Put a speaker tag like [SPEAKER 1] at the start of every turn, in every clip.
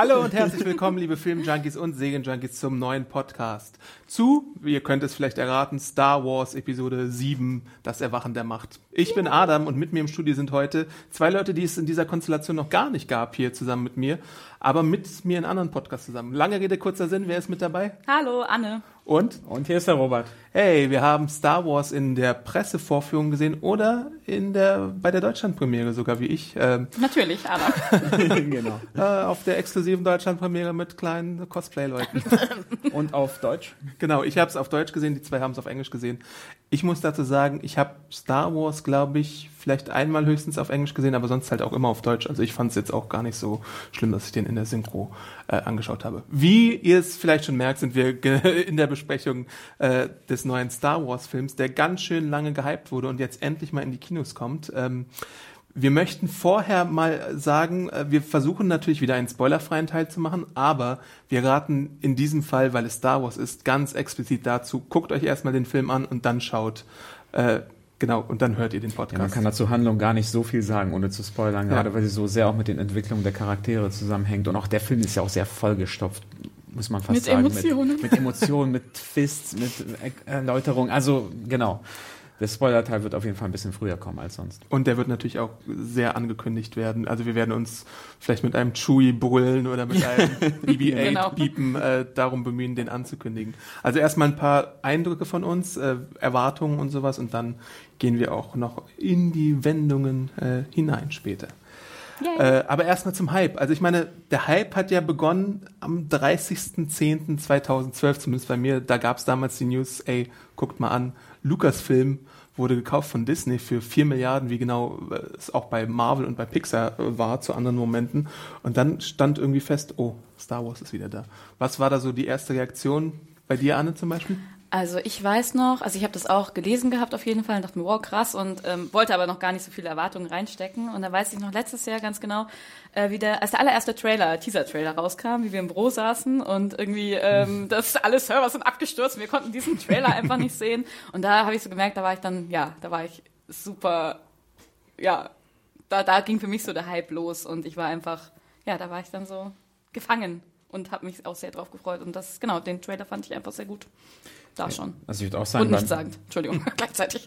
[SPEAKER 1] Hallo und herzlich willkommen, liebe Filmjunkies und Serienjunkies zum neuen Podcast. Zu, ihr könnt es vielleicht erraten, Star Wars Episode 7, das Erwachen der Macht. Ich bin Adam und mit mir im Studio sind heute zwei Leute, die es in dieser Konstellation noch gar nicht gab, hier zusammen mit mir, aber mit mir in anderen Podcasts zusammen. Lange Rede, kurzer Sinn, wer ist mit dabei?
[SPEAKER 2] Hallo, Anne.
[SPEAKER 1] Und?
[SPEAKER 3] Und hier ist der Robert.
[SPEAKER 1] Hey, wir haben Star Wars in der Pressevorführung gesehen oder in der, bei der Deutschlandpremiere sogar, wie ich. Ähm,
[SPEAKER 2] Natürlich, Anna.
[SPEAKER 3] genau.
[SPEAKER 1] äh, auf der exklusiven Deutschlandpremiere mit kleinen Cosplay-Leuten.
[SPEAKER 3] Und auf Deutsch?
[SPEAKER 1] Genau, ich habe es auf Deutsch gesehen, die zwei haben es auf Englisch gesehen. Ich muss dazu sagen, ich habe Star Wars, glaube ich, vielleicht einmal höchstens auf Englisch gesehen, aber sonst halt auch immer auf Deutsch. Also ich fand es jetzt auch gar nicht so schlimm, dass ich den in der Synchro äh, angeschaut habe. Wie ihr es vielleicht schon merkt, sind wir in der Besprechung äh, des neuen Star Wars Films, der ganz schön lange gehypt wurde und jetzt endlich mal in die Kinos kommt. Ähm, wir möchten vorher mal sagen, äh, wir versuchen natürlich wieder einen spoilerfreien Teil zu machen, aber wir raten in diesem Fall, weil es Star Wars ist, ganz explizit dazu, guckt euch erstmal den Film an und dann schaut, äh, genau, und dann hört ihr den
[SPEAKER 3] Ja, man
[SPEAKER 1] Podcast.
[SPEAKER 3] kann dazu Handlung gar nicht so viel sagen, ohne zu spoilern,
[SPEAKER 1] Ja.
[SPEAKER 3] gerade weil sie so sehr auch mit den Entwicklungen der Charaktere zusammenhängt. Und auch der Film ist ja auch sehr vollgestopft, muss man fast
[SPEAKER 2] Mit
[SPEAKER 3] sagen.
[SPEAKER 2] Emotionen.
[SPEAKER 3] Mit, mit Emotionen, mit Fists, mit Erläuterung. Also, genau. Der Spoiler-Teil wird auf jeden Fall ein bisschen früher kommen als sonst.
[SPEAKER 1] Und der wird natürlich auch sehr angekündigt werden. Also wir werden uns vielleicht mit einem Chewie brüllen oder mit einem BB-8
[SPEAKER 2] Genau.
[SPEAKER 1] piepen äh, darum bemühen, den anzukündigen. Also erstmal ein paar Eindrücke von uns, äh, Erwartungen und sowas und dann gehen wir auch noch in die Wendungen äh, hinein später. Äh, aber erstmal zum Hype. Also ich meine, der Hype hat ja begonnen am 30.10.2012, zumindest bei mir. Da gab es damals die News, ey, guckt mal an, Lucasfilm wurde gekauft von Disney für 4 Milliarden, wie genau äh, es auch bei Marvel und bei Pixar äh, war zu anderen Momenten. Und dann stand irgendwie fest, oh, Star Wars ist wieder da. Was war da so die erste Reaktion bei dir, Anne, zum Beispiel?
[SPEAKER 2] Also ich weiß noch, also ich habe das auch gelesen gehabt auf jeden Fall und dachte mir, wow, krass und ähm, wollte aber noch gar nicht so viele Erwartungen reinstecken. Und da weiß ich noch letztes Jahr ganz genau, äh, wie der, als der allererste Trailer, Teaser-Trailer rauskam, wie wir im Büro saßen und irgendwie ähm, das alle Server sind abgestürzt und wir konnten diesen Trailer einfach nicht sehen. Und da habe ich so gemerkt, da war ich dann, ja, da war ich super, ja, da, da ging für mich so der Hype los und ich war einfach, ja, da war ich dann so gefangen und habe mich auch sehr drauf gefreut. Und das, genau, den Trailer fand ich einfach sehr gut. Da schon.
[SPEAKER 3] Also ich würde auch sagen,
[SPEAKER 2] Und
[SPEAKER 3] beim-
[SPEAKER 2] nichtssagend. Entschuldigung, gleichzeitig.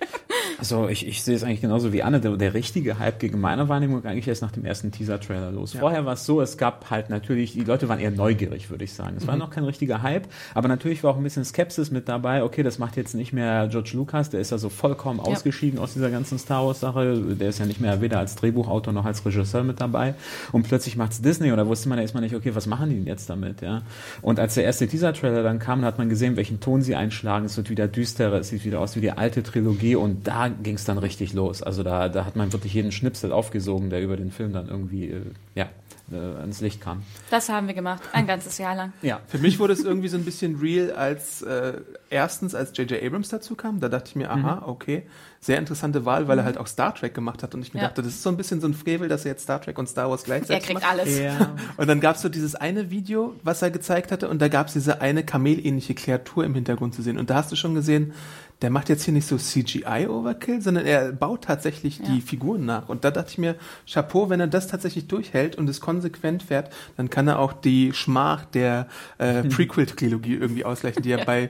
[SPEAKER 3] Also ich, ich sehe es eigentlich genauso wie Anne. Der, der richtige Hype gegen meine Wahrnehmung eigentlich erst nach dem ersten Teaser-Trailer los. Vorher war es so, es gab halt natürlich, die Leute waren eher neugierig, würde ich sagen. Es war noch kein richtiger Hype, aber natürlich war auch ein bisschen Skepsis mit dabei. Okay, das macht jetzt nicht mehr George Lucas, der ist ja so vollkommen ausgeschieden aus dieser ganzen Star Wars-Sache. Der ist ja nicht mehr weder als Drehbuchautor noch als Regisseur mit dabei. Und plötzlich macht's Disney und da wusste man ja erstmal nicht, okay, was machen die denn jetzt damit, ja? Und als der erste Teaser-Trailer dann kam, hat man gesehen, welchen Ton sie einschlagen. Es wird wieder düsterer, es sieht wieder aus wie die alte Trilogie und da ging es dann richtig los. Also da, da hat man wirklich jeden Schnipsel aufgesogen, der über den Film dann irgendwie äh, ja, äh, ans Licht kam.
[SPEAKER 2] Das haben wir gemacht, ein ganzes Jahr lang.
[SPEAKER 3] Ja.
[SPEAKER 1] Für mich wurde es irgendwie so ein bisschen real, als äh, erstens, als J.J. Abrams dazu kam, da dachte ich mir, aha, okay, sehr interessante Wahl, weil er halt auch Star Trek gemacht hat und ich mir
[SPEAKER 2] Ja.
[SPEAKER 1] dachte, das ist so ein bisschen so ein Frevel, dass er jetzt Star Trek und Star Wars
[SPEAKER 2] Er
[SPEAKER 1] gleichzeitig
[SPEAKER 2] kriegt
[SPEAKER 1] macht.
[SPEAKER 2] alles.
[SPEAKER 3] Ja.
[SPEAKER 1] Und dann gab es so dieses eine Video, was er gezeigt hatte, und da gab es diese eine kamelähnliche Kreatur im Hintergrund zu sehen. Und da hast du schon gesehen, der macht jetzt hier nicht so CGI-Overkill, sondern er baut tatsächlich die Figuren nach. Und da dachte ich mir, Chapeau, wenn er das tatsächlich durchhält und es konsequent fährt, dann kann er auch die Schmach der äh, Prequel-Trilogie irgendwie ausgleichen, die ja, bei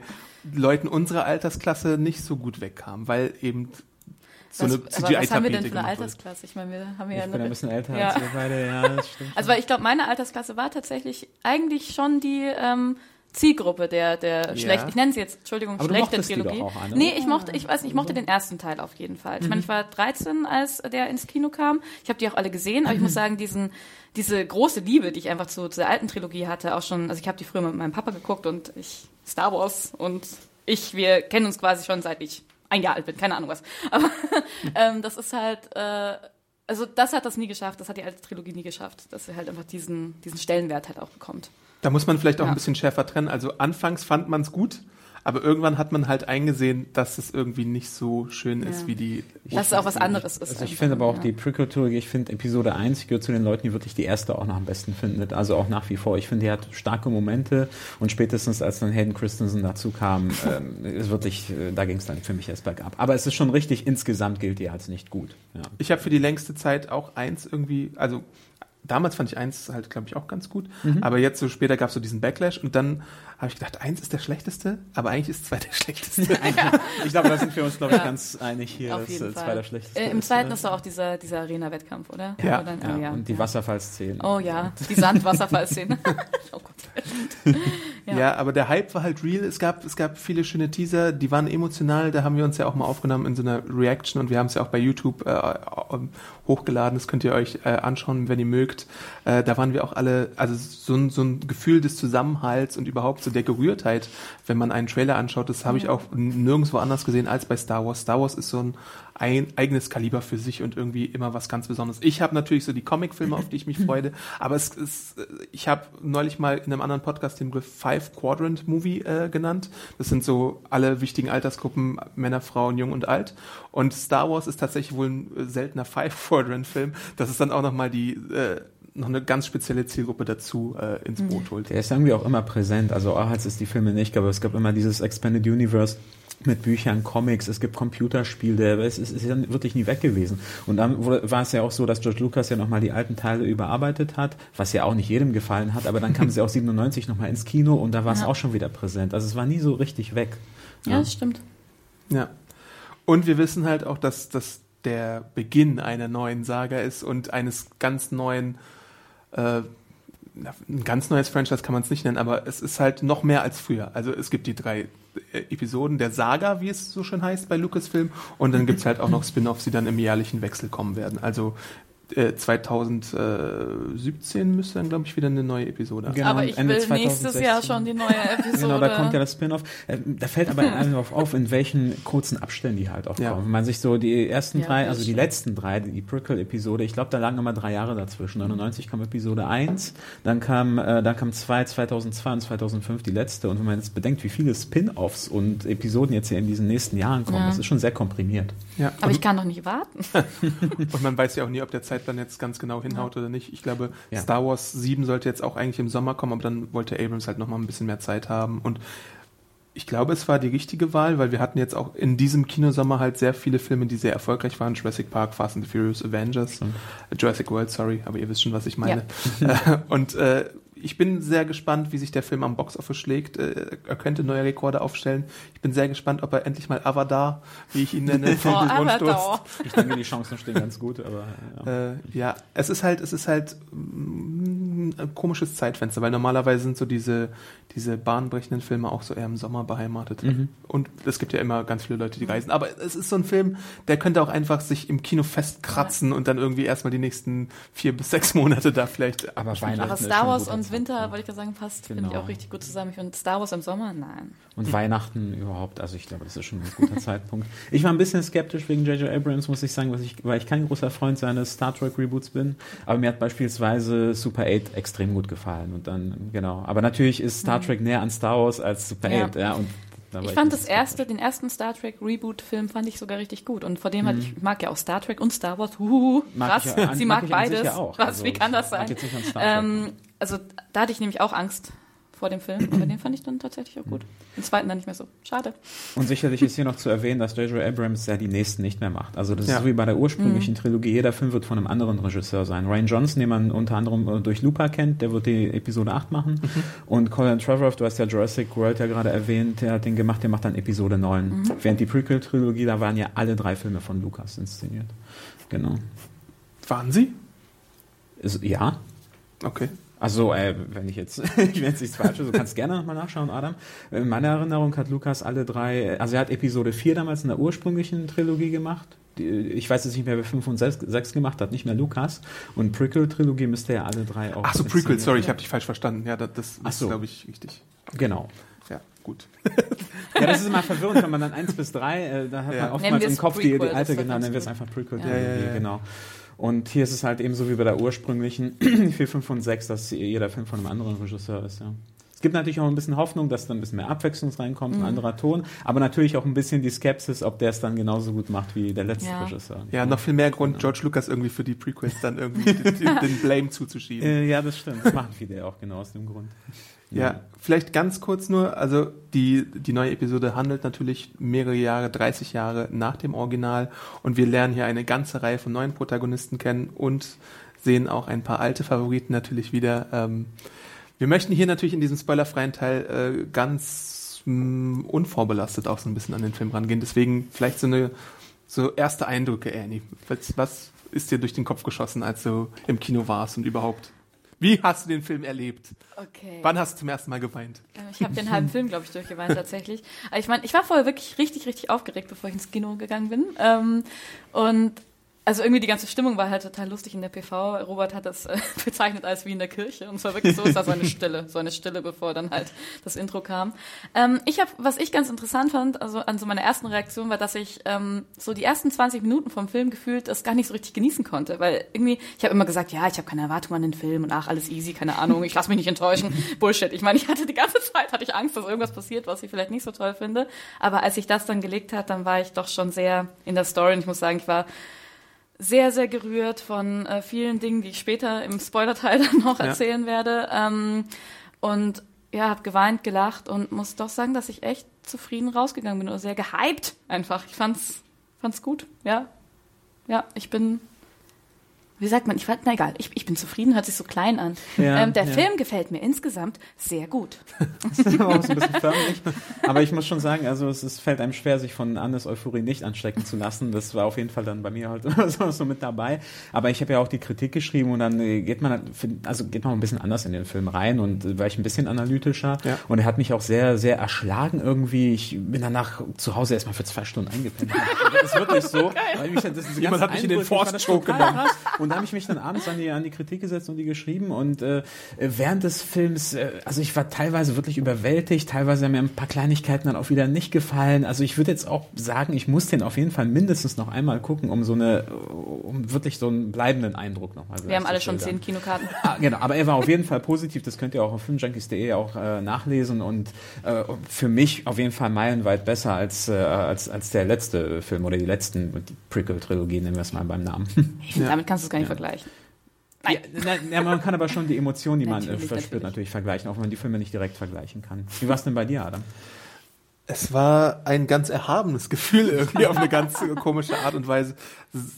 [SPEAKER 1] Leuten unserer Altersklasse nicht so gut wegkam, weil eben so
[SPEAKER 2] Was,
[SPEAKER 1] eine
[SPEAKER 2] aber was haben wir denn
[SPEAKER 1] CGI-Tapete
[SPEAKER 2] für eine. Altersklasse? Ich meine, wir haben ja
[SPEAKER 3] Ich bin
[SPEAKER 2] eine-
[SPEAKER 3] ein bisschen älter
[SPEAKER 2] Ja.
[SPEAKER 3] als wir beide, ja, das stimmt.
[SPEAKER 2] Also weil ich glaube, meine Altersklasse war tatsächlich eigentlich schon die ähm, Zielgruppe der, der schlecht, ich nenne sie jetzt, Entschuldigung,
[SPEAKER 3] Aber
[SPEAKER 2] schlechte
[SPEAKER 3] die
[SPEAKER 2] Trilogie.
[SPEAKER 3] doch auch, Anne,
[SPEAKER 2] nee, ich mochte, ich weiß nicht, ich mochte den ersten Teil auf jeden Fall. Ich meine, ich war 13, als der ins Kino kam. Ich habe die auch alle gesehen, aber ich muss sagen, diesen, diese große Liebe, die ich einfach zu, zu der alten Trilogie hatte, auch schon, also ich habe die früher mit meinem Papa geguckt und ich, Star Wars und ich, wir kennen uns quasi schon seit ich ein Jahr alt bin, keine Ahnung was. Aber ähm, das ist halt, äh, also das hat das nie geschafft, das hat die alte Trilogie nie geschafft, dass sie halt einfach diesen, diesen Stellenwert halt auch bekommt.
[SPEAKER 1] Da muss man vielleicht auch
[SPEAKER 2] Ja.
[SPEAKER 1] ein bisschen schärfer trennen. Also anfangs fand man es gut, aber irgendwann hat man halt eingesehen, dass es irgendwie nicht so schön ist
[SPEAKER 2] Ja.
[SPEAKER 1] wie die.
[SPEAKER 2] Dass es auch was anderes ist.
[SPEAKER 3] Also ich finde aber auch
[SPEAKER 2] ja.
[SPEAKER 3] die Prequel-Trilogie, ich finde Episode 1, ich gehöre zu den Leuten, die wirklich die erste auch noch am besten findet. Also auch nach wie vor. Ich finde, die hat starke Momente und spätestens als dann Hayden Christensen dazu kam, ähm, ist wirklich, äh, da ging es dann für mich erst bergab. Aber es ist schon richtig, insgesamt gilt die als nicht gut. Ja.
[SPEAKER 1] Ich habe für die längste Zeit auch eins irgendwie, also damals fand ich eins halt, glaube ich, auch ganz gut,
[SPEAKER 2] Mhm.
[SPEAKER 1] aber jetzt so später gab es so diesen Backlash und dann habe ich gedacht, eins ist der schlechteste, aber eigentlich ist zwei der schlechteste.
[SPEAKER 3] Ich glaube, da sind wir uns, glaube ich,
[SPEAKER 2] Ja.
[SPEAKER 3] ganz einig hier.
[SPEAKER 2] Auf
[SPEAKER 3] dass,
[SPEAKER 2] jeden
[SPEAKER 3] äh, zwei
[SPEAKER 2] Fall.
[SPEAKER 3] der schlechteste
[SPEAKER 2] Äh, Im zweiten
[SPEAKER 3] äh,
[SPEAKER 2] ist doch auch dieser, dieser Arena-Wettkampf, oder?
[SPEAKER 1] Ja.
[SPEAKER 2] Wo dann-
[SPEAKER 3] ja,
[SPEAKER 2] oh, ja.
[SPEAKER 3] und die
[SPEAKER 2] ja.
[SPEAKER 3] Wasserfallszene.
[SPEAKER 2] Oh ja, die Sandwasserfallszene. oh Gott.
[SPEAKER 1] Ja.
[SPEAKER 2] Ja.
[SPEAKER 1] aber der Hype war halt real. Es gab, es gab viele schöne Teaser, die waren emotional. Da haben wir uns ja auch mal aufgenommen in so einer Reaction und wir haben es ja auch bei YouTube äh, hochgeladen. Das könnt ihr euch äh, anschauen, wenn ihr mögt. Äh, da waren wir auch alle, also so ein, so ein Gefühl des Zusammenhalts und überhaupt so der Gerührtheit, wenn man einen Trailer anschaut. Das habe ich auch nirgendwo anders gesehen als bei Star Wars. Star Wars ist so ein, ein eigenes Kaliber für sich und irgendwie immer was ganz Besonderes. Ich habe natürlich so die Comicfilme, auf die ich mich freue, aber es ist, ich habe neulich mal in einem anderen Podcast den Begriff Five Quadrant Movie äh, genannt. Das sind so alle wichtigen Altersgruppen, Männer, Frauen, jung und alt. Und Star Wars ist tatsächlich wohl ein äh, seltener Five Quadrant Film. Das ist dann auch nochmal die, äh, noch eine ganz spezielle Zielgruppe dazu äh, ins Boot holt.
[SPEAKER 3] Der ist irgendwie auch immer präsent. Also auch als es die Filme nicht gab, aber es gab immer dieses Expanded Universe mit Büchern, Comics, es gibt Computerspiele, es ist, es ist ja wirklich nie weg gewesen. Und dann wurde, war es ja auch so, dass George Lucas ja nochmal die alten Teile überarbeitet hat, was ja auch nicht jedem gefallen hat, aber dann kam sie auch 97 nochmal ins Kino und da war es
[SPEAKER 2] Ja.
[SPEAKER 3] auch schon wieder präsent. Also es war nie so richtig weg.
[SPEAKER 2] Ja, das stimmt.
[SPEAKER 1] Ja. Und wir wissen halt auch, dass das der Beginn einer neuen Saga ist und eines ganz neuen, äh, ein ganz neues Franchise kann man es nicht nennen, aber es ist halt noch mehr als früher. Also es gibt die drei äh, Episoden der Saga, wie es so schön heißt bei Lucasfilm, und dann gibt es halt auch noch Spin-offs, die dann im jährlichen Wechsel kommen werden. Also äh, 2017 müsste dann, glaube ich, wieder eine neue Episode.
[SPEAKER 3] Genau,
[SPEAKER 2] Aber ich
[SPEAKER 3] Ende
[SPEAKER 2] will nächstes
[SPEAKER 3] 2016.
[SPEAKER 2] Jahr schon die neue Episode.
[SPEAKER 3] Genau, da kommt ja das Spin-off. Äh, Da fällt aber einem auf, auf, in welchen kurzen Abständen die halt auch
[SPEAKER 1] Ja.
[SPEAKER 3] kommen. Wenn man sich so die ersten
[SPEAKER 2] Ja,
[SPEAKER 3] drei, also die letzten drei, die Prequel-Episode, ich glaube, da lagen immer drei Jahre dazwischen. 99 kam Episode 1, dann kam, äh, dann kam 2, 2002 und 2005 die letzte. Und wenn man jetzt bedenkt, wie viele Spin-offs und Episoden jetzt hier in diesen nächsten Jahren kommen,
[SPEAKER 2] Ja.
[SPEAKER 3] das ist schon sehr komprimiert.
[SPEAKER 1] Ja.
[SPEAKER 2] Aber ich kann doch nicht warten.
[SPEAKER 1] Und man weiß ja auch nie, ob der Zeitplan jetzt ganz genau hinhaut oder nicht. Ich glaube,
[SPEAKER 3] Ja.
[SPEAKER 1] Star Wars 7 sollte jetzt auch eigentlich im Sommer kommen, aber dann wollte Abrams halt noch mal ein bisschen mehr Zeit haben. Und ich glaube, es war die richtige Wahl, weil wir hatten jetzt auch in diesem Kinosommer halt sehr viele Filme, die sehr erfolgreich waren. Jurassic Park, Fast and the Furious, Avengers, äh, Jurassic World, sorry, aber ihr wisst schon, was ich meine. Äh, Und äh, ich bin sehr gespannt, wie sich der Film am Boxoffice schlägt. Äh, Er könnte neue Rekorde aufstellen. Ich bin sehr gespannt, ob er endlich mal Avatar, wie ich ihn nenne,
[SPEAKER 2] Oh,
[SPEAKER 1] vom Mund stoßt.
[SPEAKER 2] Avatar.
[SPEAKER 3] Ich denke, die Chancen stehen ganz gut, aber ja.
[SPEAKER 1] Äh, ja, es ist halt, es ist halt mm, ein komisches Zeitfenster, weil normalerweise sind so diese, diese bahnbrechenden Filme auch so eher im Sommer beheimatet. Und es gibt ja immer ganz viele Leute, die reisen. Aber es ist so ein Film, der könnte auch einfach sich im Kino festkratzen und dann irgendwie erstmal die nächsten vier bis sechs Monate da vielleicht.
[SPEAKER 3] Aber. Weihnachten
[SPEAKER 2] Aber Star Wars und Winter, wollte ich gerade sagen, passt, finde
[SPEAKER 3] Genau.
[SPEAKER 2] ich auch richtig gut zusammen. Ich finde Star Wars im Sommer, nein.
[SPEAKER 3] Und Weihnachten überhaupt, also ich glaube, das ist schon ein guter Zeitpunkt. Ich war ein bisschen skeptisch wegen J.J. Abrams, muss ich sagen, ich, weil ich kein großer Freund seines Star Trek Reboots bin. Aber mir hat beispielsweise Super 8 extrem gut gefallen. Und dann, genau. Aber natürlich ist Star Trek näher an Star Wars als Super
[SPEAKER 2] Ja.
[SPEAKER 3] 8, ja. Und war
[SPEAKER 2] Ich fand das erste, den ersten Star Trek Reboot-Film fand ich sogar richtig gut. Und vor dem hatte ich, mag ja auch Star Trek und Star Wars. Huhuhu,
[SPEAKER 3] Mag
[SPEAKER 2] krass,
[SPEAKER 3] ich
[SPEAKER 2] sie
[SPEAKER 3] mag
[SPEAKER 2] mag,
[SPEAKER 3] ich
[SPEAKER 2] beides.
[SPEAKER 3] ja auch.
[SPEAKER 2] Was,
[SPEAKER 3] Also,
[SPEAKER 2] wie kann das sein? Ähm, also da hatte ich nämlich auch Angst vor dem Film, aber den fand ich dann tatsächlich auch gut. Den zweiten dann nicht mehr so. Schade.
[SPEAKER 3] Und sicherlich ist hier noch zu erwähnen, dass J.J. Abrams ja die nächsten nicht mehr macht. Also das
[SPEAKER 1] Ja.
[SPEAKER 3] ist so wie bei der
[SPEAKER 2] Mhm.
[SPEAKER 3] ursprünglichen Trilogie. Jeder Film wird von einem anderen Regisseur sein. Ryan Johnson, den man unter anderem äh, durch Looper kennt, der wird die Episode 8 machen.
[SPEAKER 2] Mhm.
[SPEAKER 3] Und Colin Trevorrow, du hast ja Jurassic World ja gerade erwähnt, der hat den gemacht, der macht dann Episode 9.
[SPEAKER 2] Mhm.
[SPEAKER 3] Während die Prequel-Trilogie, da waren ja alle drei Filme von Lucas inszeniert. Genau.
[SPEAKER 1] Waren sie?
[SPEAKER 3] Ist, ja,
[SPEAKER 1] Okay.
[SPEAKER 3] Also, äh, wenn ich jetzt, ich will jetzt nichts Falsches, du kannst gerne nochmal nachschauen, Adam. In meiner Erinnerung hat Lukas alle drei, also er hat Episode 4 damals in der ursprünglichen Trilogie gemacht. Die, ich weiß jetzt nicht mehr, wer 5 und 6, 6 gemacht hat, nicht mehr Lukas. Und Prequel-Trilogie müsste er alle drei auch.
[SPEAKER 1] Ach so, Prequel, sorry, ich habe dich falsch verstanden. Ja, das, das
[SPEAKER 3] Ach
[SPEAKER 1] ist,
[SPEAKER 3] so.
[SPEAKER 1] glaube ich, richtig.
[SPEAKER 3] Genau.
[SPEAKER 1] Ja, gut.
[SPEAKER 3] Ja, das ist immer verwirrend, wenn man dann 1 bis 3, äh, da hat
[SPEAKER 1] Ja.
[SPEAKER 3] man oftmals im Kopf die, die
[SPEAKER 2] Prequel, das
[SPEAKER 3] alte
[SPEAKER 2] ist
[SPEAKER 3] genannt, nennen wir es einfach Prequel,
[SPEAKER 2] Ja.
[SPEAKER 1] Ja, ja, ja.
[SPEAKER 3] genau. Und hier ist es halt eben so wie bei der ursprünglichen 4, 5 und 6, dass jeder Film von einem anderen Regisseur ist, ja. Es gibt natürlich auch ein bisschen Hoffnung, dass da ein bisschen mehr Abwechslung reinkommt,
[SPEAKER 2] Mhm.
[SPEAKER 3] ein anderer Ton, aber natürlich auch ein bisschen die Skepsis, ob der es dann genauso gut macht wie der letzte
[SPEAKER 2] Ja.
[SPEAKER 3] Regisseur.
[SPEAKER 1] Ja, noch viel mehr Grund, George Lucas irgendwie für die Prequels dann irgendwie den, den, den Blame zuzuschieben.
[SPEAKER 3] Äh, ja, das stimmt. Das machen viele ja auch genau aus dem Grund.
[SPEAKER 1] Ja, vielleicht ganz kurz nur, also die, die neue Episode handelt natürlich mehrere Jahre, 30 Jahre nach dem Original und wir lernen hier eine ganze Reihe von neuen Protagonisten kennen und sehen auch ein paar alte Favoriten natürlich wieder. Ähm, wir möchten hier natürlich in diesem spoilerfreien Teil äh, ganz mh, unvorbelastet auch so ein bisschen an den Film rangehen. Deswegen vielleicht so eine so erste Eindrücke, Annie. Was, was ist dir durch den Kopf geschossen, als du im Kino warst und überhaupt? Wie hast du den Film erlebt?
[SPEAKER 2] Okay.
[SPEAKER 1] Wann hast du zum ersten Mal geweint?
[SPEAKER 2] Ähm, Ich habe den halben Film, glaube ich, durchgeweint tatsächlich. Aber ich meine, ich war vorher wirklich richtig, richtig aufgeregt, bevor ich ins Kino gegangen bin. Ähm, und also irgendwie die ganze Stimmung war halt total lustig in der PV. Robert hat das äh, bezeichnet als wie in der Kirche. Und es war wirklich so, es war so eine Stille, so eine Stille, bevor dann halt das Intro kam. Ähm, ich habe, was ich ganz interessant fand, also an so meiner ersten Reaktion war, dass ich ähm, so die ersten 20 Minuten vom Film gefühlt das gar nicht so richtig genießen konnte, weil irgendwie ich habe immer gesagt, ja, ich habe keine Erwartung an den Film und ach, alles easy, keine Ahnung, ich lasse mich nicht enttäuschen. Bullshit. Ich meine, ich hatte die ganze Zeit hatte ich Angst, dass irgendwas passiert, was ich vielleicht nicht so toll finde, aber als ich das dann gelegt hat, dann war ich doch schon sehr in der Story und ich muss sagen, ich war sehr, sehr gerührt von äh, vielen Dingen, die ich später im Spoiler-Teil dann noch
[SPEAKER 1] Ja.
[SPEAKER 2] erzählen werde. Ähm, und ja, habe geweint, gelacht und muss doch sagen, dass ich echt zufrieden rausgegangen bin oder sehr gehypt einfach. Ich fand's, fand's gut, ja. Ja, ich bin, wie sagt man, ich war, na egal, ich, ich bin zufrieden, hört sich so klein an.
[SPEAKER 3] Ja,
[SPEAKER 2] ähm, der
[SPEAKER 3] ja.
[SPEAKER 2] Film gefällt mir insgesamt sehr gut.
[SPEAKER 3] Das ist auch so ein bisschen förmlich. Aber ich muss schon sagen, also es, es fällt einem schwer, sich von Annes Euphorie nicht anstecken zu lassen. Das war auf jeden Fall dann bei mir halt so, so mit dabei. Aber ich habe ja auch die Kritik geschrieben und dann äh, geht man, halt- also geht man ein bisschen anders in den Film rein und äh, war ich ein bisschen analytischer.
[SPEAKER 1] Ja.
[SPEAKER 3] Und er hat mich auch sehr, sehr erschlagen irgendwie. Ich bin danach zu Hause erstmal für zwei Stunden eingepennt. Das ist wirklich so. Weil mich, das, diese
[SPEAKER 1] Jemand hat mich in den
[SPEAKER 3] das total krass. Und da habe ich mich dann abends an die, an die Kritik gesetzt und die geschrieben. Und äh, während des Films, äh, also ich war teilweise wirklich überwältigt, teilweise haben mir ein paar Kleinigkeiten dann auch wieder nicht gefallen. Also ich würde jetzt auch sagen, ich muss den auf jeden Fall mindestens noch einmal gucken, um so eine, um wirklich so einen bleibenden Eindruck nochmal
[SPEAKER 2] Wir haben alle schon zehn Kinokarten.
[SPEAKER 3] Ah, genau, aber er war auf jeden Fall positiv, das könnt ihr auch auf filmjunkies.de auch äh, nachlesen und äh, für mich auf jeden Fall meilenweit besser als, äh, als, als der letzte Film oder die letzten, die Prequel-Trilogie, nennen wir es mal beim Namen.
[SPEAKER 2] Ich finde, damit kannst du es gar nicht vergleichen.
[SPEAKER 3] Ja, na, na, man kann aber schon die Emotionen, die man äh,
[SPEAKER 2] Natürlich,
[SPEAKER 3] verspürt,
[SPEAKER 2] natürlich.
[SPEAKER 3] natürlich vergleichen, auch wenn man die Filme nicht direkt vergleichen kann. Wie war es denn bei dir, Adam?
[SPEAKER 1] Es war ein ganz erhabenes Gefühl irgendwie auf eine ganz komische Art und Weise.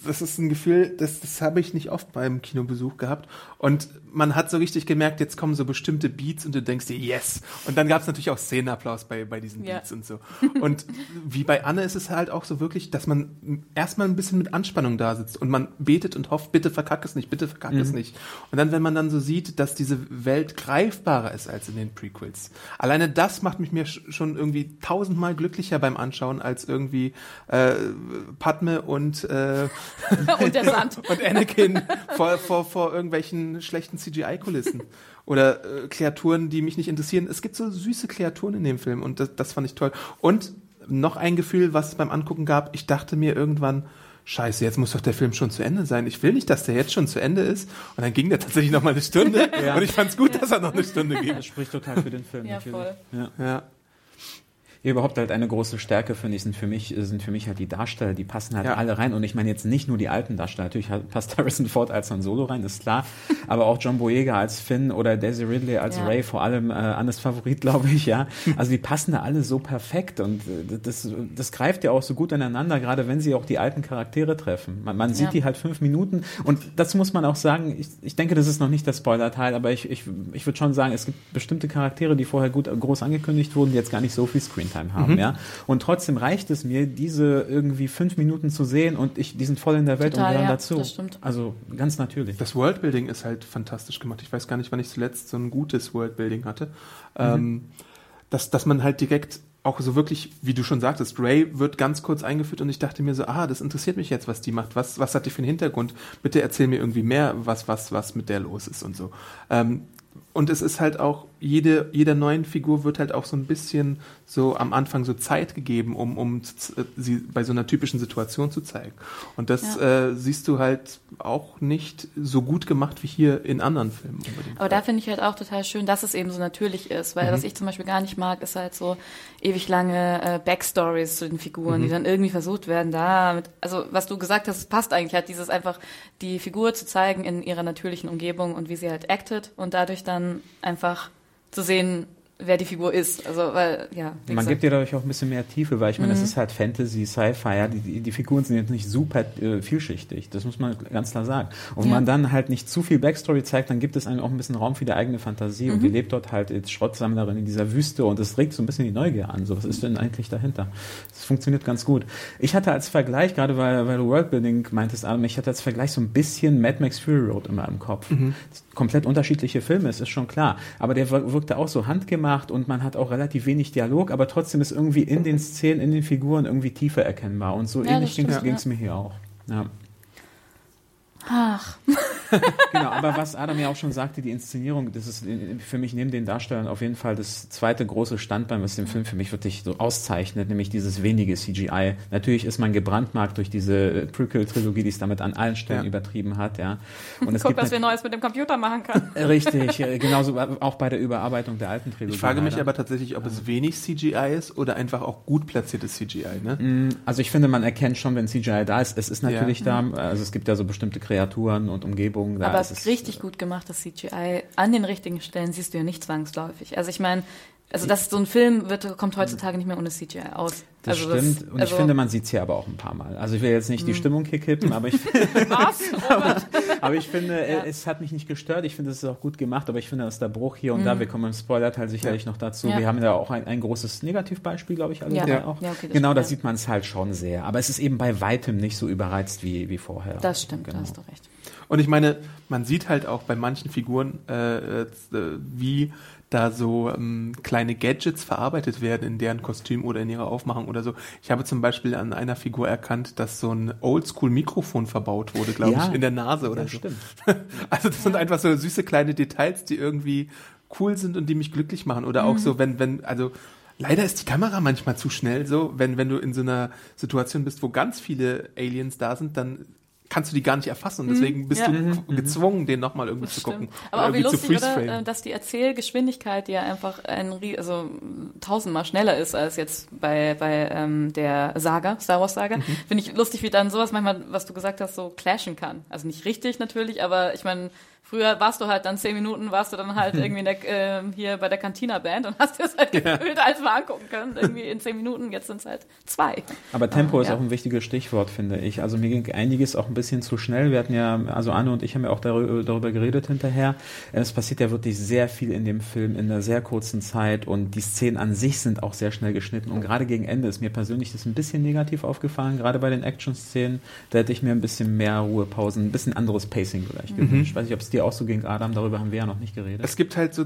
[SPEAKER 1] Das ist ein Gefühl, das, das habe ich nicht oft beim Kinobesuch gehabt. Und man hat so richtig gemerkt, jetzt kommen so bestimmte Beats und du denkst dir, yes. Und dann gab es natürlich auch Szenenapplaus bei, bei diesen
[SPEAKER 2] Ja.
[SPEAKER 1] Beats und so. Und wie bei Anne ist es halt auch so wirklich, dass man erstmal ein bisschen mit Anspannung da sitzt und man betet und hofft, bitte verkack es nicht, bitte verkack es nicht. Und dann, wenn man dann so sieht, dass diese Welt greifbarer ist als in den Prequels. Alleine das macht mich mir sch- schon irgendwie tausendmal glücklicher beim Anschauen als irgendwie äh, Padme und, äh,
[SPEAKER 2] Und der Sand.
[SPEAKER 1] und Anakin vor, vor, vor irgendwelchen schlechten CGI-Kulissen. Oder äh, Kreaturen, die mich nicht interessieren. Es gibt so süße Kreaturen in dem Film und das, das fand ich toll. Und noch ein Gefühl, was es beim Angucken gab, ich dachte mir irgendwann, Scheiße, jetzt muss doch der Film schon zu Ende sein. Ich will nicht, dass der jetzt schon zu Ende ist. Und dann ging der tatsächlich noch mal eine Stunde. Und ich fand's gut, dass er noch eine Stunde ging.
[SPEAKER 3] Das spricht total für den Film.
[SPEAKER 2] Ja,
[SPEAKER 3] natürlich.
[SPEAKER 2] voll.
[SPEAKER 3] Ja.
[SPEAKER 1] Ja.
[SPEAKER 3] Ja, überhaupt halt eine große Stärke, finde ich, sind für mich, sind für mich halt die Darsteller, die passen halt
[SPEAKER 1] Ja.
[SPEAKER 3] alle rein. Und ich meine jetzt nicht nur die alten Darsteller, natürlich passt Harrison Ford als Han Solo rein, ist klar. aber auch John Boyega als Finn oder Daisy Ridley als
[SPEAKER 2] Ja.
[SPEAKER 3] Ray, vor allem äh, Annes Favorit, glaube ich, ja. Also die passen da alle so perfekt und äh, das, das greift ja auch so gut ineinander, gerade wenn sie auch die alten Charaktere treffen. Man, man sieht
[SPEAKER 2] Ja.
[SPEAKER 3] die halt fünf Minuten und das muss man auch sagen, ich, ich denke, das ist noch nicht der Spoiler-Teil, aber ich, ich, ich würde schon sagen, es gibt bestimmte Charaktere, die vorher gut groß angekündigt wurden, die jetzt gar nicht so viel Screentime Screentime haben, ja. Und trotzdem reicht es mir, diese irgendwie fünf Minuten zu sehen und ich, die sind voll in der Welt
[SPEAKER 2] Total,
[SPEAKER 3] und gehören
[SPEAKER 2] ja,
[SPEAKER 3] dazu.
[SPEAKER 2] das stimmt.
[SPEAKER 3] Also ganz natürlich.
[SPEAKER 1] Das Worldbuilding ist halt fantastisch gemacht. Ich weiß gar nicht, wann ich zuletzt so ein gutes Worldbuilding hatte. Ähm, dass, dass man halt direkt auch so wirklich, wie du schon sagtest, Ray wird ganz kurz eingeführt und ich dachte mir so, ah, das interessiert mich jetzt, was die macht. Was, was hat die für einen Hintergrund? Bitte erzähl mir irgendwie mehr, was, was, was mit der los ist und so. Ähm, und es ist halt auch, jede, jeder neuen Figur wird halt auch so ein bisschen so am Anfang so Zeit gegeben, um, um sie bei so einer typischen Situation zu zeigen. Und das äh, siehst du halt auch nicht so gut gemacht wie hier in anderen Filmen unbedingt.
[SPEAKER 2] Aber da finde ich halt auch total schön, dass es eben so natürlich ist, weil was ich zum Beispiel gar nicht mag, ist halt so ewig lange äh, Backstories zu den Figuren, die dann irgendwie versucht werden, da mit, also was du gesagt hast, passt eigentlich halt dieses einfach die Figur zu zeigen in ihrer natürlichen Umgebung und wie sie halt actet und dadurch dann einfach zu sehen, wer die Figur ist. Also weil ja,
[SPEAKER 3] Man
[SPEAKER 2] gesagt,
[SPEAKER 3] gibt dir dadurch auch ein bisschen mehr Tiefe, weil ich meine, es
[SPEAKER 2] Mhm.
[SPEAKER 3] ist halt Fantasy, Sci-Fi, ja, die, die, die Figuren sind jetzt nicht super äh, vielschichtig, das muss man ganz klar sagen. Und wenn
[SPEAKER 2] Ja.
[SPEAKER 3] man dann halt nicht zu viel Backstory zeigt, dann gibt es einem auch ein bisschen Raum für die eigene Fantasie und die
[SPEAKER 2] Mhm.
[SPEAKER 3] lebt dort halt als Schrottsammlerin in dieser Wüste und es regt so ein bisschen die Neugier an. So, was ist denn eigentlich dahinter? Das funktioniert ganz gut. Ich hatte als Vergleich, gerade weil, weil du Worldbuilding meintest, Adam, ich hatte als Vergleich so ein bisschen Mad Max Fury Road in meinem Kopf. Komplett unterschiedliche Filme, es ist schon klar. Aber der wir- wirkte auch so handgemacht und man hat auch relativ wenig Dialog, aber trotzdem ist irgendwie in den Szenen, in den Figuren irgendwie Tiefe erkennbar. Und so
[SPEAKER 2] Ja,
[SPEAKER 3] ähnlich ging es
[SPEAKER 2] ja.
[SPEAKER 3] mir hier auch. Ja.
[SPEAKER 2] Ach,
[SPEAKER 3] Genau, aber was Adam ja auch schon sagte, die Inszenierung, das ist für mich neben den Darstellern auf jeden Fall das zweite große Standbein, was den Film für mich wirklich so auszeichnet, nämlich dieses wenige CGI. Natürlich ist man gebrandmarkt durch diese Prequel-Trilogie, die es damit an allen Stellen
[SPEAKER 1] Ja.
[SPEAKER 3] übertrieben hat, ja. Und es
[SPEAKER 2] guck,
[SPEAKER 3] gibt
[SPEAKER 2] was wir Neues mit dem Computer machen können.
[SPEAKER 3] nat- Richtig, äh, genauso auch bei der Überarbeitung der alten Trilogie.
[SPEAKER 1] Ich frage mich
[SPEAKER 3] leider.
[SPEAKER 1] aber tatsächlich, ob es wenig CGI ist oder einfach auch gut platziertes CGI. Ne?
[SPEAKER 3] Also ich finde, man erkennt schon, wenn CGI da ist. Es ist natürlich
[SPEAKER 1] Ja.
[SPEAKER 3] da, also es gibt ja so bestimmte Kreaturen und Umgebungen da.
[SPEAKER 2] Aber
[SPEAKER 3] es ist
[SPEAKER 2] richtig gut gemachtes CGI. An den richtigen Stellen siehst du ja nicht zwangsläufig. Also ich meine, also das so ein Film wird, kommt heutzutage nicht mehr ohne CGI aus.
[SPEAKER 3] Das
[SPEAKER 2] also
[SPEAKER 3] stimmt. Und
[SPEAKER 2] also,
[SPEAKER 3] ich finde, man sieht es hier aber auch ein paar Mal. Also ich will jetzt nicht die Stimmung hier kippen, aber ich,
[SPEAKER 2] was?
[SPEAKER 3] aber ich finde,
[SPEAKER 2] Ja.
[SPEAKER 3] es hat mich nicht gestört. Ich finde, es ist auch gut gemacht, aber ich finde, dass der Bruch hier und da, wir kommen im Spoiler-Teil sicherlich noch dazu.
[SPEAKER 2] Mhm. Ja.
[SPEAKER 3] Wir haben ja auch ein, ein großes Negativbeispiel, glaube ich, alle
[SPEAKER 2] Ja. Ja.
[SPEAKER 3] auch.
[SPEAKER 2] Ja, okay, das
[SPEAKER 3] genau,
[SPEAKER 2] stimmt,
[SPEAKER 3] da
[SPEAKER 2] ja.
[SPEAKER 3] sieht man es halt schon sehr. Aber es ist eben bei weitem nicht so überreizt wie, wie vorher.
[SPEAKER 2] Das stimmt,
[SPEAKER 3] Genau.
[SPEAKER 2] da hast du recht.
[SPEAKER 1] Und ich meine, man sieht halt auch bei manchen Figuren, äh, äh, wie da so ähm, kleine Gadgets verarbeitet werden in deren Kostüm oder in ihrer Aufmachung oder so. Ich habe zum Beispiel an einer Figur erkannt, dass so ein Oldschool-Mikrofon verbaut wurde, glaube
[SPEAKER 3] Ja.
[SPEAKER 1] ich, in der Nase oder
[SPEAKER 3] Ja,
[SPEAKER 1] so.
[SPEAKER 3] stimmt.
[SPEAKER 1] Also das sind einfach so süße kleine Details, die irgendwie cool sind und die mich glücklich machen. Oder auch so, wenn, wenn, also leider ist die Kamera manchmal zu schnell so, wenn, wenn du in so einer Situation bist, wo ganz viele Aliens da sind, dann kannst du die gar nicht erfassen und deswegen bist
[SPEAKER 2] Ja.
[SPEAKER 1] du gezwungen, den nochmal irgendwie
[SPEAKER 2] Das
[SPEAKER 1] zu gucken.
[SPEAKER 2] stimmt. Aber auch wie lustig, oder? äh, Dass die Erzählgeschwindigkeit, die ja einfach ein, also tausendmal schneller ist als jetzt bei, bei ähm, der Saga, Star Wars Saga,
[SPEAKER 1] Mhm.
[SPEAKER 2] finde ich lustig, wie dann sowas manchmal, was du gesagt hast, so clashen kann. Also nicht richtig natürlich, aber ich meine, früher warst du halt dann zehn Minuten, warst du dann halt irgendwie der, ähm, hier bei der Cantina-Band und hast dir das halt gefühlt alles mal angucken können. Irgendwie in zehn Minuten, jetzt sind es halt zwei.
[SPEAKER 3] Aber Tempo
[SPEAKER 2] Ah,
[SPEAKER 3] ist
[SPEAKER 2] ja.
[SPEAKER 3] auch ein wichtiges Stichwort, finde ich. Also mir ging einiges auch ein bisschen zu schnell. Wir hatten ja, also Anne und ich haben ja auch darüber, geredet hinterher. Es passiert ja wirklich sehr viel in dem Film in einer sehr kurzen Zeit und die Szenen an sich sind auch sehr schnell geschnitten. Und gerade gegen Ende ist mir persönlich das ein bisschen negativ aufgefallen, gerade bei den Action-Szenen. Da hätte ich mir ein bisschen mehr Ruhepausen, ein bisschen anderes Pacing vielleicht gewünscht. Ich weiß nicht, ob es dir auch so ging, Adam, darüber haben wir ja noch nicht geredet.
[SPEAKER 1] Es gibt halt so,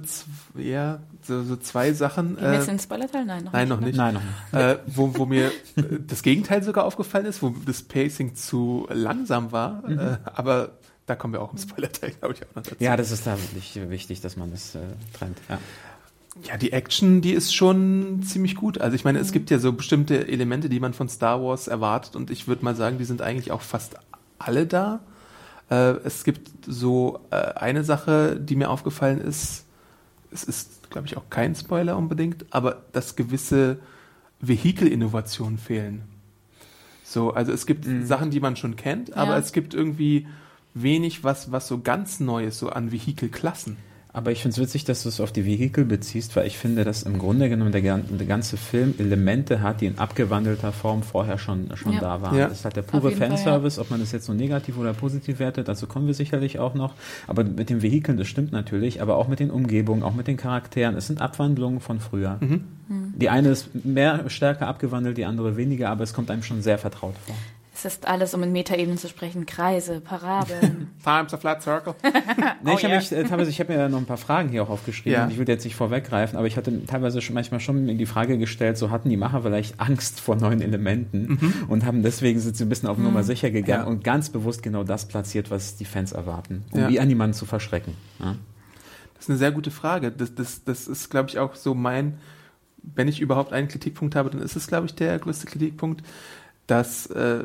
[SPEAKER 1] ja, so, so zwei Sachen.
[SPEAKER 2] Gehen wir jetzt
[SPEAKER 1] Äh,
[SPEAKER 2] in den Spoiler-Teil? Nein, noch
[SPEAKER 1] nein,
[SPEAKER 2] nicht.
[SPEAKER 1] noch
[SPEAKER 2] ne?
[SPEAKER 1] nicht.
[SPEAKER 3] Nein, noch nicht.
[SPEAKER 1] äh, wo, wo mir äh, das Gegenteil sogar aufgefallen ist, wo das Pacing zu langsam war.
[SPEAKER 3] Mhm.
[SPEAKER 1] Äh, aber da kommen wir auch im Spoiler-Teil, glaube ich, auch noch dazu.
[SPEAKER 3] Ja, das ist da wirklich wichtig, dass man das äh, trennt. Ja.
[SPEAKER 1] Ja, die Action, die ist schon ziemlich gut. Also ich meine, es gibt ja so bestimmte Elemente, die man von Star Wars erwartet und ich würde mal sagen, die sind eigentlich auch fast alle da. Äh, es gibt so äh, eine Sache, die mir aufgefallen ist. Es ist, glaube ich, auch kein Spoiler unbedingt, aber dass gewisse Vehikelinnovationen fehlen. So, also es gibt Sachen, die man schon kennt, aber
[SPEAKER 2] Ja.
[SPEAKER 1] es gibt irgendwie wenig, was, was so ganz Neues, so an Vehikelklassen.
[SPEAKER 3] Aber ich finde es witzig, dass du es auf die Vehikel beziehst, weil ich finde, dass im Grunde genommen der, der ganze Film Elemente hat, die in abgewandelter Form vorher schon, schon
[SPEAKER 2] Ja.
[SPEAKER 3] da waren.
[SPEAKER 1] Ja.
[SPEAKER 3] Das ist halt der pure
[SPEAKER 2] jeden Fall,
[SPEAKER 3] Fanservice, ob man das jetzt so negativ oder positiv wertet, dazu kommen wir sicherlich auch noch. Aber mit den Vehikeln, das stimmt natürlich, aber auch mit den Umgebungen, auch mit den Charakteren, es sind Abwandlungen von früher. Die eine ist mehr stärker abgewandelt, die andere weniger, aber es kommt einem schon sehr vertraut vor.
[SPEAKER 2] Es ist alles, um in Metaebenen zu sprechen, Kreise, Parabeln.
[SPEAKER 1] Times a flat circle.
[SPEAKER 3] Nee, ich
[SPEAKER 2] Oh,
[SPEAKER 3] habe
[SPEAKER 2] ja.
[SPEAKER 3] mich, äh, teilweise, ich habe mir noch ein paar Fragen hier auch aufgeschrieben.
[SPEAKER 1] Ja.
[SPEAKER 3] Ich will jetzt nicht vorweggreifen, aber ich hatte teilweise schon manchmal schon die Frage gestellt, so hatten die Macher vielleicht Angst vor neuen Elementen
[SPEAKER 1] Mhm.
[SPEAKER 3] und haben deswegen sind sie ein bisschen auf Nummer sicher gegangen und ganz bewusst genau das platziert, was die Fans erwarten, um
[SPEAKER 1] Ja.
[SPEAKER 3] ja. niemanden zu verschrecken. Ja.
[SPEAKER 1] Das ist eine sehr gute Frage. Das, das, das ist, glaube ich, auch so mein, wenn ich überhaupt einen Kritikpunkt habe, dann ist es, glaube ich, der größte Kritikpunkt, dass, äh,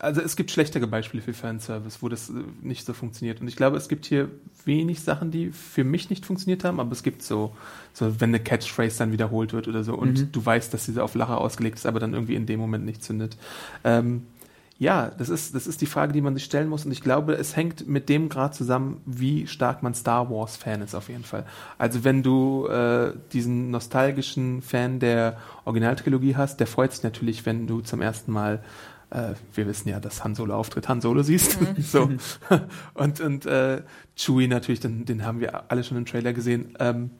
[SPEAKER 1] also es gibt schlechtere Beispiele für Fanservice, wo das äh, nicht so funktioniert. Und ich glaube, es gibt hier wenig Sachen, die für mich nicht funktioniert haben, aber es gibt so, so wenn eine Catchphrase dann wiederholt wird oder so und du weißt, dass diese auf Lacher ausgelegt ist, aber dann irgendwie in dem Moment nicht zündet. Ähm, ja, das ist, das ist die Frage, die man sich stellen muss. Und ich glaube, es hängt mit dem Grad zusammen, wie stark man Star Wars-Fan ist, auf jeden Fall. Also wenn du äh, diesen nostalgischen Fan der Originaltrilogie hast, der freut sich natürlich, wenn du zum ersten Mal äh, wir wissen ja, dass Han Solo auftritt, Han Solo siehst. so. Und, und äh, Chewie natürlich, den, den haben wir alle schon im Trailer gesehen. Ähm,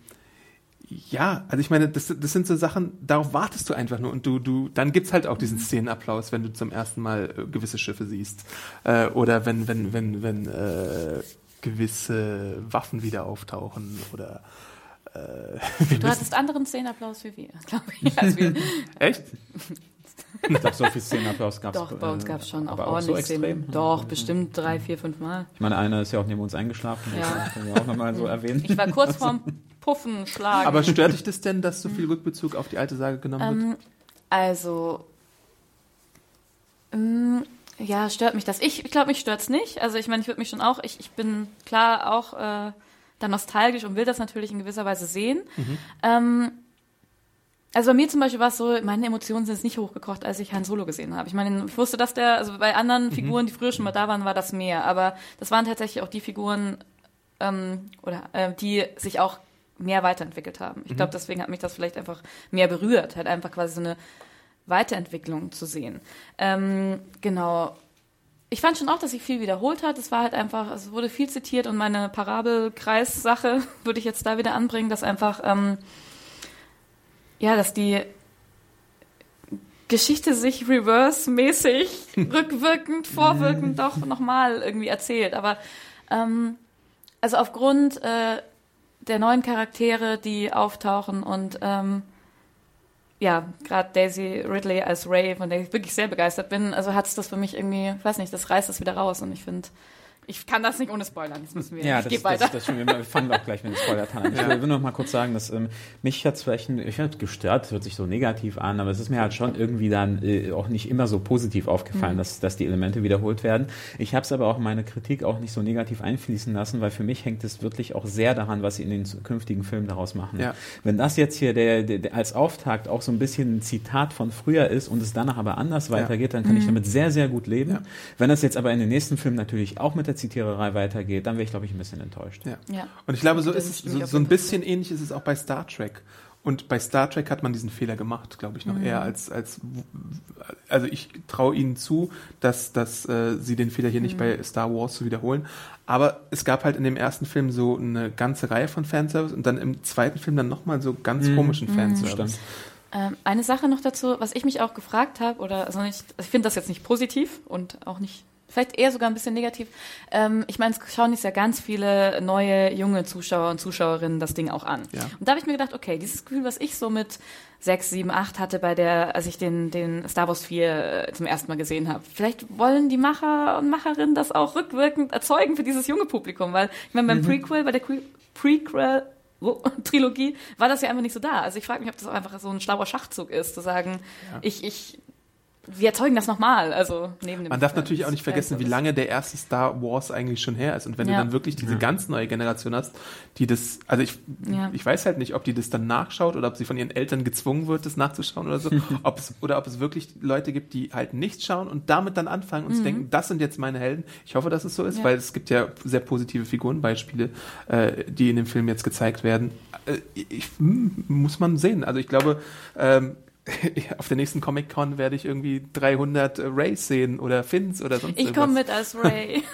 [SPEAKER 1] ja, also ich meine, das, das sind so Sachen, darauf wartest du einfach nur und du, du, dann gibt's halt auch diesen Szenenapplaus, wenn du zum ersten Mal äh, gewisse Schiffe siehst. Äh, oder wenn, wenn, wenn, wenn äh, gewisse Waffen wieder auftauchen oder äh,
[SPEAKER 2] Du hattest anderen Szenenapplaus wie wir, glaube ich. Also wir,
[SPEAKER 1] echt?
[SPEAKER 3] Ich glaube, so viel Szenenapplaus gab es.
[SPEAKER 2] doch, bei uns gab es schon auch
[SPEAKER 3] aber auch so
[SPEAKER 2] ordentlich. Szenen. Doch, bestimmt drei, vier, fünf Mal.
[SPEAKER 3] Ich meine, einer ist ja auch neben uns eingeschlafen,
[SPEAKER 2] Ja.
[SPEAKER 3] das können wir auch nochmal so erwähnen.
[SPEAKER 2] Ich war kurz vorm Puffen schlagen.
[SPEAKER 1] Aber stört dich das denn, dass so viel Rückbezug auf die alte Sage genommen wird?
[SPEAKER 2] Ähm, also, ähm, ja, stört mich das. Ich, ich glaube, mich stört's nicht. Also ich meine, ich würde mich schon auch, ich, ich bin klar auch äh, da nostalgisch und will das natürlich in gewisser Weise sehen. Ähm, also bei mir zum Beispiel war es so, meine Emotionen sind jetzt nicht hochgekocht, als ich Han Solo gesehen habe. Ich meine, ich wusste, dass der, also bei anderen Figuren, die früher schon mal da waren, war das mehr. Aber das waren tatsächlich auch die Figuren, ähm, oder äh, die sich auch mehr weiterentwickelt haben. Ich glaube, deswegen hat mich das vielleicht einfach mehr berührt, halt einfach quasi so eine Weiterentwicklung zu sehen. Ähm, genau. Ich fand schon auch, dass sich viel wiederholt hat. Es war halt einfach, es wurde viel zitiert und meine Parabelkreis-Sache würde ich jetzt da wieder anbringen, dass einfach, ähm, ja, dass die Geschichte sich reverse-mäßig, rückwirkend, vorwirkend doch nochmal irgendwie erzählt. Aber ähm, also aufgrund äh, der neuen Charaktere, die auftauchen und ähm, ja, gerade Daisy Ridley als Ray, von der ich wirklich sehr begeistert bin, also hat's das für mich irgendwie, weiß nicht, das reißt das wieder raus und ich finde, ich kann das nicht ohne Spoilern, jetzt müssen wir,
[SPEAKER 3] Ja,
[SPEAKER 2] ich
[SPEAKER 3] das, das,
[SPEAKER 2] weiter.
[SPEAKER 3] das, schon, wir fangen auch gleich mit den spoiler an. Ich will, will noch mal kurz sagen, dass ähm, mich hat vielleicht, ich hat gestört, hört sich so negativ an, aber es ist mir halt schon irgendwie dann äh, auch nicht immer so positiv aufgefallen, dass, dass die Elemente wiederholt werden. Ich habe es aber auch in meine Kritik auch nicht so negativ einfließen lassen, weil für mich hängt es wirklich auch sehr daran, was sie in den künftigen Filmen daraus machen.
[SPEAKER 1] Ja.
[SPEAKER 3] Wenn das jetzt hier der, der, der als Auftakt auch so ein bisschen ein Zitat von früher ist und es danach aber anders weitergeht, dann kann ich damit sehr, sehr gut leben.
[SPEAKER 1] Ja.
[SPEAKER 3] Wenn das jetzt aber in den nächsten Filmen natürlich auch mit der Zitiererei weitergeht, dann wäre ich, glaube ich, ein bisschen enttäuscht.
[SPEAKER 1] Ja.
[SPEAKER 2] Ja.
[SPEAKER 1] Und ich glaube, so ist es, so, so ein bisschen ähnlich ist es auch bei Star Trek. Und bei Star Trek hat man diesen Fehler gemacht, glaube ich, noch
[SPEAKER 2] Mhm.
[SPEAKER 1] eher als, als, also ich traue ihnen zu, dass, dass äh, sie den Fehler hier nicht
[SPEAKER 2] Mhm.
[SPEAKER 1] bei Star Wars zu wiederholen. Aber es gab halt in dem ersten Film so eine ganze Reihe von Fanservice und dann im zweiten Film dann nochmal so ganz
[SPEAKER 2] Mhm.
[SPEAKER 1] komischen Fanservice.
[SPEAKER 2] Ähm, eine Sache noch dazu, was ich mich auch gefragt habe, oder also nicht, also ich finde das jetzt nicht positiv und auch nicht, vielleicht eher sogar ein bisschen negativ. Ähm, ich meine, es schauen jetzt ja ganz viele neue junge Zuschauer und Zuschauerinnen das Ding auch an.
[SPEAKER 1] Ja.
[SPEAKER 2] Und da habe ich mir gedacht, okay, dieses Gefühl, was ich so mit sechs, sieben, acht hatte bei der, als ich den, den Star Wars 4 äh, zum ersten Mal gesehen habe. Vielleicht wollen die Macher und Macherinnen das auch rückwirkend erzeugen für dieses junge Publikum, weil ich meine, beim Prequel, bei der Que- Prequel Trilogie war das ja einfach nicht so da. Also ich frage mich, ob das auch einfach so ein schlauer Schachzug ist, zu sagen, ich, ich, wir erzeugen das nochmal. Also neben dem
[SPEAKER 1] Man darf natürlich auch nicht vergessen, wie lange der erste Star Wars eigentlich schon her ist. Und wenn du
[SPEAKER 2] Ja.
[SPEAKER 1] dann wirklich diese ganz neue Generation hast, die das, also ich,
[SPEAKER 2] Ja.
[SPEAKER 1] ich weiß halt nicht, ob die das dann nachschaut oder ob sie von ihren Eltern gezwungen wird, das nachzuschauen oder so. ob es, oder ob es wirklich Leute gibt, die halt nichts schauen und damit dann anfangen und sich denken, das sind jetzt meine Helden. Ich hoffe, dass es so ist,
[SPEAKER 2] Mhm. Ja.
[SPEAKER 1] weil es gibt ja sehr positive Figurenbeispiele, äh, die in dem Film jetzt gezeigt werden. Äh, ich, hm, muss man sehen. Also ich glaube, ähm, auf der nächsten Comic-Con werde ich irgendwie 300 Rays sehen oder Fins oder sonst
[SPEAKER 2] Ich komme mit als Ray.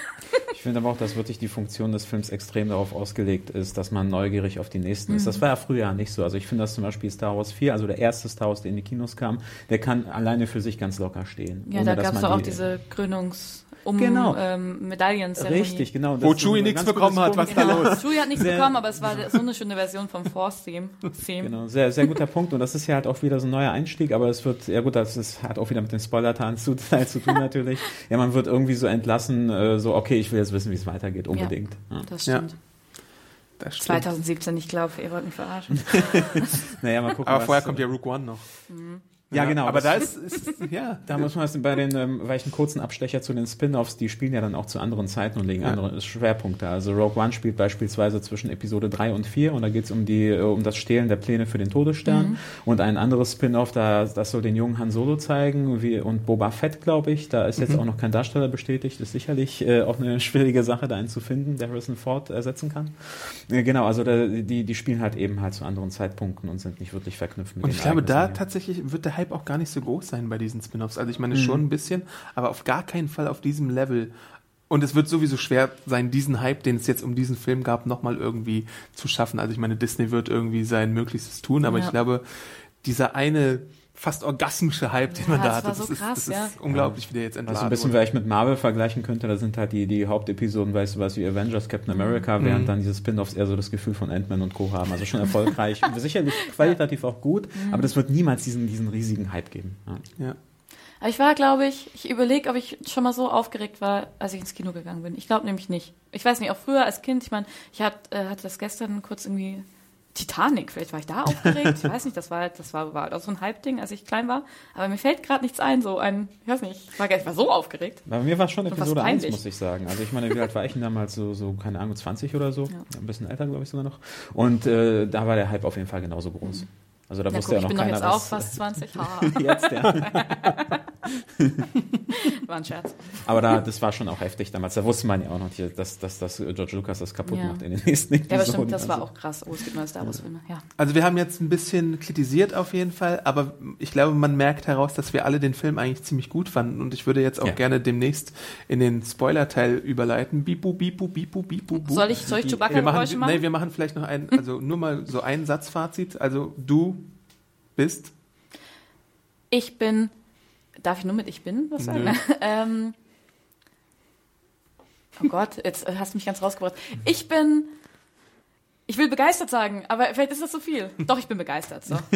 [SPEAKER 3] Ich finde aber auch, dass wirklich die Funktion des Films extrem darauf ausgelegt ist, dass man neugierig auf die nächsten ist.
[SPEAKER 2] Mhm.
[SPEAKER 3] Das war ja früher nicht so. Also ich finde, dass zum Beispiel Star Wars 4, also der erste Star Wars, der in die Kinos kam, der kann alleine für sich ganz locker stehen.
[SPEAKER 2] Ja, da gab es auch
[SPEAKER 3] die-
[SPEAKER 2] diese Krönungs- um
[SPEAKER 3] Genau.
[SPEAKER 2] ähm, Medaillenzeremonie.
[SPEAKER 3] Richtig, genau.
[SPEAKER 1] Wo Chewie nichts bekommen hat, was
[SPEAKER 3] Punkt.
[SPEAKER 1] da
[SPEAKER 2] Genau.
[SPEAKER 1] los?
[SPEAKER 2] Chewie hat nichts
[SPEAKER 3] Sehr-
[SPEAKER 2] bekommen, aber es war so eine schöne Version vom Force-Theme. Theme.
[SPEAKER 3] Genau, sehr, sehr guter Punkt. Und das ist ja halt auch wieder so ein neuer Einstieg, aber es wird, ja gut, das ist, hat auch wieder mit dem Spoiler-Teil zu, zu tun natürlich. Ja, man wird irgendwie so entlassen, äh, so, okay, ich will jetzt wissen, wie es weitergeht, unbedingt. Ja.
[SPEAKER 2] Das
[SPEAKER 1] Ja.
[SPEAKER 2] stimmt.
[SPEAKER 1] Das stimmt.
[SPEAKER 2] 2017, ich glaube, ihr wollt mich verarschen.
[SPEAKER 3] Naja, mal gucken.
[SPEAKER 1] Aber
[SPEAKER 3] was-
[SPEAKER 1] vorher kommt ja Rook One noch.
[SPEAKER 3] Ja, genau.
[SPEAKER 1] Aber da ist, ist ja.
[SPEAKER 3] Da muss man es bei den, ähm, weil ich einen kurzen Abstecher zu den Spin-Offs, die spielen ja dann auch zu anderen Zeiten und legen
[SPEAKER 1] Ja.
[SPEAKER 3] andere Schwerpunkte. Also Rogue One spielt beispielsweise zwischen Episode 3 und 4 und da geht es um die, äh, um das Stehlen der Pläne für den Todesstern. Und ein anderes Spin-off, da, das soll den jungen Han Solo zeigen, wie, und Boba Fett, glaube ich. Da ist jetzt auch noch kein Darsteller bestätigt. Ist sicherlich äh, auch eine schwierige Sache, da einen zu finden, der Harrison Ford ersetzen kann. Äh, genau, also da, die, die spielen halt eben halt zu anderen Zeitpunkten und sind nicht wirklich verknüpft mit
[SPEAKER 1] Und ich glaube, da tatsächlich wird der Hype auch gar nicht so groß sein bei diesen Spin-offs. Also ich meine
[SPEAKER 3] Mhm.
[SPEAKER 1] schon ein bisschen, aber auf gar keinen Fall auf diesem Level. Und es wird sowieso schwer sein, diesen Hype, den es jetzt um diesen Film gab, nochmal irgendwie zu schaffen. Also ich meine, Disney wird irgendwie sein Möglichstes tun, aber
[SPEAKER 2] Ja.
[SPEAKER 1] ich glaube, dieser eine fast orgasmische Hype, den man
[SPEAKER 2] Ja,
[SPEAKER 1] da
[SPEAKER 2] das
[SPEAKER 1] hatte,
[SPEAKER 2] war so
[SPEAKER 1] das, ist,
[SPEAKER 2] krass,
[SPEAKER 1] das
[SPEAKER 2] ja.
[SPEAKER 1] ist unglaublich, wie der jetzt
[SPEAKER 3] Also
[SPEAKER 1] entladen
[SPEAKER 3] ein bisschen,
[SPEAKER 1] wurde.
[SPEAKER 3] wer ich mit Marvel vergleichen könnte, da sind halt die, die Hauptepisoden, weißt du was, wie Avengers, Captain America, während
[SPEAKER 1] Mhm.
[SPEAKER 3] dann diese Spin-Offs eher so das Gefühl von Ant-Man und Co. haben. Also schon erfolgreich, sicherlich qualitativ auch gut, aber das wird niemals diesen, diesen riesigen Hype geben. Ja.
[SPEAKER 1] Ja.
[SPEAKER 2] Aber ich war, glaube ich, ich überlege, ob ich schon mal so aufgeregt war, als ich ins Kino gegangen bin. Ich glaube nämlich nicht. Ich weiß nicht, auch früher als Kind, ich meine, ich hat, äh, hatte das gestern kurz irgendwie Titanic, vielleicht war ich da aufgeregt. Ich weiß nicht, das war das war, war auch so ein Hype-Ding, als ich klein war. Aber mir fällt gerade nichts ein, so ein, ich weiß nicht, ich war, ich war so aufgeregt.
[SPEAKER 3] Bei mir war es schon Episode 1,
[SPEAKER 2] peinlich.
[SPEAKER 3] muss ich sagen. Also ich meine, wie alt war ich denn damals? So, so keine Ahnung, 20 oder so? Ein bisschen älter, glaube ich sogar noch. Und äh, da war der Hype auf jeden Fall genauso groß. Also da
[SPEAKER 2] Ja,
[SPEAKER 3] wusste
[SPEAKER 2] guck,
[SPEAKER 3] ja
[SPEAKER 2] ich
[SPEAKER 3] noch
[SPEAKER 2] bin doch
[SPEAKER 3] keiner,
[SPEAKER 2] jetzt auch
[SPEAKER 3] was...
[SPEAKER 2] fast 20. Ha,
[SPEAKER 3] jetzt, ja.
[SPEAKER 2] war ein Scherz.
[SPEAKER 3] Aber da, das war schon auch heftig damals. Da wusste man ja auch noch, hier, dass, dass, dass George Lucas das kaputt
[SPEAKER 2] Ja.
[SPEAKER 3] macht in den nächsten Episoden.
[SPEAKER 2] Ja, aber stimmt, das war
[SPEAKER 3] Also-
[SPEAKER 2] auch krass. Oh, es gibt neue Star Wars-Filme. Ja.
[SPEAKER 1] Also wir haben jetzt ein bisschen kritisiert auf jeden Fall, aber ich glaube, man merkt heraus, dass wir alle den Film eigentlich ziemlich gut fanden und ich würde jetzt auch
[SPEAKER 3] Ja.
[SPEAKER 1] gerne demnächst in den Spoiler-Teil überleiten. Bipu, bipu, bipu, bipu, bu.
[SPEAKER 2] Soll ich, soll ich
[SPEAKER 1] wir
[SPEAKER 2] Chewbacca-Geräusche
[SPEAKER 1] machen,
[SPEAKER 2] machen?
[SPEAKER 1] nee, wir machen vielleicht noch ein, also nur mal so ein Satzfazit. Also du bist
[SPEAKER 2] Ich bin. Darf ich nur mit Ich bin was sagen? Ähm, oh Gott, jetzt hast du mich ganz rausgebracht. Ich bin. Ich will begeistert sagen, aber vielleicht ist das zu viel. Doch, ich bin begeistert. So.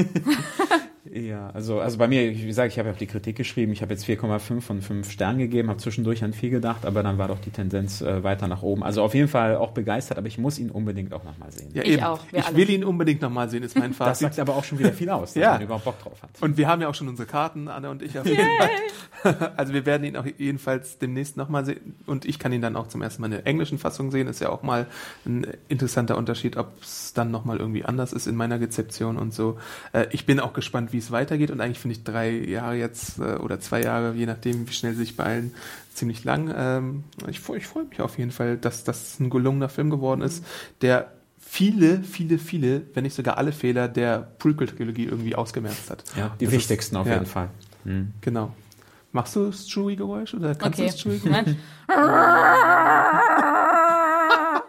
[SPEAKER 3] Ja, also, also bei mir, wie gesagt, ich habe ja auch die Kritik geschrieben. Ich habe jetzt 4,5 von 5 Sternen gegeben, habe zwischendurch an viel gedacht, aber dann war doch die Tendenz äh, weiter nach oben. Also auf jeden Fall auch begeistert, aber ich muss ihn unbedingt auch nochmal sehen.
[SPEAKER 1] ja
[SPEAKER 2] Ich
[SPEAKER 1] eben.
[SPEAKER 2] auch,
[SPEAKER 1] ich
[SPEAKER 2] alle.
[SPEAKER 1] will ihn unbedingt nochmal sehen, ist mein
[SPEAKER 3] Das
[SPEAKER 1] Fazit.
[SPEAKER 3] sagt aber auch schon wieder viel aus, dass
[SPEAKER 1] Ja.
[SPEAKER 3] man überhaupt Bock drauf hat.
[SPEAKER 1] Und wir haben ja auch schon unsere Karten, Anne und ich auf jeden Fall. Also wir werden ihn auch jedenfalls demnächst nochmal sehen. Und ich kann ihn dann auch zum ersten Mal in der englischen Fassung sehen. Ist ja auch mal ein interessanter Unterschied, ob es dann nochmal irgendwie anders ist in meiner Rezeption und so. Äh, Ich bin auch gespannt, wie es weitergeht. Und eigentlich finde ich drei Jahre jetzt äh, oder zwei Jahre, je nachdem, wie schnell sie sich beeilen, ziemlich lang. Ähm, Ich, freu- ich freue mich auf jeden Fall, dass das ein gelungener Film geworden ist, der viele, viele, viele, wenn nicht sogar alle Fehler der Prequel-Trilogie irgendwie ausgemerzt hat.
[SPEAKER 3] Ja, die
[SPEAKER 1] Das ist-
[SPEAKER 3] wichtigsten auf
[SPEAKER 1] ja.
[SPEAKER 3] jeden Fall. Hm.
[SPEAKER 1] Genau. Machst du das Chewie-Geräusch oder kannst
[SPEAKER 2] Okay.
[SPEAKER 1] du das Chewie-Geräusch?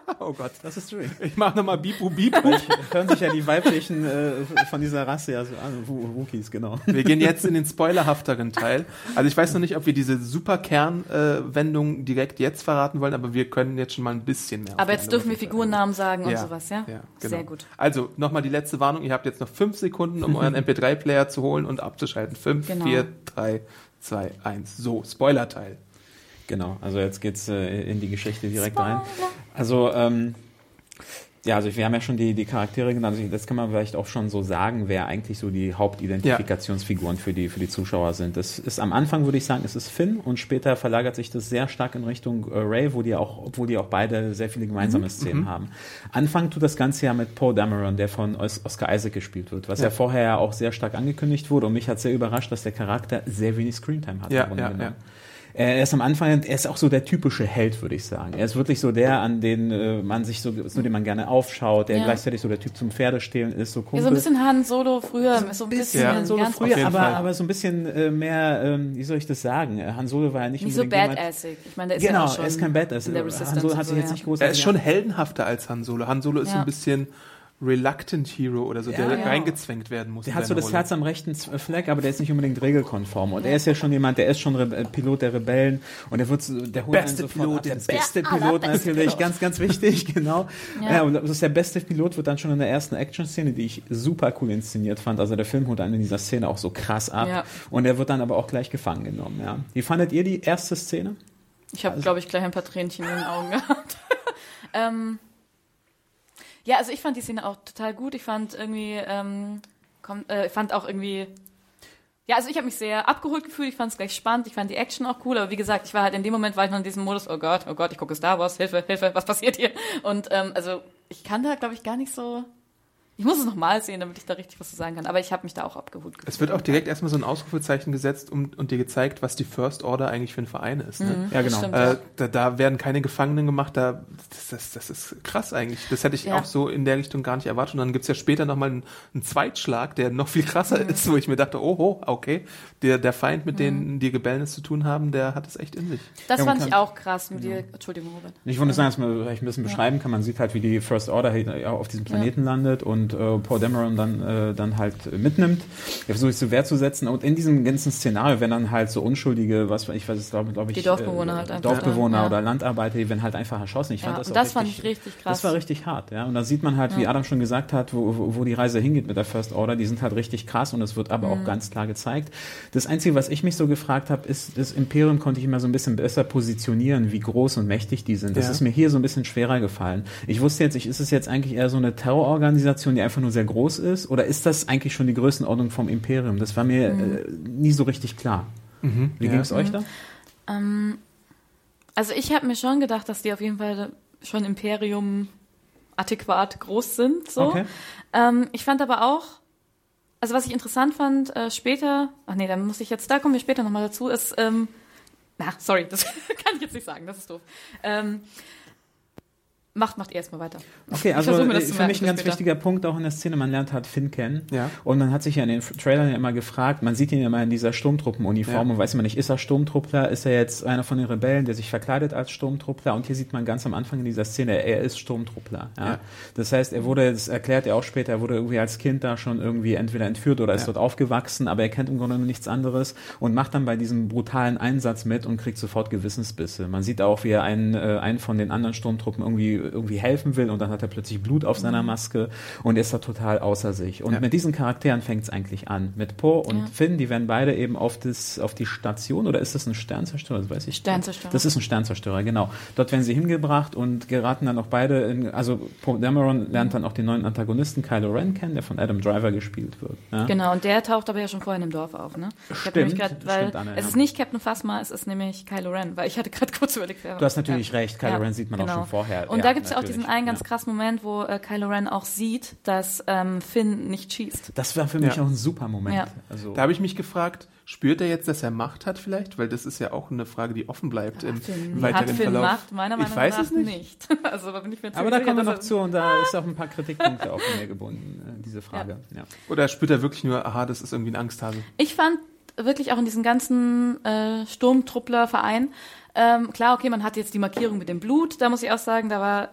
[SPEAKER 1] Oh Gott.
[SPEAKER 3] Das ist Chewie.
[SPEAKER 1] Ich mach nochmal Bipu Bipu.
[SPEAKER 3] Hören sich ja die weiblichen äh, von dieser Rasse ja so an, Wo- Wookiees, genau.
[SPEAKER 1] Wir gehen jetzt in den spoilerhafteren Teil. Also ich weiß noch nicht, ob wir diese super Kern-Wendung direkt jetzt verraten wollen, aber wir können jetzt schon mal ein bisschen mehr.
[SPEAKER 2] Aber jetzt dürfen wir Figurennamen sagen
[SPEAKER 1] Ja,
[SPEAKER 2] und sowas, ja?
[SPEAKER 1] Ja, genau.
[SPEAKER 2] Sehr gut.
[SPEAKER 1] Also nochmal die letzte Warnung. Ihr habt jetzt noch fünf Sekunden, um euren MP3-Player zu holen und abzuschalten. Fünf,
[SPEAKER 2] Genau.
[SPEAKER 1] vier, drei, zwei, eins. So, Spoiler-Teil.
[SPEAKER 3] Genau, also jetzt geht's äh, in die Geschichte direkt rein. Also, ähm, ja, also wir haben ja schon die, die Charaktere genannt. Also das kann man vielleicht auch schon so sagen, wer eigentlich so die Hauptidentifikationsfiguren für, die, für die Zuschauer sind. Das ist am Anfang, würde ich sagen, es ist Finn und später verlagert sich das sehr stark in Richtung äh, Ray, wo die auch, obwohl die auch beide sehr viele gemeinsame Szenen haben. Anfangen tut das Ganze ja mit Poe Dameron, der von Os Oscar Isaac gespielt wird, was ja. vorher ja auch sehr stark angekündigt wurde und mich hat sehr überrascht, dass der Charakter sehr wenig Screentime hat.
[SPEAKER 1] Ja, ja,
[SPEAKER 3] genommen.
[SPEAKER 1] ja.
[SPEAKER 3] Er ist am Anfang, er ist auch so der typische Held, würde ich sagen. Er ist wirklich so der, an den äh, man sich so, zu dem man gerne aufschaut, der
[SPEAKER 2] Ja.
[SPEAKER 3] gleichzeitig so der Typ zum Pferdestehlen ist, so
[SPEAKER 2] Ja,
[SPEAKER 3] Kumpel.
[SPEAKER 2] so ein bisschen Han Solo früher, so ein bisschen,
[SPEAKER 1] Ja.
[SPEAKER 3] Han Solo
[SPEAKER 2] ganz
[SPEAKER 3] früher, aber,
[SPEAKER 1] Fall.
[SPEAKER 3] aber so ein bisschen äh, mehr, ähm, wie soll ich das sagen? Äh, Han Solo war ja nicht,
[SPEAKER 2] nicht so badassig. Ich meine, der ist
[SPEAKER 3] Genau,
[SPEAKER 2] ja auch schon
[SPEAKER 3] er ist kein Badass. Han Solo hat sich
[SPEAKER 2] so,
[SPEAKER 3] jetzt
[SPEAKER 2] ja.
[SPEAKER 3] nicht groß
[SPEAKER 1] Er ist schon heldenhafter als Han Solo. Han Solo ist so
[SPEAKER 2] Ja.
[SPEAKER 1] ein bisschen reluctant Hero oder so, der
[SPEAKER 3] Ja, ja.
[SPEAKER 1] reingezwängt werden muss.
[SPEAKER 3] Der hat so das
[SPEAKER 1] Rolle.
[SPEAKER 3] Herz am rechten Fleck, aber der ist nicht unbedingt regelkonform. Und er ist ja schon jemand, der ist schon Re äh, Pilot der Rebellen und der wird, so- der holt
[SPEAKER 1] Beste Pilot,
[SPEAKER 3] ab. der beste. Pilot natürlich,
[SPEAKER 2] Pilot.
[SPEAKER 3] ganz, ganz wichtig, genau.
[SPEAKER 2] Ja.
[SPEAKER 3] Ja. und das ist der beste Pilot wird dann schon in der ersten Action-Szene, die ich super cool inszeniert fand. Also der Film holt einen in dieser Szene auch so krass ab.
[SPEAKER 2] Ja.
[SPEAKER 3] Und er wird dann aber auch gleich gefangen genommen. Ja. Wie fandet ihr die erste Szene?
[SPEAKER 2] Ich habe, glaube ich, gleich ein paar Tränchen in den Augen gehabt. ähm, ja, also ich fand die Szene auch total gut. Ich fand irgendwie, ähm, komm, äh, fand auch irgendwie, ja, also ich habe mich sehr abgeholt gefühlt. Ich fand es gleich spannend. Ich fand die Action auch cool. Aber wie gesagt, ich war halt in dem Moment, war ich noch in diesem Modus, oh Gott, oh Gott, ich gucke Star Wars, Hilfe, Hilfe, was passiert hier? Und ähm, also ich kann da, glaube ich, gar nicht so. Ich muss es nochmal sehen, damit ich da richtig was zu sagen kann. Aber ich habe mich da auch abgeholt gefühlt.
[SPEAKER 1] Es wird auch direkt erstmal so ein Ausrufezeichen gesetzt um, und dir gezeigt, was die First Order eigentlich für ein Verein ist. Ne?
[SPEAKER 3] Ja, genau.
[SPEAKER 2] stimmt.
[SPEAKER 1] Äh, da, da werden keine Gefangenen gemacht, da, das, das, das ist krass eigentlich. Das hätte ich
[SPEAKER 2] Ja.
[SPEAKER 1] auch so in der Richtung gar nicht erwartet. Und dann gibt's ja später nochmal einen, einen Zweitschlag, der noch viel krasser ist, wo ich mir dachte, oh, okay, der, der Feind, mit denen die Rebellen es zu tun haben, der hat es echt in sich.
[SPEAKER 2] Das
[SPEAKER 3] Ja,
[SPEAKER 2] fand ich auch krass mit dir. Entschuldigung, Robert.
[SPEAKER 3] Ich wollte sagen, dass man vielleicht ein bisschen beschreiben kann. Man sieht halt, wie die First Order auf diesem Planeten landet und äh, Paul Dameron dann, äh, dann halt äh, mitnimmt. Er versucht sich zur Wehr zu setzen. Und in diesem ganzen Szenario werden dann halt so unschuldige, was ich weiß, glaube glaub ich,
[SPEAKER 2] Die Dorfbewohner halt einfach
[SPEAKER 3] Dorfbewohner
[SPEAKER 2] da, ja.
[SPEAKER 3] oder Landarbeiter, die werden halt einfach erschossen. Ich
[SPEAKER 2] Ja,
[SPEAKER 3] fand das
[SPEAKER 2] und
[SPEAKER 3] auch
[SPEAKER 2] das fand
[SPEAKER 3] richtig,
[SPEAKER 2] ich richtig krass.
[SPEAKER 3] Das war richtig hart, ja. Und da sieht man halt, wie Adam schon gesagt hat, wo, wo, wo die Reise hingeht mit der First Order. Die sind halt richtig krass und es wird aber
[SPEAKER 2] Mhm.
[SPEAKER 3] auch ganz klar gezeigt. Das Einzige, was ich mich so gefragt habe, ist, das Imperium konnte ich immer so ein bisschen besser positionieren, wie groß und mächtig die sind. Das
[SPEAKER 1] Ja.
[SPEAKER 3] ist mir hier so ein bisschen schwerer gefallen. Ich wusste jetzt, ich, ist es jetzt eigentlich eher so eine Terrororganisation, die einfach nur sehr groß ist? Oder ist das eigentlich schon die Größenordnung vom Imperium? Das war mir
[SPEAKER 2] Mhm.
[SPEAKER 3] äh, nie so richtig klar. Wie
[SPEAKER 1] Ja.
[SPEAKER 3] ging es euch da?
[SPEAKER 2] Also ich habe mir schon gedacht, dass die auf jeden Fall schon Imperium adäquat groß sind. So.
[SPEAKER 3] Okay.
[SPEAKER 2] Ähm, ich fand aber auch, also was ich interessant fand, äh, später, ach nee, dann muss ich jetzt, da kommen wir später nochmal dazu, ist, ähm, na, sorry, das kann ich jetzt nicht sagen, das ist doof. Ähm, macht, macht erstmal weiter.
[SPEAKER 3] Okay,
[SPEAKER 2] Ich
[SPEAKER 3] also für mich ein ganz
[SPEAKER 2] später.
[SPEAKER 3] wichtiger Punkt auch in der Szene, man lernt halt Finn kennen.
[SPEAKER 1] Ja.
[SPEAKER 3] Und man hat sich ja in den Trailern ja immer gefragt, man sieht ihn ja immer in dieser Sturmtruppenuniform
[SPEAKER 1] Ja.
[SPEAKER 3] und weiß immer nicht, ist er Sturmtruppler, ist er jetzt einer von den Rebellen, der sich verkleidet als Sturmtruppler und hier sieht man ganz am Anfang in dieser Szene, er ist Sturmtruppler. Ja.
[SPEAKER 1] Ja.
[SPEAKER 3] Das heißt, er wurde, das erklärt er auch später, er wurde irgendwie als Kind da schon irgendwie entweder entführt oder ist
[SPEAKER 1] Ja.
[SPEAKER 3] dort aufgewachsen, aber er kennt im Grunde nichts anderes und macht dann bei diesem brutalen Einsatz mit und kriegt sofort Gewissensbisse. Man sieht auch, wie er einen, äh, einen von den anderen Sturmtruppen irgendwie, irgendwie helfen will und dann hat er plötzlich Blut auf seiner Maske und ist da total außer sich. Und
[SPEAKER 1] Ja.
[SPEAKER 3] mit diesen Charakteren fängt es eigentlich an. Mit Po und
[SPEAKER 2] Ja.
[SPEAKER 3] Finn, die werden beide eben auf, das, auf die Station, oder ist das ein Sternzerstörer? Das weiß ich.
[SPEAKER 2] Sternzerstörer.
[SPEAKER 3] Das ist ein Sternzerstörer, genau. Dort werden sie hingebracht und geraten dann auch beide, in, also Poe Dameron lernt dann auch den neuen Antagonisten Kylo Ren kennen, der von Adam Driver gespielt wird. Ja?
[SPEAKER 2] Genau, und der taucht aber ja schon vorher in dem Dorf auf, ne? Ich
[SPEAKER 3] Stimmt,
[SPEAKER 2] grad, weil
[SPEAKER 3] stimmt, Anne,
[SPEAKER 2] es ist nicht Captain Phasma, es ist nämlich Kylo Ren, weil ich hatte gerade kurz überlegt, wer
[SPEAKER 3] Du hast natürlich recht, Kylo Ren sieht man auch
[SPEAKER 2] genau.
[SPEAKER 3] schon vorher.
[SPEAKER 2] Und
[SPEAKER 3] Ja,
[SPEAKER 2] da gibt's ja auch
[SPEAKER 3] natürlich,
[SPEAKER 2] diesen einen ganz
[SPEAKER 3] ja.
[SPEAKER 2] krassen Moment, wo äh, Kylo Ren auch sieht, dass ähm, Finn nicht schießt.
[SPEAKER 3] Das war für mich
[SPEAKER 1] Ja.
[SPEAKER 3] auch ein super Moment.
[SPEAKER 2] Ja.
[SPEAKER 3] Also,
[SPEAKER 1] Da habe ich mich gefragt, spürt er jetzt, dass er Macht hat vielleicht? Weil das ist ja auch eine Frage, die offen bleibt im, im
[SPEAKER 2] Hat
[SPEAKER 1] weiteren
[SPEAKER 2] Finn
[SPEAKER 1] Verlauf.
[SPEAKER 2] Macht? Meiner Meinung
[SPEAKER 1] ich weiß
[SPEAKER 2] nach
[SPEAKER 1] es nicht.
[SPEAKER 2] also da bin ich mir
[SPEAKER 3] aber da kommen wir noch zu und da ist auch ein paar Kritikpunkte auch mir gebunden, äh, diese Frage. Ja.
[SPEAKER 1] Oder spürt er wirklich nur, aha, das ist irgendwie ein Angsthase?
[SPEAKER 2] Ich fand wirklich auch in diesem ganzen äh, Sturmtruppler-Verein, ähm, klar, okay, man hat jetzt die Markierung mit dem Blut, da muss ich auch sagen, da war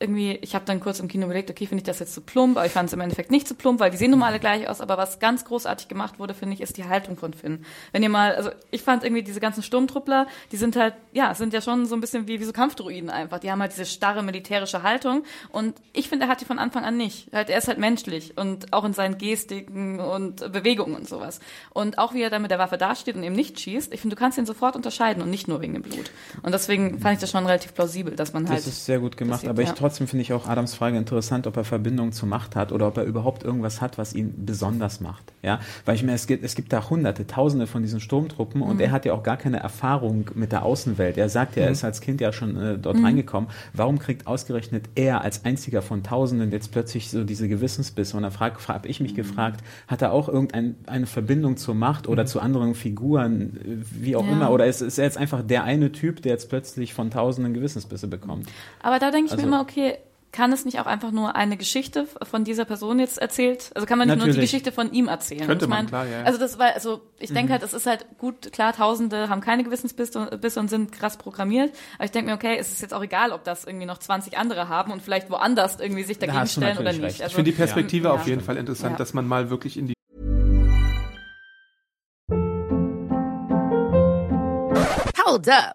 [SPEAKER 2] irgendwie, ich habe dann kurz im Kino überlegt, okay, finde ich das jetzt zu plump, aber ich fand es im Endeffekt nicht zu plump, weil die sehen nun mal alle gleich aus, aber was ganz großartig gemacht wurde, finde ich, ist die Haltung von Finn. Wenn ihr mal, also ich fand irgendwie diese ganzen Sturmtruppler, die sind halt, ja, sind ja schon so ein bisschen wie, wie so Kampfdruiden einfach. Die haben halt diese starre militärische Haltung und ich finde, er hat die von Anfang an nicht. Halt, er ist halt menschlich und auch in seinen Gestiken und Bewegungen und sowas. Und auch wie er dann mit der Waffe dasteht und eben nicht schießt, ich finde, du kannst ihn sofort unterscheiden und nicht nur wegen dem Blut. Und deswegen fand ich das schon relativ plausibel, dass man halt
[SPEAKER 3] Das ist sehr gut gemacht,
[SPEAKER 2] sieht,
[SPEAKER 3] aber ich
[SPEAKER 2] ja.
[SPEAKER 3] Trotzdem finde ich auch Adams Frage interessant, ob er Verbindung zur Macht hat oder ob er überhaupt irgendwas hat, was ihn besonders macht. Ja, weil ich meine, es gibt, es gibt da hunderte, tausende von diesen Sturmtruppen und er hat ja auch gar keine Erfahrung mit der Außenwelt. Er sagt ja, er ist als Kind ja schon äh, dort reingekommen. Warum kriegt ausgerechnet er als einziger von Tausenden jetzt plötzlich so diese Gewissensbisse? Und da frage frag ich mich gefragt, hat er auch irgendeine Verbindung zur Macht oder zu anderen Figuren, äh, wie auch
[SPEAKER 2] Ja.
[SPEAKER 3] immer? Oder ist, ist er jetzt einfach der eine Typ, der jetzt plötzlich von Tausenden Gewissensbisse bekommt?
[SPEAKER 2] Aber da denke ich
[SPEAKER 3] Also-
[SPEAKER 2] mir immer, okay, kann es nicht auch einfach nur eine Geschichte von dieser Person jetzt erzählt? Also kann man nicht nur die
[SPEAKER 3] Natürlich.
[SPEAKER 2] Geschichte von ihm erzählen?
[SPEAKER 1] Könnte
[SPEAKER 2] ich
[SPEAKER 1] man, klar, ja.
[SPEAKER 2] Also das war, also ich denke halt, es ist halt gut, klar, Tausende haben keine Gewissensbisse Bisse und sind krass programmiert. Aber ich denke mir, okay, es ist jetzt auch egal, ob das irgendwie noch 20 andere haben und vielleicht woanders irgendwie sich dagegen
[SPEAKER 3] du
[SPEAKER 2] stellen oder
[SPEAKER 3] natürlich
[SPEAKER 2] nicht. Also,
[SPEAKER 1] Ich finde die Perspektive
[SPEAKER 2] Ja.
[SPEAKER 1] auf jeden Fall interessant,
[SPEAKER 2] Ja.
[SPEAKER 1] dass man mal wirklich in die
[SPEAKER 4] Hold up.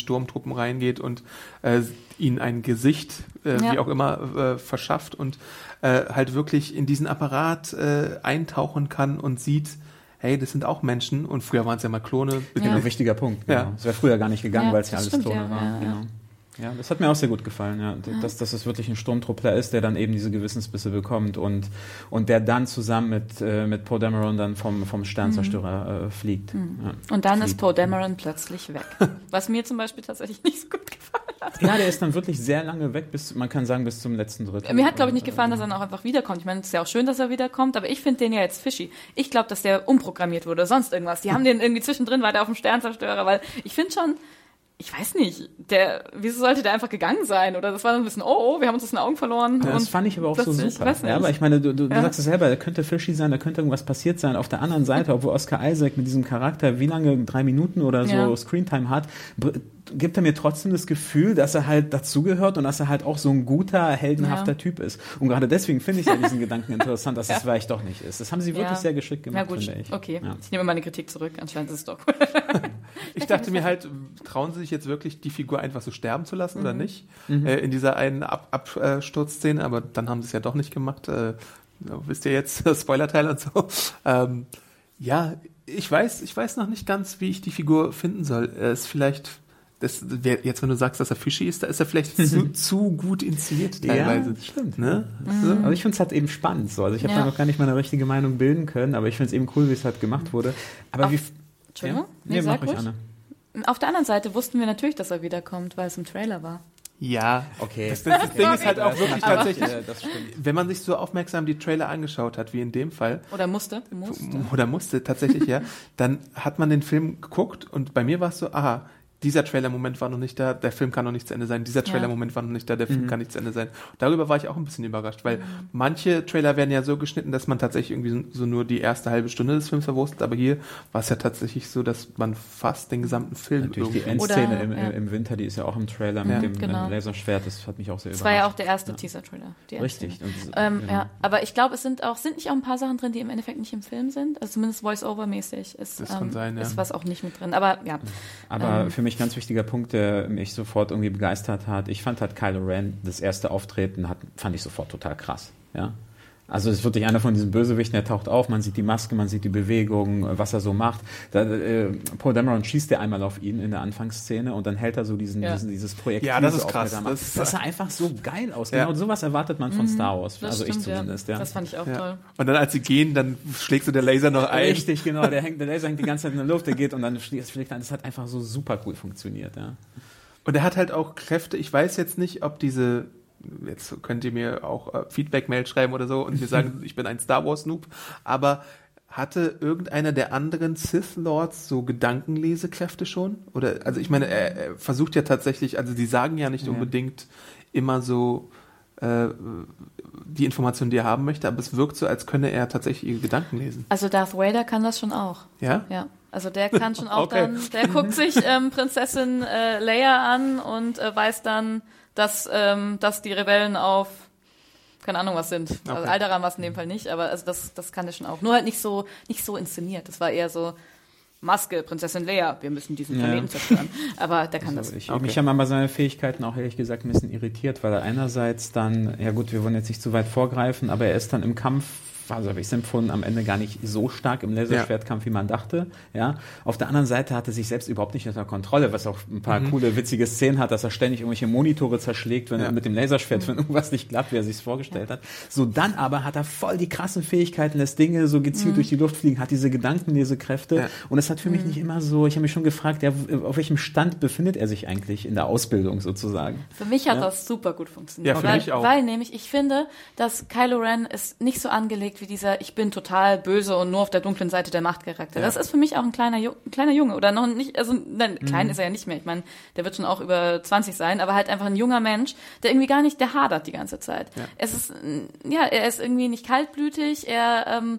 [SPEAKER 1] Sturmtruppen reingeht und äh, ihnen ein Gesicht, äh,
[SPEAKER 2] Ja.
[SPEAKER 1] wie auch immer, äh, verschafft und äh, halt wirklich in diesen Apparat äh, eintauchen kann und sieht, hey, das sind auch Menschen und früher waren es ja mal Klone.
[SPEAKER 3] Genau, ein wichtiger Punkt. Genau.
[SPEAKER 1] Ja.
[SPEAKER 3] Es wäre früher gar nicht gegangen,
[SPEAKER 2] Ja,
[SPEAKER 3] weil es ja
[SPEAKER 2] das
[SPEAKER 3] alles
[SPEAKER 2] stimmt,
[SPEAKER 3] Klone
[SPEAKER 2] ja,
[SPEAKER 3] waren.
[SPEAKER 2] ja, ja.
[SPEAKER 3] Genau. Ja, das hat mir auch sehr gut gefallen, ja. Dass, dass es wirklich ein Sturmtruppler ist, der dann eben diese Gewissensbisse bekommt und, und der dann zusammen mit, äh, mit Poe Dameron dann vom, vom Sternzerstörer äh, fliegt. Ja.
[SPEAKER 2] Und dann ist
[SPEAKER 3] Fliegt.
[SPEAKER 2] Poe Dameron plötzlich weg. Was mir zum Beispiel tatsächlich nicht so gut gefallen hat.
[SPEAKER 3] Ja, der ist dann wirklich sehr lange weg, bis, man kann sagen, bis zum letzten Drittel.
[SPEAKER 2] Mir hat, glaube ich, nicht gefallen, dass er dann auch einfach wiederkommt. Ich meine, es ist ja auch schön, dass er wiederkommt, aber ich finde den ja jetzt fishy. Ich glaube, dass der umprogrammiert wurde oder sonst irgendwas. Die haben den irgendwie zwischendrin weiter auf dem Sternzerstörer, weil ich finde schon, ich weiß nicht, der, wieso sollte der einfach gegangen sein? Oder das war so ein bisschen, oh, oh wir haben uns aus den Augen verloren.
[SPEAKER 3] Ja, das fand ich aber auch so super.
[SPEAKER 2] weiß nicht.
[SPEAKER 3] Ja, aber ich meine, du, du, du
[SPEAKER 2] Ja.
[SPEAKER 3] sagst es selber, da könnte fishy sein, da könnte irgendwas passiert sein. Auf der anderen Seite, obwohl Oscar Isaac mit diesem Charakter wie lange, drei Minuten oder so
[SPEAKER 2] Ja.
[SPEAKER 3] Screentime hat, gibt er mir trotzdem das Gefühl, dass er halt dazugehört und dass er halt auch so ein guter, heldenhafter
[SPEAKER 2] Ja.
[SPEAKER 3] Typ ist. Und gerade deswegen finde ich ja diesen Gedanken interessant, dass es vielleicht doch nicht ist. Das haben sie wirklich
[SPEAKER 2] Ja.
[SPEAKER 3] sehr geschickt gemacht,
[SPEAKER 2] Ja gut,
[SPEAKER 3] finde ich.
[SPEAKER 2] okay.
[SPEAKER 3] Ja.
[SPEAKER 2] Ich nehme meine Kritik zurück. Anscheinend ist es doch
[SPEAKER 1] Ich dachte mir halt, trauen sie sich jetzt wirklich, die Figur einfach so sterben zu lassen
[SPEAKER 2] Mhm.
[SPEAKER 1] oder nicht? Äh, in dieser einen Ab Absturzszene, aber dann haben sie es ja doch nicht gemacht. Äh, ja, wisst ihr jetzt, Spoilerteil und so. Ähm, ja, ich weiß, ich weiß noch nicht ganz, wie ich die Figur finden soll. Er ist vielleicht, das, jetzt wenn du sagst, dass er fishy ist, da ist er vielleicht zu, zu gut inszeniert teilweise.
[SPEAKER 3] Ja, das stimmt.
[SPEAKER 1] Ne?
[SPEAKER 3] So, Also ich finde es halt eben spannend so. Also ich habe
[SPEAKER 2] Ja.
[SPEAKER 3] da noch gar nicht meine richtige Meinung bilden können, aber ich finde es eben cool, wie es halt gemacht wurde. Aber
[SPEAKER 2] Auf-
[SPEAKER 3] wie...
[SPEAKER 2] Entschuldigung?
[SPEAKER 3] Ja?
[SPEAKER 2] Nee,
[SPEAKER 3] Nee,
[SPEAKER 2] sag
[SPEAKER 3] mach ruhig. Anne.
[SPEAKER 2] Auf der anderen Seite wussten wir natürlich, dass er wiederkommt, weil es im Trailer war.
[SPEAKER 1] Ja,
[SPEAKER 3] Okay.
[SPEAKER 1] Das, das, das Ding ist halt auch wirklich tatsächlich,
[SPEAKER 3] Ja, das stimmt.
[SPEAKER 1] wenn man sich so aufmerksam die Trailer angeschaut hat, wie in dem Fall,
[SPEAKER 2] Oder musste. musste.
[SPEAKER 1] oder musste tatsächlich, ja, dann hat man den Film geguckt und bei mir war es so, aha, dieser Trailer-Moment war noch nicht da, der Film kann noch nicht zu Ende sein, dieser Trailer-Moment war noch nicht da, der Film kann nicht zu Ende sein. Darüber war ich auch ein bisschen überrascht, weil manche Trailer werden ja so geschnitten, dass man tatsächlich irgendwie so nur die erste halbe Stunde des Films verwurstet, aber hier war es ja tatsächlich so, dass man fast den gesamten Film
[SPEAKER 3] Natürlich die Endszene
[SPEAKER 2] Oder-
[SPEAKER 3] im,
[SPEAKER 2] ja.
[SPEAKER 3] im Winter, die ist ja auch im Trailer
[SPEAKER 1] Ja.
[SPEAKER 3] mit dem
[SPEAKER 2] Genau.
[SPEAKER 3] Laserschwert, das hat mich auch sehr
[SPEAKER 2] Das
[SPEAKER 3] überrascht.
[SPEAKER 2] war ja auch der erste Teaser-Trailer. die
[SPEAKER 3] Richtig. Und das-
[SPEAKER 2] Ähm,
[SPEAKER 3] genau.
[SPEAKER 2] ja, aber ich glaube, es sind auch, sind nicht auch ein paar Sachen drin, die im Endeffekt nicht im Film sind. Also zumindest Voice-Over-mäßig ist,
[SPEAKER 1] Das
[SPEAKER 2] ähm,
[SPEAKER 1] sein, ja.
[SPEAKER 2] ist was auch nicht mit drin. Aber ja.
[SPEAKER 3] Aber
[SPEAKER 2] Ähm.
[SPEAKER 3] für mich ganz wichtiger Punkt, der mich sofort irgendwie begeistert hat. Ich fand halt Kylo Ren, das erste Auftreten, hat, fand ich sofort total krass. Ja. Also es ist wirklich einer von diesen Bösewichten, der taucht auf, man sieht die Maske, man sieht die Bewegung, äh, was er so macht. Da, äh, Paul Dameron schießt ja einmal auf ihn in der Anfangsszene und dann hält er so diesen,
[SPEAKER 2] Ja.
[SPEAKER 3] diesen dieses Projekt.
[SPEAKER 1] Ja, das ist krass.
[SPEAKER 3] Das,
[SPEAKER 1] Das-
[SPEAKER 3] das sah einfach so geil aus.
[SPEAKER 1] Ja.
[SPEAKER 3] Genau sowas erwartet man von Star Wars.
[SPEAKER 2] Mhm.
[SPEAKER 3] Also ich
[SPEAKER 2] stimmt,
[SPEAKER 3] zumindest.
[SPEAKER 2] ja.
[SPEAKER 3] Ja.
[SPEAKER 2] Das fand ich auch
[SPEAKER 1] Ja.
[SPEAKER 2] toll.
[SPEAKER 1] Und dann, als sie gehen, dann schlägt so der Laser noch ein.
[SPEAKER 3] Richtig, genau. Der, hängt, der Laser hängt die ganze Zeit in der Luft, der geht und dann fliegt er. Das hat einfach so super cool funktioniert. Ja.
[SPEAKER 1] Und er hat halt auch Kräfte. Ich weiß jetzt nicht, ob diese. Jetzt könnt ihr mir auch äh, Feedback-Mail schreiben oder so und mir sagen, ich bin ein Star Wars-Noob. Aber hatte irgendeiner der anderen Sith Lords so Gedankenlesekräfte schon? Oder, also ich meine, er, er versucht ja tatsächlich, also die sagen ja nicht
[SPEAKER 3] Ja.
[SPEAKER 1] unbedingt immer so äh, die Informationen, die er haben möchte, aber es wirkt so, als könne er tatsächlich ihre Gedanken lesen.
[SPEAKER 2] Also Darth Vader kann das schon auch.
[SPEAKER 1] Ja?
[SPEAKER 2] Ja. Also der kann schon auch
[SPEAKER 1] Okay.
[SPEAKER 2] dann, der guckt sich ähm, Prinzessin äh, Leia an und äh, weiß dann, dass, ähm, dass die Rebellen auf keine Ahnung was sind. Also
[SPEAKER 1] Okay.
[SPEAKER 2] Alderan war es in dem Fall nicht, aber also das, das kann er schon auch. Nur halt nicht so, nicht so inszeniert. Das war eher so Maske, Prinzessin Leia, wir müssen diesen
[SPEAKER 3] Ja.
[SPEAKER 2] Planeten zerstören. Aber der kann das.
[SPEAKER 3] Ich,
[SPEAKER 1] Okay.
[SPEAKER 3] Mich haben aber seine Fähigkeiten auch ehrlich gesagt ein bisschen irritiert, weil er einerseits dann, ja gut, wir wollen jetzt nicht zu weit vorgreifen, aber er ist dann im Kampf, also habe ich es empfunden, am Ende gar nicht so stark im Laserschwertkampf, wie man dachte. Ja. Auf der anderen Seite hat er sich selbst überhaupt nicht unter Kontrolle, was auch ein paar coole, witzige Szenen hat, dass er ständig irgendwelche Monitore zerschlägt, wenn
[SPEAKER 1] Ja.
[SPEAKER 3] er mit dem Laserschwert, wenn irgendwas nicht klappt, wie er sich vorgestellt hat. So, dann aber hat er voll die krassen Fähigkeiten, lässt Dinge so gezielt durch die Luft fliegen, hat diese Gedankenlesekräfte.
[SPEAKER 1] Ja.
[SPEAKER 3] Und es hat für mich nicht immer so, ich habe mich schon gefragt, ja, auf welchem Stand befindet er sich eigentlich in der Ausbildung sozusagen?
[SPEAKER 2] Für mich hat
[SPEAKER 3] Ja.
[SPEAKER 2] das super gut funktioniert.
[SPEAKER 1] Ja, für
[SPEAKER 2] weil,
[SPEAKER 1] mich auch.
[SPEAKER 2] Weil nämlich, ich finde, dass Kylo Ren ist nicht so angelegt wie dieser Ich bin total böse und nur auf der dunklen Seite der Macht Charakter.
[SPEAKER 1] Ja.
[SPEAKER 2] Das ist für mich auch ein kleiner, Ju ein kleiner Junge. Oder noch nicht, also nein,
[SPEAKER 1] Mhm.
[SPEAKER 2] klein ist er ja nicht mehr. Ich meine, der wird schon auch über 20 sein, aber halt einfach ein junger Mensch, der irgendwie gar nicht, der hadert die ganze Zeit. Es ist, ja, er ist irgendwie nicht kaltblütig, er, ähm,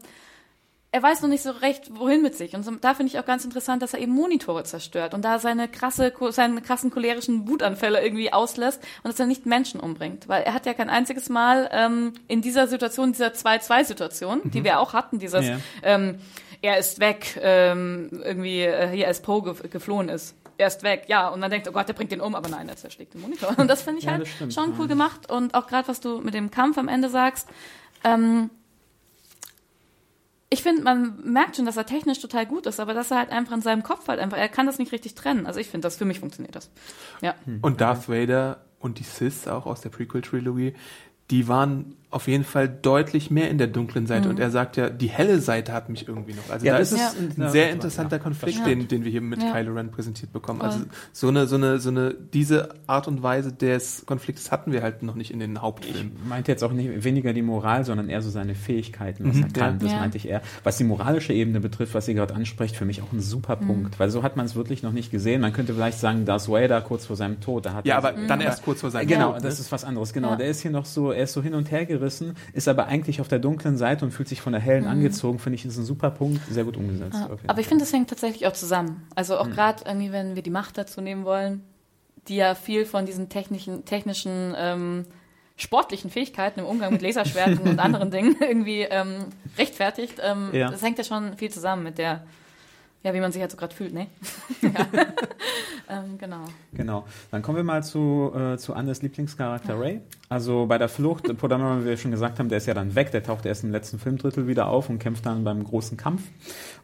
[SPEAKER 2] er weiß noch nicht so recht, wohin mit sich. Und so, da finde ich auch ganz interessant, dass er eben Monitore zerstört und da seine krasse, seine krassen cholerischen Wutanfälle irgendwie auslässt und dass er nicht Menschen umbringt. Weil er hat ja kein einziges Mal ähm, in dieser Situation, dieser 2-2-Situation, die wir auch hatten, dieses
[SPEAKER 3] Ja.
[SPEAKER 2] ähm, er ist weg, ähm, irgendwie äh, hier als Poe ge geflohen ist. Er ist weg, ja, und man denkt, oh Gott, der bringt den um, aber nein, er zerschlägt den Monitor. Und das finde ich
[SPEAKER 3] Ja,
[SPEAKER 2] halt
[SPEAKER 3] stimmt,
[SPEAKER 2] schon
[SPEAKER 3] ja.
[SPEAKER 2] cool gemacht. Und auch gerade, was du mit dem Kampf am Ende sagst, ähm, ich finde, man merkt schon, dass er technisch total gut ist, aber dass er halt einfach in seinem Kopf halt einfach, er kann das nicht richtig trennen. Also ich finde, das für mich funktioniert das. Ja.
[SPEAKER 1] Und Darth Vader und die Sith auch aus der Prequel-Trilogie, die waren auf jeden Fall deutlich mehr in der dunklen Seite.
[SPEAKER 2] Mhm.
[SPEAKER 1] Und er sagt ja, die helle Seite hat mich irgendwie noch. Also
[SPEAKER 3] Ja,
[SPEAKER 1] da
[SPEAKER 3] das
[SPEAKER 1] ist
[SPEAKER 2] ist-
[SPEAKER 1] ein
[SPEAKER 3] ja,
[SPEAKER 1] sehr
[SPEAKER 3] das
[SPEAKER 1] interessanter
[SPEAKER 3] ja,
[SPEAKER 1] Konflikt,
[SPEAKER 2] das
[SPEAKER 1] den, den wir hier mit
[SPEAKER 2] Ja.
[SPEAKER 1] Kylo Ren präsentiert bekommen.
[SPEAKER 2] Voll.
[SPEAKER 1] Also so eine, so eine, so eine, diese Art und Weise des Konfliktes hatten wir halt noch nicht in den Hauptfilmen.
[SPEAKER 3] meinte jetzt auch nicht weniger die Moral, sondern eher so seine Fähigkeiten, was er kann.
[SPEAKER 1] ja.
[SPEAKER 3] Das
[SPEAKER 2] Ja.
[SPEAKER 3] meinte ich eher. Was die moralische Ebene betrifft, was sie gerade anspricht, für mich auch ein super
[SPEAKER 2] Mhm.
[SPEAKER 3] Punkt, weil so hat man es wirklich noch nicht gesehen. Man könnte vielleicht sagen, Darth Vader kurz vor seinem Tod, da hat
[SPEAKER 1] Ja,
[SPEAKER 3] er
[SPEAKER 1] aber
[SPEAKER 3] so-
[SPEAKER 1] dann erst kurz vor seinem
[SPEAKER 3] Genau,
[SPEAKER 1] Tod,
[SPEAKER 3] das
[SPEAKER 1] ne?
[SPEAKER 3] ist was anderes. Genau,
[SPEAKER 2] Ja.
[SPEAKER 3] der ist hier noch so, er ist so hin und her gerissen, ist aber eigentlich auf der dunklen Seite und fühlt sich von der hellen angezogen. Finde ich, ist ein super Punkt, sehr gut umgesetzt.
[SPEAKER 2] Mhm. Ja, aber ich finde, das hängt tatsächlich auch zusammen. Also auch gerade irgendwie, wenn wir die Macht dazu nehmen wollen, die ja viel von diesen technischen, technischen ähm, sportlichen Fähigkeiten im Umgang mit Laserschwerten und anderen Dingen irgendwie ähm, rechtfertigt. Ähm,
[SPEAKER 3] Ja.
[SPEAKER 2] Das hängt ja schon viel zusammen mit der, ja, wie man sich halt so gerade fühlt, ne? ja. ähm, genau.
[SPEAKER 3] Genau. Dann kommen wir mal zu, äh, zu Annes Lieblingscharakter Ray. Also bei der Flucht, Poe Dameron, wie wir schon gesagt haben, der ist ja dann weg, der taucht erst im letzten Filmdrittel wieder auf und kämpft dann beim großen Kampf.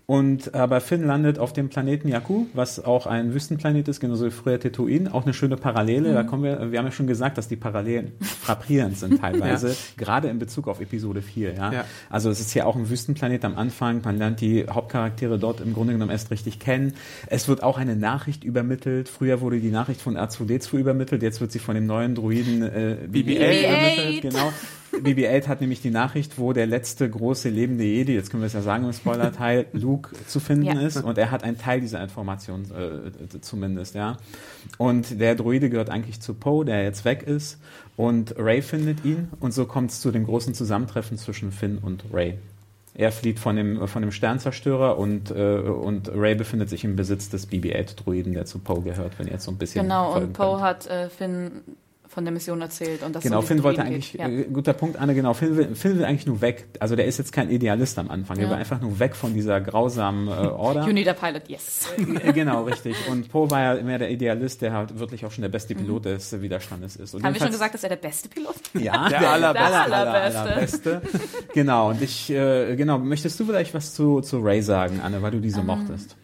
[SPEAKER 3] Und aber Finn landet auf dem Planeten Jakku, was auch ein Wüstenplanet ist, genauso wie früher Tatooine. Auch eine schöne Parallele. Da kommen wir, wir haben ja schon gesagt, dass die Parallelen frappierend sind teilweise, gerade in Bezug auf Episode 4. Ja?
[SPEAKER 1] Ja.
[SPEAKER 3] Also es ist ja auch ein Wüstenplanet am Anfang. Man lernt die Hauptcharaktere dort im Grunde genommen erst richtig kennen. Es wird auch eine Nachricht übermittelt. Früher wurde die Nachricht von R2D2 übermittelt. Jetzt wird sie von dem neuen Druiden äh, BB-8 übermittelt. Genau. BB-8 hat nämlich die Nachricht, wo der letzte große lebende Jedi, jetzt können wir es ja sagen im Spoiler-Teil, Luke zu finden
[SPEAKER 2] Ja.
[SPEAKER 3] ist. Und er hat einen Teil dieser Information äh, zumindest, ja. Und der Druide gehört eigentlich zu Poe, der jetzt weg ist. Und Ray findet ihn. Und so kommt es zu dem großen Zusammentreffen zwischen Finn und Ray. Er flieht von dem, von dem Sternzerstörer und, äh, und Ray befindet sich im Besitz des BB-8-Druiden, der zu Poe gehört, wenn ihr jetzt so ein bisschen.
[SPEAKER 2] Genau, und Poe hat äh, Finn von der Mission erzählt. Und das
[SPEAKER 3] Genau,
[SPEAKER 2] um die
[SPEAKER 3] Finn wollte eigentlich,
[SPEAKER 2] geht. Ja.
[SPEAKER 3] äh, guter Punkt, Anne, genau, Finn will, Finn will eigentlich nur weg. Also der ist jetzt kein Idealist am Anfang, er
[SPEAKER 2] Ja.
[SPEAKER 3] will einfach nur weg von dieser grausamen äh, Order.
[SPEAKER 2] You need a pilot, yes.
[SPEAKER 3] Äh, genau, richtig. Und Poe war ja mehr der Idealist, der halt wirklich auch schon der beste Pilot des Widerstandes ist. Und
[SPEAKER 2] Mhm. Haben wir schon gesagt, dass er der beste Pilot?
[SPEAKER 3] Ja,
[SPEAKER 1] Der allerbeste.
[SPEAKER 3] aller, aller,
[SPEAKER 2] allerbeste.
[SPEAKER 3] allerbeste. Genau, und ich, äh, genau, möchtest du vielleicht was zu, zu Ray sagen, Anne, weil du diese
[SPEAKER 2] Ähm,
[SPEAKER 3] mochtest?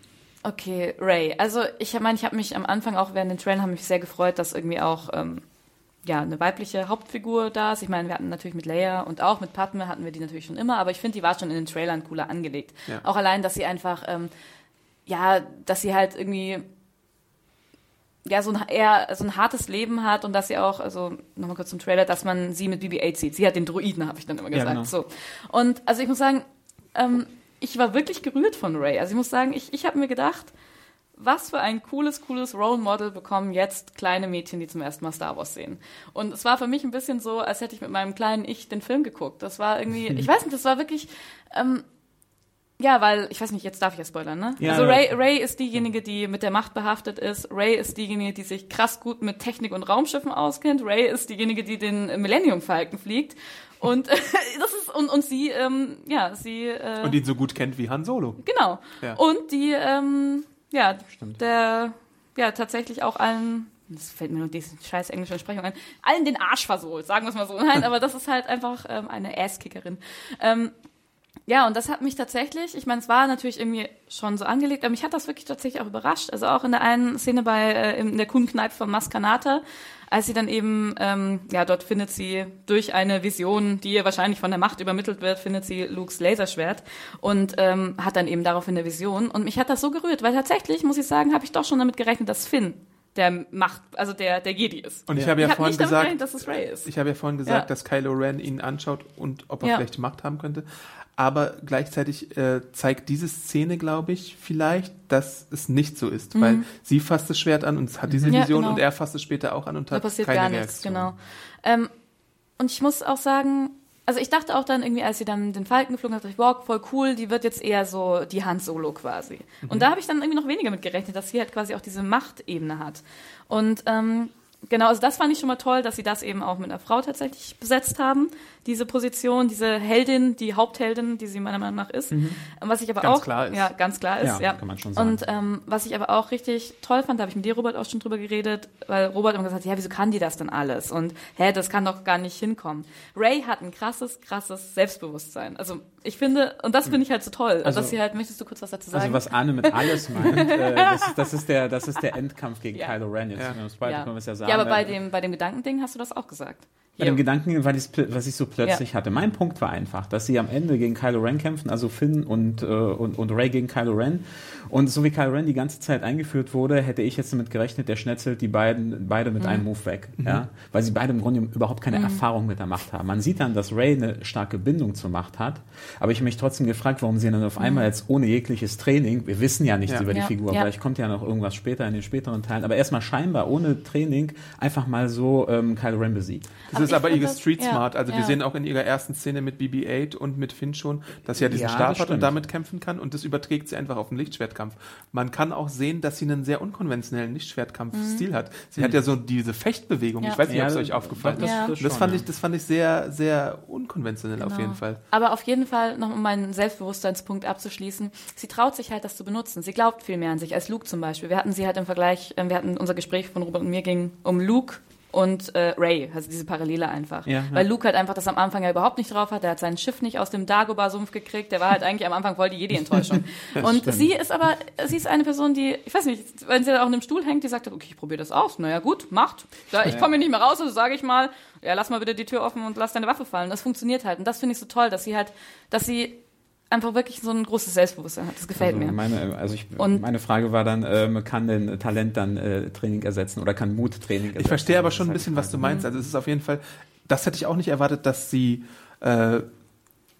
[SPEAKER 2] Okay, Ray. Also ich meine, ich habe mich am Anfang auch während den Trailern haben mich sehr gefreut, dass irgendwie auch ähm, ja eine weibliche Hauptfigur da ist. Ich meine, wir hatten natürlich mit Leia und auch mit Padme hatten wir die natürlich schon immer, aber ich finde, die war schon in den Trailern cooler angelegt.
[SPEAKER 1] Ja.
[SPEAKER 2] Auch allein, dass sie einfach ähm, ja, dass sie halt irgendwie ja, so ein eher so ein hartes Leben hat und dass sie auch, also nochmal kurz zum Trailer, dass man sie mit BB-8 sieht. Sie hat den Druiden, habe ich dann immer
[SPEAKER 3] Ja,
[SPEAKER 2] gesagt.
[SPEAKER 3] genau.
[SPEAKER 2] So. Und also ich muss sagen, ähm, ich war wirklich gerührt von Ray. Also ich muss sagen, ich, ich habe mir gedacht, was für ein cooles, cooles Role Model bekommen jetzt kleine Mädchen, die zum ersten Mal Star Wars sehen. Und es war für mich ein bisschen so, als hätte ich mit meinem kleinen Ich den Film geguckt. Das war irgendwie, ich weiß nicht, das war wirklich, ähm, Ja, weil, ich weiß nicht, jetzt darf ich ja spoilern, ne?
[SPEAKER 3] Ja,
[SPEAKER 2] also. Ray, Ray ist diejenige, die mit der Macht behaftet ist. Ray ist diejenige, die sich krass gut mit Technik und Raumschiffen auskennt. Ray ist diejenige, die den Millennium Falcon fliegt. Und das ist und, und sie, ähm, ja, sie äh,
[SPEAKER 1] Und ihn so gut kennt wie Han Solo.
[SPEAKER 2] genau.
[SPEAKER 1] Ja.
[SPEAKER 2] Und die, ähm, ja, der, ja, tatsächlich auch allen, das fällt mir nur diese scheiß englische Entsprechung ein, allen den Arsch versohlt, sagen wir es mal so. Nein, aber das ist halt einfach ähm, eine Asskickerin. Ähm, ja, und das hat mich tatsächlich, ich meine, es war natürlich irgendwie schon so angelegt, aber mich hat das wirklich tatsächlich auch überrascht. Also auch in der einen Szene bei äh, in der Kuhnkneipe von Maskanata, als sie dann eben, ähm, ja, dort findet sie durch eine Vision, die ihr wahrscheinlich von der Macht übermittelt wird, findet sie Lukes Laserschwert und ähm, hat dann eben daraufhin eine Vision. Und mich hat das so gerührt, weil tatsächlich, muss ich sagen, habe ich doch schon damit gerechnet, dass Finn der Macht, also der, der Jedi ist.
[SPEAKER 1] Und ich habe ja
[SPEAKER 2] ich habe
[SPEAKER 1] vorhin gesagt,
[SPEAKER 2] dass es Ray ist.
[SPEAKER 1] ich habe ja vorhin gesagt,
[SPEAKER 2] Ja.
[SPEAKER 1] dass Kylo Ren ihn anschaut und ob er
[SPEAKER 2] Ja.
[SPEAKER 1] vielleicht Macht haben könnte. Aber gleichzeitig äh, zeigt diese Szene, glaube ich, vielleicht, dass es nicht so ist, weil sie fasst das Schwert an und hat diese
[SPEAKER 2] Mhm. Ja,
[SPEAKER 1] Vision
[SPEAKER 2] genau.
[SPEAKER 1] und er fasst es später auch an und
[SPEAKER 2] Da
[SPEAKER 1] hat
[SPEAKER 2] passiert
[SPEAKER 1] keine
[SPEAKER 2] gar nichts,
[SPEAKER 1] Reaktion.
[SPEAKER 2] genau. Ähm, und ich muss auch sagen, also ich dachte auch dann irgendwie, als sie dann den Falken geflogen hat, dachte ich, wow, voll cool, die wird jetzt eher so die Hand Solo quasi. Und da habe ich dann irgendwie noch weniger mit gerechnet, dass sie halt quasi auch diese Machtebene hat. Und ähm, genau, also das fand ich schon mal toll, dass sie das eben auch mit einer Frau tatsächlich besetzt haben, diese Position, diese Heldin, die Hauptheldin, die sie meiner Meinung nach ist. Und Was ich aber
[SPEAKER 1] Ganz
[SPEAKER 2] auch
[SPEAKER 1] klar ist.
[SPEAKER 2] ja ganz klar ist,
[SPEAKER 3] Ja,
[SPEAKER 2] ja,
[SPEAKER 3] kann man schon sagen.
[SPEAKER 2] Und ähm, was ich aber auch richtig toll fand, da habe ich mit dir, Robert, auch schon drüber geredet, weil Robert immer gesagt hat, ja, wieso kann die das denn alles? Und hä, das kann doch gar nicht hinkommen. Ray hat ein krasses, krasses Selbstbewusstsein. Also ich finde, und das finde ich halt so toll,
[SPEAKER 3] Also-
[SPEAKER 2] dass sie halt, möchtest du kurz was dazu sagen?
[SPEAKER 3] Also was Arne mit alles meint, äh, das, ist, das, ist der, das ist der Endkampf gegen
[SPEAKER 2] Ja.
[SPEAKER 3] Kylo Ren. Jetzt
[SPEAKER 1] Ja.
[SPEAKER 3] ja. Spoiler
[SPEAKER 2] ja.
[SPEAKER 3] können wir es ja sagen.
[SPEAKER 2] ja, aber bei dem, bei dem Gedankending hast du das auch gesagt.
[SPEAKER 3] Bei dem Gedanken, weil was ich so plötzlich
[SPEAKER 2] Ja.
[SPEAKER 3] hatte. Mein Punkt war einfach, dass sie am Ende gegen Kylo Ren kämpfen, also Finn und, äh, und, und Ray gegen Kylo Ren. Und so wie Kylo Ren die ganze Zeit eingeführt wurde, hätte ich jetzt damit gerechnet, der schnetzelt die beiden beide mit einem Move weg. Ja? Weil sie beide im Grunde überhaupt keine Erfahrung mit der Macht haben. Man sieht dann, dass Ray eine starke Bindung zur Macht hat. Aber ich habe mich trotzdem gefragt, warum sie dann auf einmal jetzt ohne jegliches Training, wir wissen ja nichts
[SPEAKER 1] Ja.
[SPEAKER 3] über die
[SPEAKER 2] Ja.
[SPEAKER 3] Figur, vielleicht kommt ja noch irgendwas später in den späteren Teilen, aber erstmal scheinbar ohne Training einfach mal so ähm, Kylo Ren besiegt.
[SPEAKER 1] Das
[SPEAKER 2] Aber
[SPEAKER 1] ist
[SPEAKER 2] ich
[SPEAKER 1] aber ihre
[SPEAKER 2] das-
[SPEAKER 1] Street Smart. Also wir sehen auch in ihrer ersten Szene mit BB-8 und mit Finn schon, dass sie ja diesen
[SPEAKER 3] Ja,
[SPEAKER 1] Stab
[SPEAKER 3] das
[SPEAKER 1] hat und damit kämpfen kann und das überträgt sie einfach auf den Lichtschwertkampf. Man kann auch sehen, dass sie einen sehr unkonventionellen Lichtschwertkampfstil hat. Sie hat ja so diese Fechtbewegung.
[SPEAKER 2] Mhm. Ja.
[SPEAKER 1] Ich weiß nicht,
[SPEAKER 3] Ja,
[SPEAKER 1] ob es
[SPEAKER 3] das-
[SPEAKER 1] euch aufgefallen
[SPEAKER 3] das-
[SPEAKER 1] ist.
[SPEAKER 3] Das
[SPEAKER 1] Das,
[SPEAKER 3] schon,
[SPEAKER 1] fand
[SPEAKER 3] ja.
[SPEAKER 1] ich, das fand ich sehr, sehr unkonventionell auf
[SPEAKER 2] Genau.
[SPEAKER 1] jeden Fall.
[SPEAKER 2] Aber auf jeden Fall, noch um meinen Selbstbewusstseinspunkt abzuschließen, sie traut sich halt, das zu benutzen. Sie glaubt viel mehr an sich als Luke zum Beispiel. Wir hatten sie halt im Vergleich, äh, wir hatten unser Gespräch von Robert und mir ging um Luke und äh, Ray, also diese Parallele einfach.
[SPEAKER 3] Ja, ja.
[SPEAKER 2] Weil Luke halt einfach das am Anfang ja überhaupt nicht drauf hat. Der hat sein Schiff nicht aus dem Dagobah-Sumpf gekriegt. Der war halt eigentlich am Anfang voll die Jedi-Enttäuschung. und sie ist aber, sie ist eine Person, die, ich weiß nicht, wenn sie da auch in einem Stuhl hängt, die sagt, okay, ich probiere das aus. Naja, gut, macht. Ja, ich komme hier nicht mehr raus, also sage ich mal, ja, lass mal bitte die Tür offen und lass deine Waffe fallen. Das funktioniert halt. Und das finde ich so toll, dass sie halt, dass sie einfach wirklich so ein großes Selbstbewusstsein hat. Das gefällt
[SPEAKER 3] Also
[SPEAKER 2] mir.
[SPEAKER 3] meine, also ich,
[SPEAKER 2] Und-
[SPEAKER 3] meine Frage war dann, ähm, kann denn Talent dann äh, Training ersetzen oder kann Mut Training ersetzen?
[SPEAKER 1] Ich verstehe aber
[SPEAKER 3] ist
[SPEAKER 1] schon ein
[SPEAKER 3] halt
[SPEAKER 1] bisschen, was du meinst. Also es ist auf jeden Fall, das hätte ich auch nicht erwartet, dass sie äh,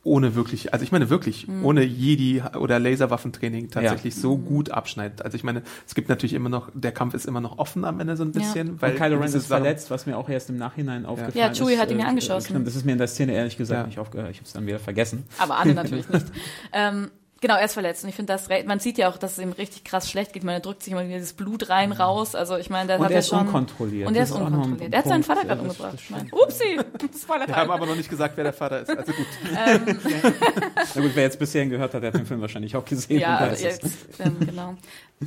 [SPEAKER 1] ohne wirklich, also ich meine wirklich,
[SPEAKER 2] Mhm.
[SPEAKER 1] ohne Jedi oder Laserwaffentraining tatsächlich so gut abschneidet. Also ich meine, es gibt natürlich immer noch, der Kampf ist immer noch offen am Ende so ein bisschen, weil
[SPEAKER 3] Und Kylo Ren ist
[SPEAKER 1] Sachen-
[SPEAKER 3] verletzt, was mir auch erst im Nachhinein aufgefallen
[SPEAKER 2] Ja,
[SPEAKER 3] ist.
[SPEAKER 2] Chewie hat ihn ja
[SPEAKER 3] Äh,
[SPEAKER 2] angeschossen.
[SPEAKER 3] Das ist mir in der Szene ehrlich gesagt
[SPEAKER 1] Ja.
[SPEAKER 3] nicht aufgehört. Ich habe es dann wieder vergessen.
[SPEAKER 2] Aber Anne natürlich nicht. Ähm, genau, er ist verletzt. Und ich finde das, man sieht ja auch, dass es ihm richtig krass schlecht geht. Man drückt sich immer wieder dieses Blut rein, raus. Also ich meine, der
[SPEAKER 3] Und
[SPEAKER 2] hat
[SPEAKER 3] er ist
[SPEAKER 2] schon...
[SPEAKER 3] unkontrolliert.
[SPEAKER 2] Und er ist
[SPEAKER 3] noch ein
[SPEAKER 2] unkontrolliert. Er hat seinen. Vater gerade umgebracht. Upsi! Spoiler
[SPEAKER 1] Wir haben aber noch nicht gesagt, wer der Vater ist. Also gut.
[SPEAKER 3] Na gut, wer jetzt bisher gehört hat, der hat den Film wahrscheinlich auch gesehen.
[SPEAKER 2] Ja,
[SPEAKER 3] es.
[SPEAKER 2] jetzt, ähm, genau.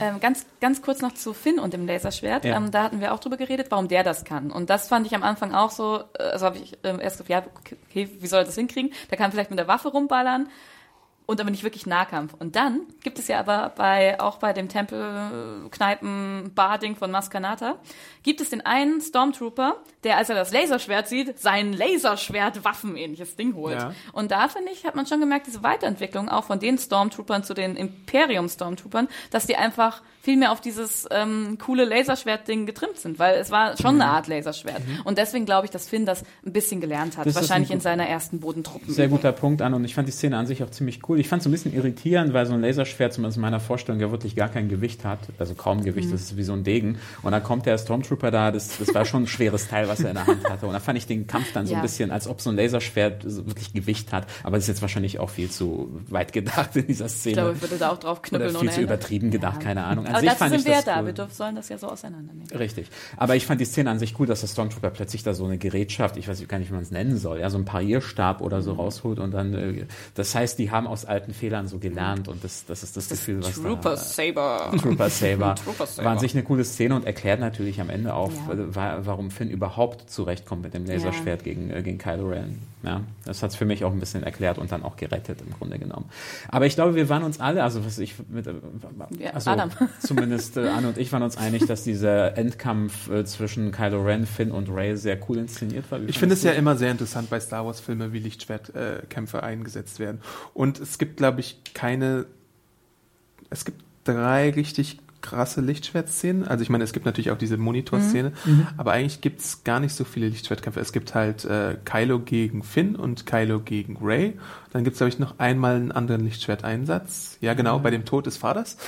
[SPEAKER 2] Ähm, ganz, ganz kurz noch zu Finn und dem Laserschwert.
[SPEAKER 3] Ja.
[SPEAKER 2] Ähm, da hatten wir auch drüber geredet, warum der das kann. Und das fand ich am Anfang auch so, äh, also habe ich ähm, erst gesagt, ja, okay, wie soll er das hinkriegen? Der kann vielleicht mit der Waffe rumballern und aber nicht wirklich Nahkampf. Und dann gibt es ja aber bei, auch bei dem Tempel-Kneipen-Bar-Ding von Maskanata, gibt es den einen Stormtrooper, der, als er das Laserschwert sieht, sein Laserschwert-Waffen-ähnliches Ding holt.
[SPEAKER 1] Ja.
[SPEAKER 2] Und da, finde ich, hat man schon gemerkt, diese Weiterentwicklung auch von den Stormtroopern zu den Imperium-Stormtroopern, dass die einfach viel mehr auf dieses ähm, coole Laserschwert-Ding getrimmt sind, weil es war schon eine Art Laserschwert. Und deswegen glaube ich, dass Finn das ein bisschen gelernt hat,
[SPEAKER 3] Das
[SPEAKER 2] wahrscheinlich
[SPEAKER 3] ein
[SPEAKER 2] in seiner ersten Bodentruppen.
[SPEAKER 3] Sehr guter Punkt an und ich fand die Szene an sich auch ziemlich cool. cool. Ich fand es ein bisschen irritierend, weil so ein Laserschwert zumindest in meiner Vorstellung ja wirklich gar kein Gewicht hat. Also kaum Gewicht, das ist wie so ein Degen. Und dann kommt der Stormtrooper da, das, das war schon ein schweres Teil, was er in der Hand hatte. Und da fand ich den Kampf dann so
[SPEAKER 2] Ja.
[SPEAKER 3] ein bisschen, als ob so ein Laserschwert wirklich Gewicht hat. Aber das ist jetzt wahrscheinlich auch viel zu weit gedacht in dieser Szene.
[SPEAKER 2] Ich glaube, ich würde da auch drauf
[SPEAKER 3] Oder
[SPEAKER 2] knüppeln
[SPEAKER 3] viel
[SPEAKER 2] ohne
[SPEAKER 3] zu übertrieben gedacht, keine Ahnung. An
[SPEAKER 2] Aber
[SPEAKER 3] sich
[SPEAKER 2] dazu sind wir ja
[SPEAKER 3] das
[SPEAKER 2] da.
[SPEAKER 3] cool.
[SPEAKER 2] Wir dürfen, sollen das ja so auseinandernehmen.
[SPEAKER 3] Richtig. Aber ich fand die Szene an sich cool, dass der Stormtrooper plötzlich da so eine Gerätschaft, ich weiß gar nicht, wie man es nennen soll, ja, so ein Parierstab oder so rausholt und dann, äh, das heißt, die haben aus alten Fehlern so gelernt und das, das ist das, Gefühl, was
[SPEAKER 2] Trooper
[SPEAKER 3] da,
[SPEAKER 2] Saber.
[SPEAKER 3] Trooper Saber.
[SPEAKER 2] Trooper Saber.
[SPEAKER 3] War an sich eine coole Szene und erklärt natürlich am Ende auch,
[SPEAKER 2] Ja.
[SPEAKER 3] äh, wa- warum Finn überhaupt zurechtkommt mit dem Laserschwert gegen, äh, gegen Kylo Ren. Ja, das hat es für mich auch ein bisschen erklärt und dann auch gerettet im Grunde genommen. Aber ich glaube, wir waren uns alle, also was ich mit, äh,
[SPEAKER 2] Ja,
[SPEAKER 3] also
[SPEAKER 2] Adam.
[SPEAKER 3] zumindest äh, Anne und ich waren uns einig, dass dieser Endkampf äh, zwischen Kylo Ren, Finn und Ray sehr cool inszeniert war. Wie
[SPEAKER 1] Ich finde es ja immer sehr interessant bei Star Wars Filmen, wie Lichtschwertkämpfe eingesetzt werden. Und es gibt, glaube ich, keine. Es gibt drei richtig krasse Lichtschwertszenen. Also ich meine, es gibt natürlich auch diese Monitorszene, aber eigentlich gibt es gar nicht so viele Lichtschwertkämpfe. Es gibt halt äh, Kylo gegen Finn und Kylo gegen Ray. Dann gibt es, glaube ich, noch einmal einen anderen Lichtschwerteinsatz. Ja, genau, bei dem Tod des Vaters.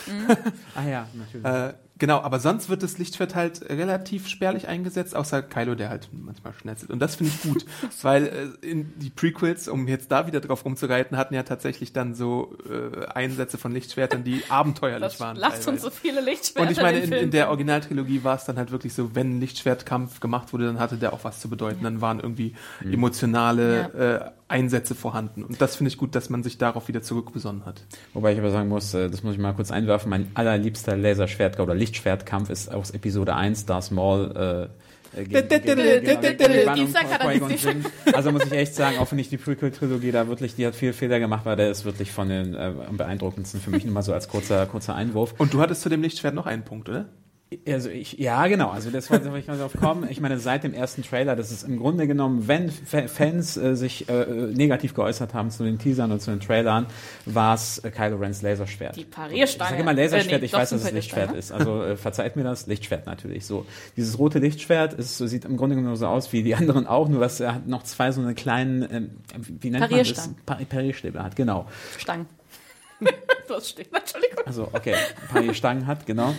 [SPEAKER 3] Ah ja, natürlich.
[SPEAKER 1] Äh, genau, aber sonst wird das Lichtschwert halt relativ spärlich eingesetzt, außer Kylo, der halt manchmal schnetzelt. Und das finde ich gut, weil äh, in die Prequels, um jetzt da wieder drauf rumzureiten, hatten ja tatsächlich dann so äh, Einsätze von Lichtschwertern, die abenteuerlich
[SPEAKER 2] Das
[SPEAKER 1] waren.
[SPEAKER 2] lasst uns so viele Lichtschwerter
[SPEAKER 1] und ich meine, in, in der. Originaltrilogie war es dann halt wirklich so, wenn ein Lichtschwertkampf gemacht wurde, dann hatte der auch was zu bedeuten. Dann waren irgendwie emotionale äh, Einsätze vorhanden. Und das finde ich gut, dass man sich darauf wieder zurückbesonnen hat.
[SPEAKER 3] Wobei ich aber sagen muss, äh, das muss ich mal kurz einwerfen, mein allerliebster Laserschwert- oder Lichtschwertkampf ist aus Episode 1, Darth Maul, äh. Also muss ich echt sagen, auch wenn ich die Prequel-Trilogie da wirklich, die hat viel Fehler gemacht, weil der ist wirklich von den äh, am beeindruckendsten für mich nur mal so als kurzer, kurzer Einwurf.
[SPEAKER 1] Und du hattest zu dem Lichtschwert noch einen Punkt, oder?
[SPEAKER 3] Also ich, ja, genau. Also das wollte ich mal drauf kommen. Ich meine, seit dem ersten Trailer, das ist im Grunde genommen, wenn Fa- Fans äh, sich äh, negativ geäußert haben zu den Teasern und zu den Trailern, war es äh, Kylo Rens Laserschwert.
[SPEAKER 2] Die Parierstange.
[SPEAKER 3] Ich sage immer Laserschwert,
[SPEAKER 2] Äh, nee,
[SPEAKER 3] ich weiß, dass es Lichtschwert ist. Also äh, verzeiht mir das, Lichtschwert natürlich. So dieses rote Lichtschwert ist, sieht im Grunde genommen so aus wie die anderen auch, nur dass er hat noch zwei so eine kleinen, ähm, wie nennt man das?
[SPEAKER 2] Parierstangen.
[SPEAKER 3] Pa Parierstäbe hat, genau.
[SPEAKER 2] Stangen. das steht, Entschuldigung.
[SPEAKER 3] Also, okay, ein paar Stangen hat, genau.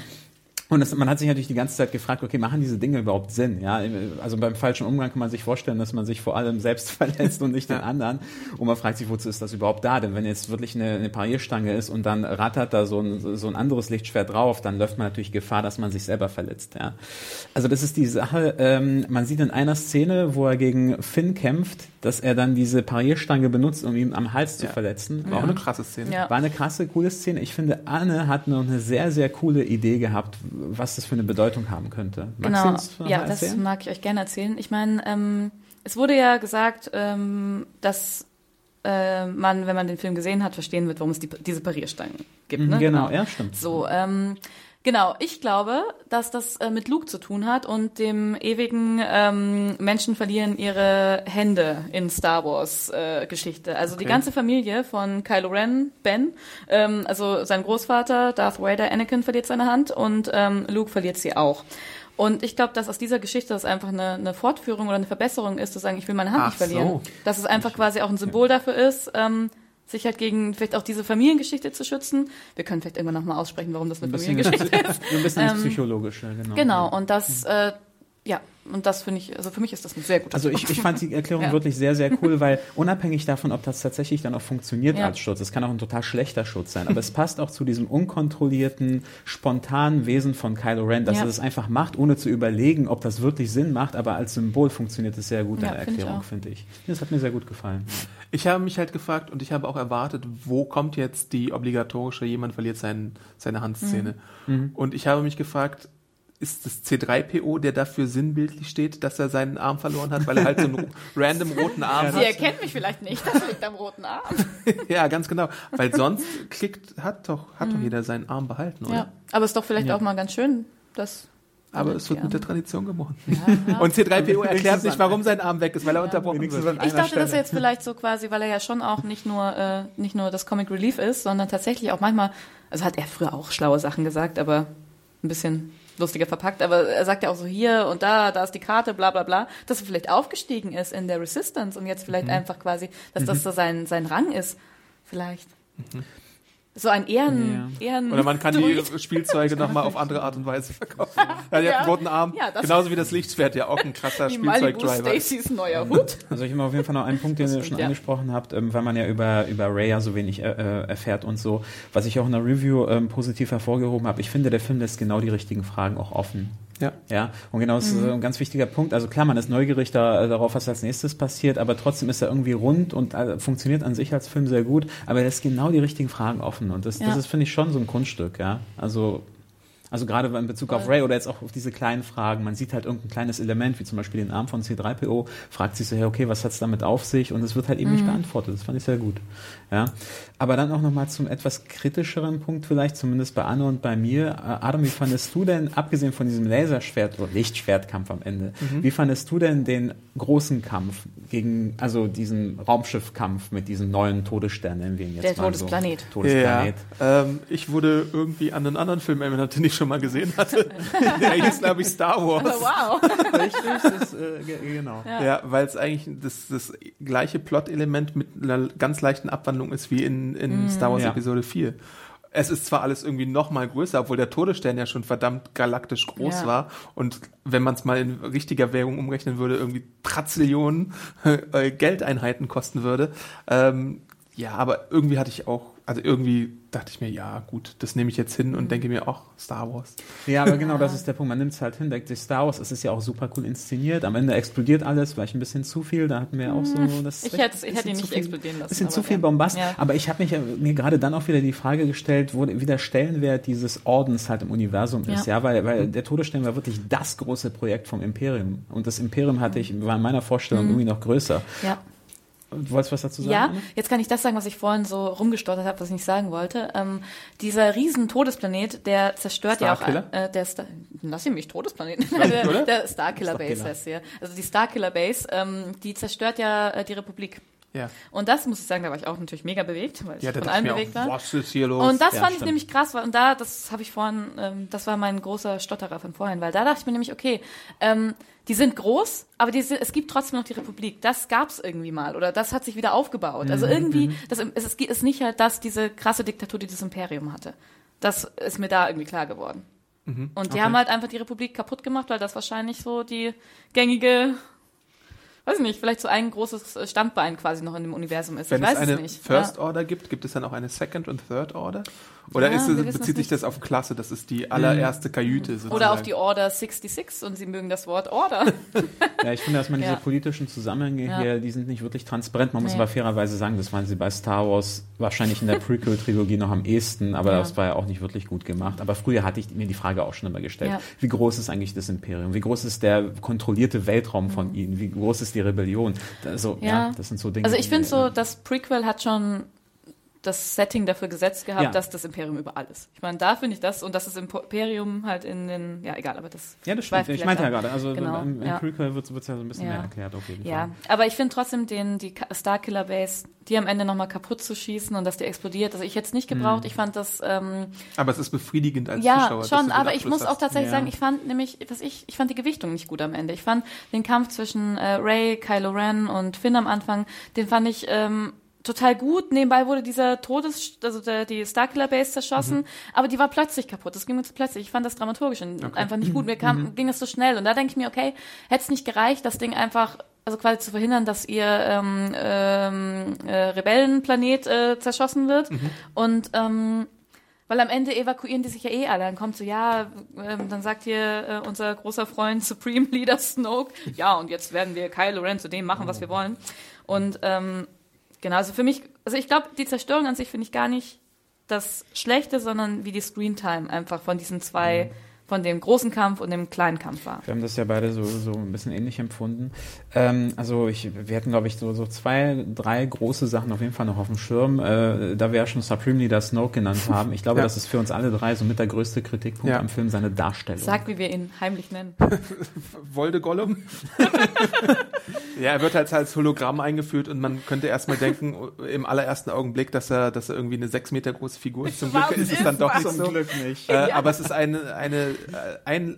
[SPEAKER 3] Und das, man hat sich natürlich die ganze Zeit gefragt, okay, machen diese Dinge überhaupt Sinn? Ja, also beim falschen Umgang kann man sich vorstellen, dass man sich vor allem selbst verletzt und nicht den anderen. Und man fragt sich, wozu ist das überhaupt da? Denn wenn jetzt wirklich eine, eine Parierstange ist und dann rattert da so ein, so ein anderes Lichtschwert drauf, dann läuft man natürlich Gefahr, dass man sich selber verletzt. Ja. Also das ist die Sache, ähm, man sieht in einer Szene, wo er gegen Finn kämpft, dass er dann diese Parierstange benutzt, um ihn am Hals zu
[SPEAKER 1] Ja.
[SPEAKER 3] verletzen.
[SPEAKER 1] War auch eine krasse Szene.
[SPEAKER 2] Ja.
[SPEAKER 3] War eine krasse, coole Szene. Ich finde, Anne hat noch eine sehr, sehr coole Idee gehabt, was das für eine Bedeutung haben könnte. Magst
[SPEAKER 2] Genau, ja,
[SPEAKER 3] mal
[SPEAKER 2] das
[SPEAKER 3] erzählen?
[SPEAKER 2] mag ich euch gerne erzählen. Ich meine, ähm, es wurde ja gesagt, ähm, dass äh, man, wenn man den Film gesehen hat, verstehen wird, warum es die, diese Parierstangen gibt.
[SPEAKER 3] Mhm,
[SPEAKER 2] Ne?
[SPEAKER 3] genau, ja, stimmt.
[SPEAKER 2] So, ähm, genau. Ich glaube, dass das äh, mit Luke zu tun hat und dem ewigen ähm, Menschen verlieren ihre Hände in Star Wars äh, Geschichte. Also die
[SPEAKER 1] Okay.
[SPEAKER 2] ganze Familie von Kylo Ren, Ben, ähm, also sein Großvater Darth Vader, Anakin verliert seine Hand und ähm, Luke verliert sie auch. Und ich glaube, dass aus dieser Geschichte das einfach eine, eine Fortführung oder eine Verbesserung ist, zu sagen, ich will meine Hand
[SPEAKER 1] Ach
[SPEAKER 2] nicht verlieren.
[SPEAKER 1] so.
[SPEAKER 2] Dass es einfach quasi auch ein Symbol dafür ist, ähm, sich halt gegen vielleicht auch diese Familiengeschichte zu schützen. Wir können vielleicht irgendwann nochmal aussprechen, warum das eine
[SPEAKER 3] Ein
[SPEAKER 2] Familiengeschichte ist.
[SPEAKER 3] ein bisschen
[SPEAKER 2] Ähm,
[SPEAKER 3] Psychologische, genau.
[SPEAKER 2] Genau, und das, äh, ja, und das finde ich, also für mich ist das ein sehr guter
[SPEAKER 3] Also ich, ich fand die Erklärung
[SPEAKER 2] Ja.
[SPEAKER 3] wirklich sehr, sehr cool, weil unabhängig davon, ob das tatsächlich dann auch funktioniert
[SPEAKER 2] Ja.
[SPEAKER 3] als Schutz, es kann auch ein total schlechter Schutz sein, aber es passt auch zu diesem unkontrollierten, spontanen Wesen von Kylo Ren, dass
[SPEAKER 2] Ja.
[SPEAKER 3] er das einfach macht, ohne zu überlegen, ob das wirklich Sinn macht, aber als Symbol funktioniert es sehr gut
[SPEAKER 2] Ja,
[SPEAKER 3] in der
[SPEAKER 2] finde ich
[SPEAKER 3] Erklärung, finde ich. Das hat mir sehr gut gefallen.
[SPEAKER 1] Ich habe mich halt gefragt und ich habe auch erwartet, wo kommt jetzt die obligatorische jemand verliert sein, seine Handszene.
[SPEAKER 2] Mhm.
[SPEAKER 1] Und ich habe mich gefragt, ist das C3PO, der dafür sinnbildlich steht, dass er seinen Arm verloren hat, weil er halt so einen random roten Arm
[SPEAKER 2] Sie
[SPEAKER 1] hat?
[SPEAKER 2] erkennt mich vielleicht nicht, das liegt am roten Arm.
[SPEAKER 1] Ja, ganz genau. Weil sonst klickt, hat doch, hat doch jeder seinen Arm behalten, oder?
[SPEAKER 2] Mhm. Ja, aber ist doch vielleicht
[SPEAKER 3] Ja.
[SPEAKER 2] auch mal ganz schön, dass
[SPEAKER 1] Aber es wird
[SPEAKER 2] Ja.
[SPEAKER 1] mit der Tradition gebrochen.
[SPEAKER 2] ja.
[SPEAKER 1] Und C3PO erklärt nicht, warum sein Arm weg ist, weil er unterbrochen
[SPEAKER 3] wenigstens
[SPEAKER 1] wird.
[SPEAKER 3] an
[SPEAKER 2] Ich dachte, dass
[SPEAKER 3] Stelle.
[SPEAKER 2] jetzt vielleicht so quasi, weil er ja schon auch nicht nur äh, nicht nur das Comic Relief ist, sondern tatsächlich auch manchmal, also hat er früher auch schlaue Sachen gesagt, aber ein bisschen lustiger verpackt, aber er sagt ja auch so hier und da, da ist die Karte, bla bla bla, dass er vielleicht aufgestiegen ist in der Resistance und jetzt vielleicht einfach quasi, dass das so sein, sein Rang ist. Vielleicht. So ein Ehren, Ehren
[SPEAKER 1] Oder man kann die Spielzeuge nochmal auf andere Art und Weise verkaufen. Ja, die hat einen roten Arm.
[SPEAKER 2] Ja, das-
[SPEAKER 1] Genauso wie das Lichtschwert, ja auch ein krasser Spielzeugdriver. ist.
[SPEAKER 2] Stacys neuer Hut.
[SPEAKER 3] Also ich habe auf jeden Fall noch einen Punkt, den ihr schon
[SPEAKER 2] ja.
[SPEAKER 3] angesprochen habt, ähm, weil man ja über, über Ray ja so wenig äh, äh, erfährt und so. Was ich auch in der Review ähm, positiv hervorgehoben habe, ich finde, der Film lässt genau die richtigen Fragen auch offen.
[SPEAKER 1] Ja.
[SPEAKER 3] Ja, und genau, das ist äh, ein ganz wichtiger Punkt. Also klar, man ist neugierig da, äh, darauf, was als nächstes passiert, aber trotzdem ist er irgendwie rund und äh, funktioniert an sich als Film sehr gut, aber er lässt genau die richtigen Fragen offen und das,
[SPEAKER 2] Ja.
[SPEAKER 3] das ist, finde ich, schon so ein Kunststück, ja. Also also gerade in Bezug auf Ray oder jetzt auch auf diese kleinen Fragen, man sieht halt irgendein kleines Element, wie zum Beispiel den Arm von C3PO, fragt sich so, hey, okay, was hat's damit auf sich? Und es wird halt eben nicht beantwortet. Das fand ich sehr gut. Ja. Aber dann auch nochmal zum etwas kritischeren Punkt vielleicht, zumindest bei Anne und bei mir. Äh, Adam, wie fandest du denn, abgesehen von diesem Laserschwert oder Lichtschwertkampf am Ende, wie fandest du denn den großen Kampf gegen, also diesen Raumschiffkampf mit diesen neuen Todessternen, nennen wir ihn jetzt
[SPEAKER 2] Der
[SPEAKER 3] mal
[SPEAKER 2] Todesplanet.
[SPEAKER 3] so. Todesplanet.
[SPEAKER 1] Ja, ähm, ich wurde irgendwie an einen anderen Film erinnert, den ich schon mal gesehen hatte. Der hieß, glaube ich, Star Wars.
[SPEAKER 2] Aber wow.
[SPEAKER 3] Richtig, das, äh, ge- genau.
[SPEAKER 1] Ja, weil es eigentlich das, das gleiche Plot-Element mit einer ganz leichten Abwandlung ist wie in, in Star Wars
[SPEAKER 3] Ja.
[SPEAKER 1] Episode 4. Es ist zwar alles irgendwie noch mal größer, obwohl der Todesstern ja schon verdammt galaktisch groß
[SPEAKER 2] Ja.
[SPEAKER 1] war. Und wenn man es mal in richtiger Währung umrechnen würde, irgendwie Trazillionen äh, Geldeinheiten kosten würde. Ähm, ja, aber irgendwie hatte ich auch, also irgendwie dachte ich mir, ja gut, das nehme ich jetzt hin und denke mir, ach, Star Wars.
[SPEAKER 3] Ja, aber genau das ist der Punkt. Man nimmt es halt hin, denkt sich Star Wars, es ist ja auch super cool inszeniert. Am Ende explodiert alles, vielleicht ein bisschen zu viel. Da hatten wir auch so das.
[SPEAKER 2] Ich hätte- ich hätte
[SPEAKER 3] bisschen
[SPEAKER 2] ihn
[SPEAKER 3] zu
[SPEAKER 2] nicht
[SPEAKER 3] viel-
[SPEAKER 2] explodieren lassen,
[SPEAKER 3] Bisschen zu viel
[SPEAKER 2] ja.
[SPEAKER 3] Bombast.
[SPEAKER 2] Ja.
[SPEAKER 3] Aber ich habe mich mir gerade dann auch wieder die Frage gestellt, wo wie der Stellenwert dieses Ordens halt im Universum ist.
[SPEAKER 2] Ja.
[SPEAKER 3] Ja, weil, weil der Todesstern war wirklich das große Projekt vom Imperium. Und das Imperium hatte ich, war in meiner Vorstellung
[SPEAKER 2] Mhm.
[SPEAKER 3] irgendwie noch größer.
[SPEAKER 2] Ja.
[SPEAKER 3] Du wolltest was dazu sagen?
[SPEAKER 2] Ja,
[SPEAKER 3] Anne?
[SPEAKER 2] jetzt kann ich das sagen, was ich vorhin so rumgestottert habe, was ich nicht sagen wollte. Ähm, dieser riesen Todesplanet, der zerstört ja auch
[SPEAKER 1] Starkiller?
[SPEAKER 2] äh, der Star lass ihn mich Todesplanet. der, der Starkiller
[SPEAKER 3] Starkiller.
[SPEAKER 2] Base heißt hier. Also die Starkiller Base, ähm, die zerstört ja äh, die Republik.
[SPEAKER 1] Ja.
[SPEAKER 2] Und das muss ich sagen, da war ich auch natürlich mega bewegt, weil ich
[SPEAKER 1] Ja,
[SPEAKER 2] von allen
[SPEAKER 1] ich
[SPEAKER 2] bewegt
[SPEAKER 1] auch,
[SPEAKER 2] war.
[SPEAKER 1] was ist hier los?
[SPEAKER 2] Und das
[SPEAKER 3] Ja,
[SPEAKER 2] fand ich
[SPEAKER 3] stimmt.
[SPEAKER 2] nämlich krass, weil- und da, das habe ich vorhin, ähm, das war mein großer Stotterer von vorhin, weil da dachte ich mir nämlich, okay, ähm, die sind groß, aber die, sind- es gibt trotzdem noch die Republik. Das gab's irgendwie mal oder das hat sich wieder aufgebaut.
[SPEAKER 3] Mhm,
[SPEAKER 2] Also irgendwie, das, es ist, nicht halt das, diese krasse Diktatur, die das Imperium hatte. Das ist mir da irgendwie klar geworden.
[SPEAKER 3] Mhm.
[SPEAKER 2] Und die haben halt einfach die Republik kaputt gemacht, weil das wahrscheinlich so die gängige, weiß ich nicht, vielleicht so ein großes Standbein quasi noch in dem Universum ist.
[SPEAKER 1] Wenn
[SPEAKER 2] ich
[SPEAKER 1] es
[SPEAKER 2] weiß
[SPEAKER 1] eine
[SPEAKER 2] es nicht.
[SPEAKER 1] First
[SPEAKER 2] ja.
[SPEAKER 1] Order gibt, gibt es dann auch eine Second und Third Order? Oder
[SPEAKER 2] Ja,
[SPEAKER 1] es, bezieht sich das auf Klasse? Das ist die allererste Kajüte sozusagen.
[SPEAKER 2] Oder auf die Order 66 und sie mögen das Wort Order.
[SPEAKER 3] Ja, ich finde, dass man
[SPEAKER 2] Ja.
[SPEAKER 3] diese politischen Zusammenhänge
[SPEAKER 2] Ja.
[SPEAKER 3] hier, die sind nicht wirklich transparent. Man muss
[SPEAKER 2] Nee.
[SPEAKER 3] aber fairerweise sagen, das waren sie bei Star Wars wahrscheinlich in der Prequel-Trilogie noch am ehesten, aber
[SPEAKER 2] Ja.
[SPEAKER 3] das war ja auch nicht wirklich gut gemacht. Aber früher hatte ich mir die Frage auch schon immer gestellt.
[SPEAKER 2] Ja.
[SPEAKER 3] Wie groß ist eigentlich das Imperium? Wie groß ist der kontrollierte Weltraum von ihnen? Wie groß ist die Rebellion? Also, ja,
[SPEAKER 2] Mhm. Ja.
[SPEAKER 3] das sind so Dinge.
[SPEAKER 2] Also ich finde so, das Prequel hat schon das Setting dafür gesetzt gehabt,
[SPEAKER 3] Ja.
[SPEAKER 2] dass das Imperium überall ist. Ich meine, da finde ich das und dass das Imperium halt in den, ja egal, aber das
[SPEAKER 3] Ja, das stimmt. Ich meinte ja gerade, also
[SPEAKER 2] Genau,
[SPEAKER 3] im, im
[SPEAKER 2] ja.
[SPEAKER 3] Prequel wird es ja so ein bisschen
[SPEAKER 2] Ja.
[SPEAKER 3] mehr erklärt auf jeden
[SPEAKER 2] Ja,
[SPEAKER 3] Fall.
[SPEAKER 2] aber ich finde trotzdem den, die Starkiller Base, die am Ende nochmal kaputt zu schießen und dass die explodiert, also ich hätte es nicht gebraucht.
[SPEAKER 3] Mhm.
[SPEAKER 2] Ich fand das, ähm,
[SPEAKER 1] Aber es ist befriedigend als
[SPEAKER 2] ja,
[SPEAKER 1] Zuschauer. du
[SPEAKER 2] schon, aber ich muss auch
[SPEAKER 1] hast.
[SPEAKER 2] tatsächlich
[SPEAKER 3] Ja.
[SPEAKER 2] sagen, ich fand nämlich, was ich, ich fand die Gewichtung nicht gut am Ende. Ich fand den Kampf zwischen äh, Ray, Kylo Ren und Finn am Anfang, den fand ich ähm, total gut. Nebenbei wurde dieser Todes, also der, die Starkiller Base zerschossen, aber die war plötzlich kaputt. Das ging mir zu plötzlich. Ich fand das dramaturgisch einfach nicht gut. Mir kam, ging es so schnell und da denke ich mir, okay, hätte es nicht gereicht, das Ding einfach also quasi zu verhindern, dass ihr ähm, ähm, äh, Rebellenplanet äh, zerschossen wird und ähm, weil am Ende evakuieren die sich ja eh alle. Dann kommt so, ja, ähm, dann sagt hier äh, unser großer Freund Supreme Leader Snoke, ja, und jetzt werden wir Kylo Ren zu dem machen, was wir wollen. Und ähm, genau, also für mich, also ich glaube, die Zerstörung an sich finde ich gar nicht das Schlechte, sondern wie die Screentime einfach von diesen zwei, von dem großen Kampf und dem kleinen Kampf war.
[SPEAKER 3] Wir haben das ja beide so, so ein bisschen ähnlich empfunden. Ähm, also ich, wir hatten, glaube ich, so, so zwei, drei große Sachen auf jeden Fall noch auf dem Schirm. Äh, da wir ja schon Supreme Leader Snoke genannt haben. Ich glaube,
[SPEAKER 1] Ja.
[SPEAKER 3] das ist für uns alle drei so mit der größte Kritikpunkt
[SPEAKER 1] Ja.
[SPEAKER 3] am Film seine Darstellung.
[SPEAKER 2] Sag, wie wir ihn heimlich nennen.
[SPEAKER 1] Wolde Gollum. ja, er wird halt als Hologramm eingeführt und man könnte erstmal denken, im allerersten Augenblick, dass er, dass er irgendwie eine sechs Meter große Figur ist. Zum Glück ist es dann doch nicht so.
[SPEAKER 3] Glück nicht.
[SPEAKER 1] Äh, aber es ist eine, eine, ein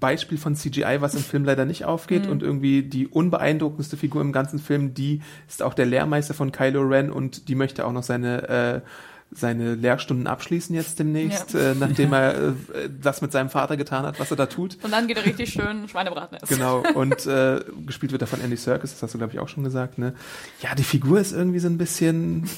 [SPEAKER 1] Beispiel von CGI, was im Film leider nicht aufgeht und irgendwie die unbeeindruckendste Figur im ganzen Film, die ist auch der Lehrmeister von Kylo Ren und die möchte auch noch seine äh, seine Lehrstunden abschließen jetzt demnächst,
[SPEAKER 2] Ja.
[SPEAKER 1] äh, nachdem er äh, das mit seinem Vater getan hat, was er da tut.
[SPEAKER 2] Und dann geht er richtig schön Schweinebraten essen.
[SPEAKER 1] Genau, und äh, gespielt wird er von Andy Serkis, das hast du, glaube ich, auch schon gesagt. Ne? Ja, die Figur ist irgendwie so ein bisschen.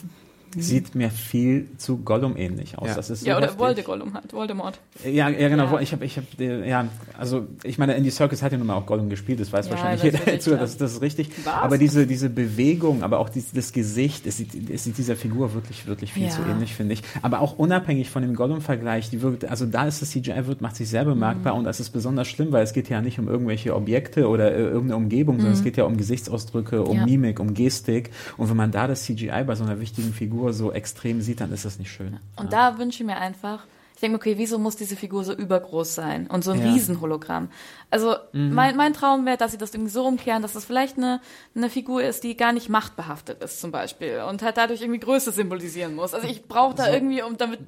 [SPEAKER 3] Sieht mir viel zu Gollum ähnlich aus.
[SPEAKER 1] Ja.
[SPEAKER 3] Das ist so
[SPEAKER 2] Ja, oder
[SPEAKER 3] heftig.
[SPEAKER 2] Voldemort halt, Voldemort.
[SPEAKER 3] Ja, ja, genau.
[SPEAKER 2] Ja.
[SPEAKER 3] Ich habe, ich habe, ja, also ich meine, Andy Serkis hat ja nun mal auch Gollum gespielt. Das weiß
[SPEAKER 2] Ja,
[SPEAKER 3] wahrscheinlich
[SPEAKER 2] das
[SPEAKER 3] jeder dazu. Das, das ist richtig.
[SPEAKER 2] Was?
[SPEAKER 3] Aber diese diese Bewegung, aber auch dieses, das Gesicht, es sieht, es sieht dieser Figur wirklich wirklich viel
[SPEAKER 2] Ja.
[SPEAKER 3] zu ähnlich, finde ich. Aber auch unabhängig von dem Gollum-Vergleich, die wirkt, also da ist das CGI wird macht sich sehr bemerkbar
[SPEAKER 2] Mhm.
[SPEAKER 3] und das ist besonders schlimm, weil es geht ja nicht um irgendwelche Objekte oder äh, irgendeine Umgebung, sondern es geht ja um Gesichtsausdrücke, um
[SPEAKER 2] Mhm. Ja.
[SPEAKER 3] Mimik, um Gestik. Und wenn man da das CGI bei so einer wichtigen Figur so extrem sieht, dann ist das nicht schön.
[SPEAKER 2] Und da wünsche ich mir einfach, ich denke, okay, wieso muss diese Figur so übergroß sein und so ein
[SPEAKER 3] Ja.
[SPEAKER 2] Riesenhologramm? Also mein, mein Traum wäre, dass sie das irgendwie so umkehren, dass das vielleicht eine, eine Figur ist, die gar nicht machtbehaftet ist zum Beispiel und halt dadurch irgendwie Größe symbolisieren muss. Also ich brauche da irgendwie, um damit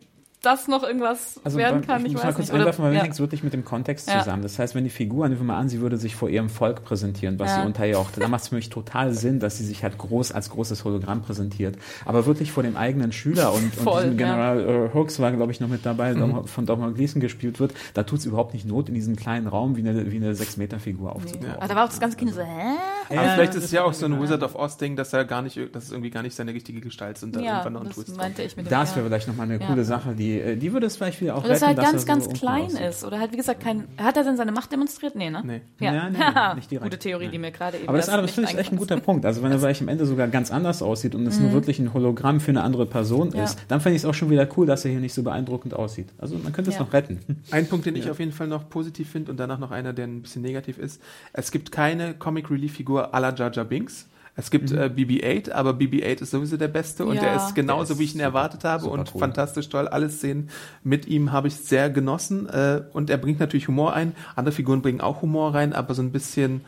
[SPEAKER 2] das noch irgendwas
[SPEAKER 3] Also
[SPEAKER 2] werden kann,
[SPEAKER 3] ich
[SPEAKER 2] ich
[SPEAKER 3] muss mal
[SPEAKER 2] weiß
[SPEAKER 3] kurz
[SPEAKER 2] nicht. Oder-
[SPEAKER 3] einwerfen, weil
[SPEAKER 2] ja.
[SPEAKER 3] hängt es wirklich mit dem Kontext
[SPEAKER 2] Ja.
[SPEAKER 3] zusammen. Das heißt, wenn die Figur, nehmen wir mal an, sie würde sich vor ihrem Volk präsentieren, was
[SPEAKER 2] Ja.
[SPEAKER 3] sie unterjocht, dann macht es für mich total Sinn, dass sie sich halt groß als großes Hologramm präsentiert. Aber wirklich vor dem eigenen Schüler und, und
[SPEAKER 2] Voll,
[SPEAKER 3] diesem
[SPEAKER 2] ja.
[SPEAKER 3] General äh, Hooks war, glaube ich, noch mit dabei,
[SPEAKER 1] Mhm.
[SPEAKER 3] Von Domhnall Gleeson gespielt wird, da tut es überhaupt nicht Not, in diesem kleinen Raum wie eine, wie eine 6-Meter-Figur aufzutauchen.
[SPEAKER 2] Aber da war auch das ganze Kind so, hä?
[SPEAKER 1] Aber vielleicht ist es ja auch
[SPEAKER 3] ist
[SPEAKER 1] so ein. Wizard of Oz-Ding, dass er gar nicht, dass es irgendwie gar nicht seine richtige Gestalt ist und da
[SPEAKER 2] Ja,
[SPEAKER 1] irgendwann noch ein
[SPEAKER 2] das
[SPEAKER 1] Twist
[SPEAKER 2] meinte ich mit dem
[SPEAKER 3] Das
[SPEAKER 2] ja.
[SPEAKER 3] wäre vielleicht nochmal eine
[SPEAKER 2] Ja.
[SPEAKER 3] coole Sache, die, äh, die würde es vielleicht wieder auch
[SPEAKER 2] Oder dass er halt ganz,
[SPEAKER 3] er
[SPEAKER 2] ganz
[SPEAKER 3] so
[SPEAKER 2] klein
[SPEAKER 3] aussieht.
[SPEAKER 2] ist. Oder halt, wie gesagt, kein. Hat er denn seine Macht demonstriert? Nee, ne?
[SPEAKER 1] Nee.
[SPEAKER 2] Ja,
[SPEAKER 3] Ja, nee,
[SPEAKER 2] Haha,
[SPEAKER 3] nicht direkt.
[SPEAKER 2] Gute Theorie, die
[SPEAKER 3] Nee.
[SPEAKER 2] mir gerade eben.
[SPEAKER 3] Aber das, das ich echt ein guter. Punkt. Also wenn er vielleicht am Ende sogar ganz anders aussieht und es
[SPEAKER 2] Mhm.
[SPEAKER 3] nur wirklich ein Hologramm für eine andere Person
[SPEAKER 2] Ja.
[SPEAKER 3] ist, dann finde ich es auch schon wieder cool, dass er hier nicht so beeindruckend aussieht. Also man könnte es
[SPEAKER 2] Ja.
[SPEAKER 3] noch retten.
[SPEAKER 1] Ein Punkt, den ich auf jeden Fall noch positiv finde und danach noch einer, der ein bisschen negativ ist. Es gibt keine Comic Relief Figur à la Jar Jar Binks. Es gibt
[SPEAKER 3] Mhm.
[SPEAKER 1] äh, BB-8, aber BB-8 ist sowieso der Beste und
[SPEAKER 2] Ja.
[SPEAKER 1] der ist genauso,
[SPEAKER 3] Der
[SPEAKER 1] wie
[SPEAKER 3] ist
[SPEAKER 1] ich ihn
[SPEAKER 3] super-
[SPEAKER 1] erwartet habe und
[SPEAKER 3] cool.
[SPEAKER 1] fantastisch toll. Alle Szenen mit ihm habe ich sehr genossen äh, und er bringt natürlich Humor ein. Andere Figuren bringen auch Humor rein, aber so ein bisschen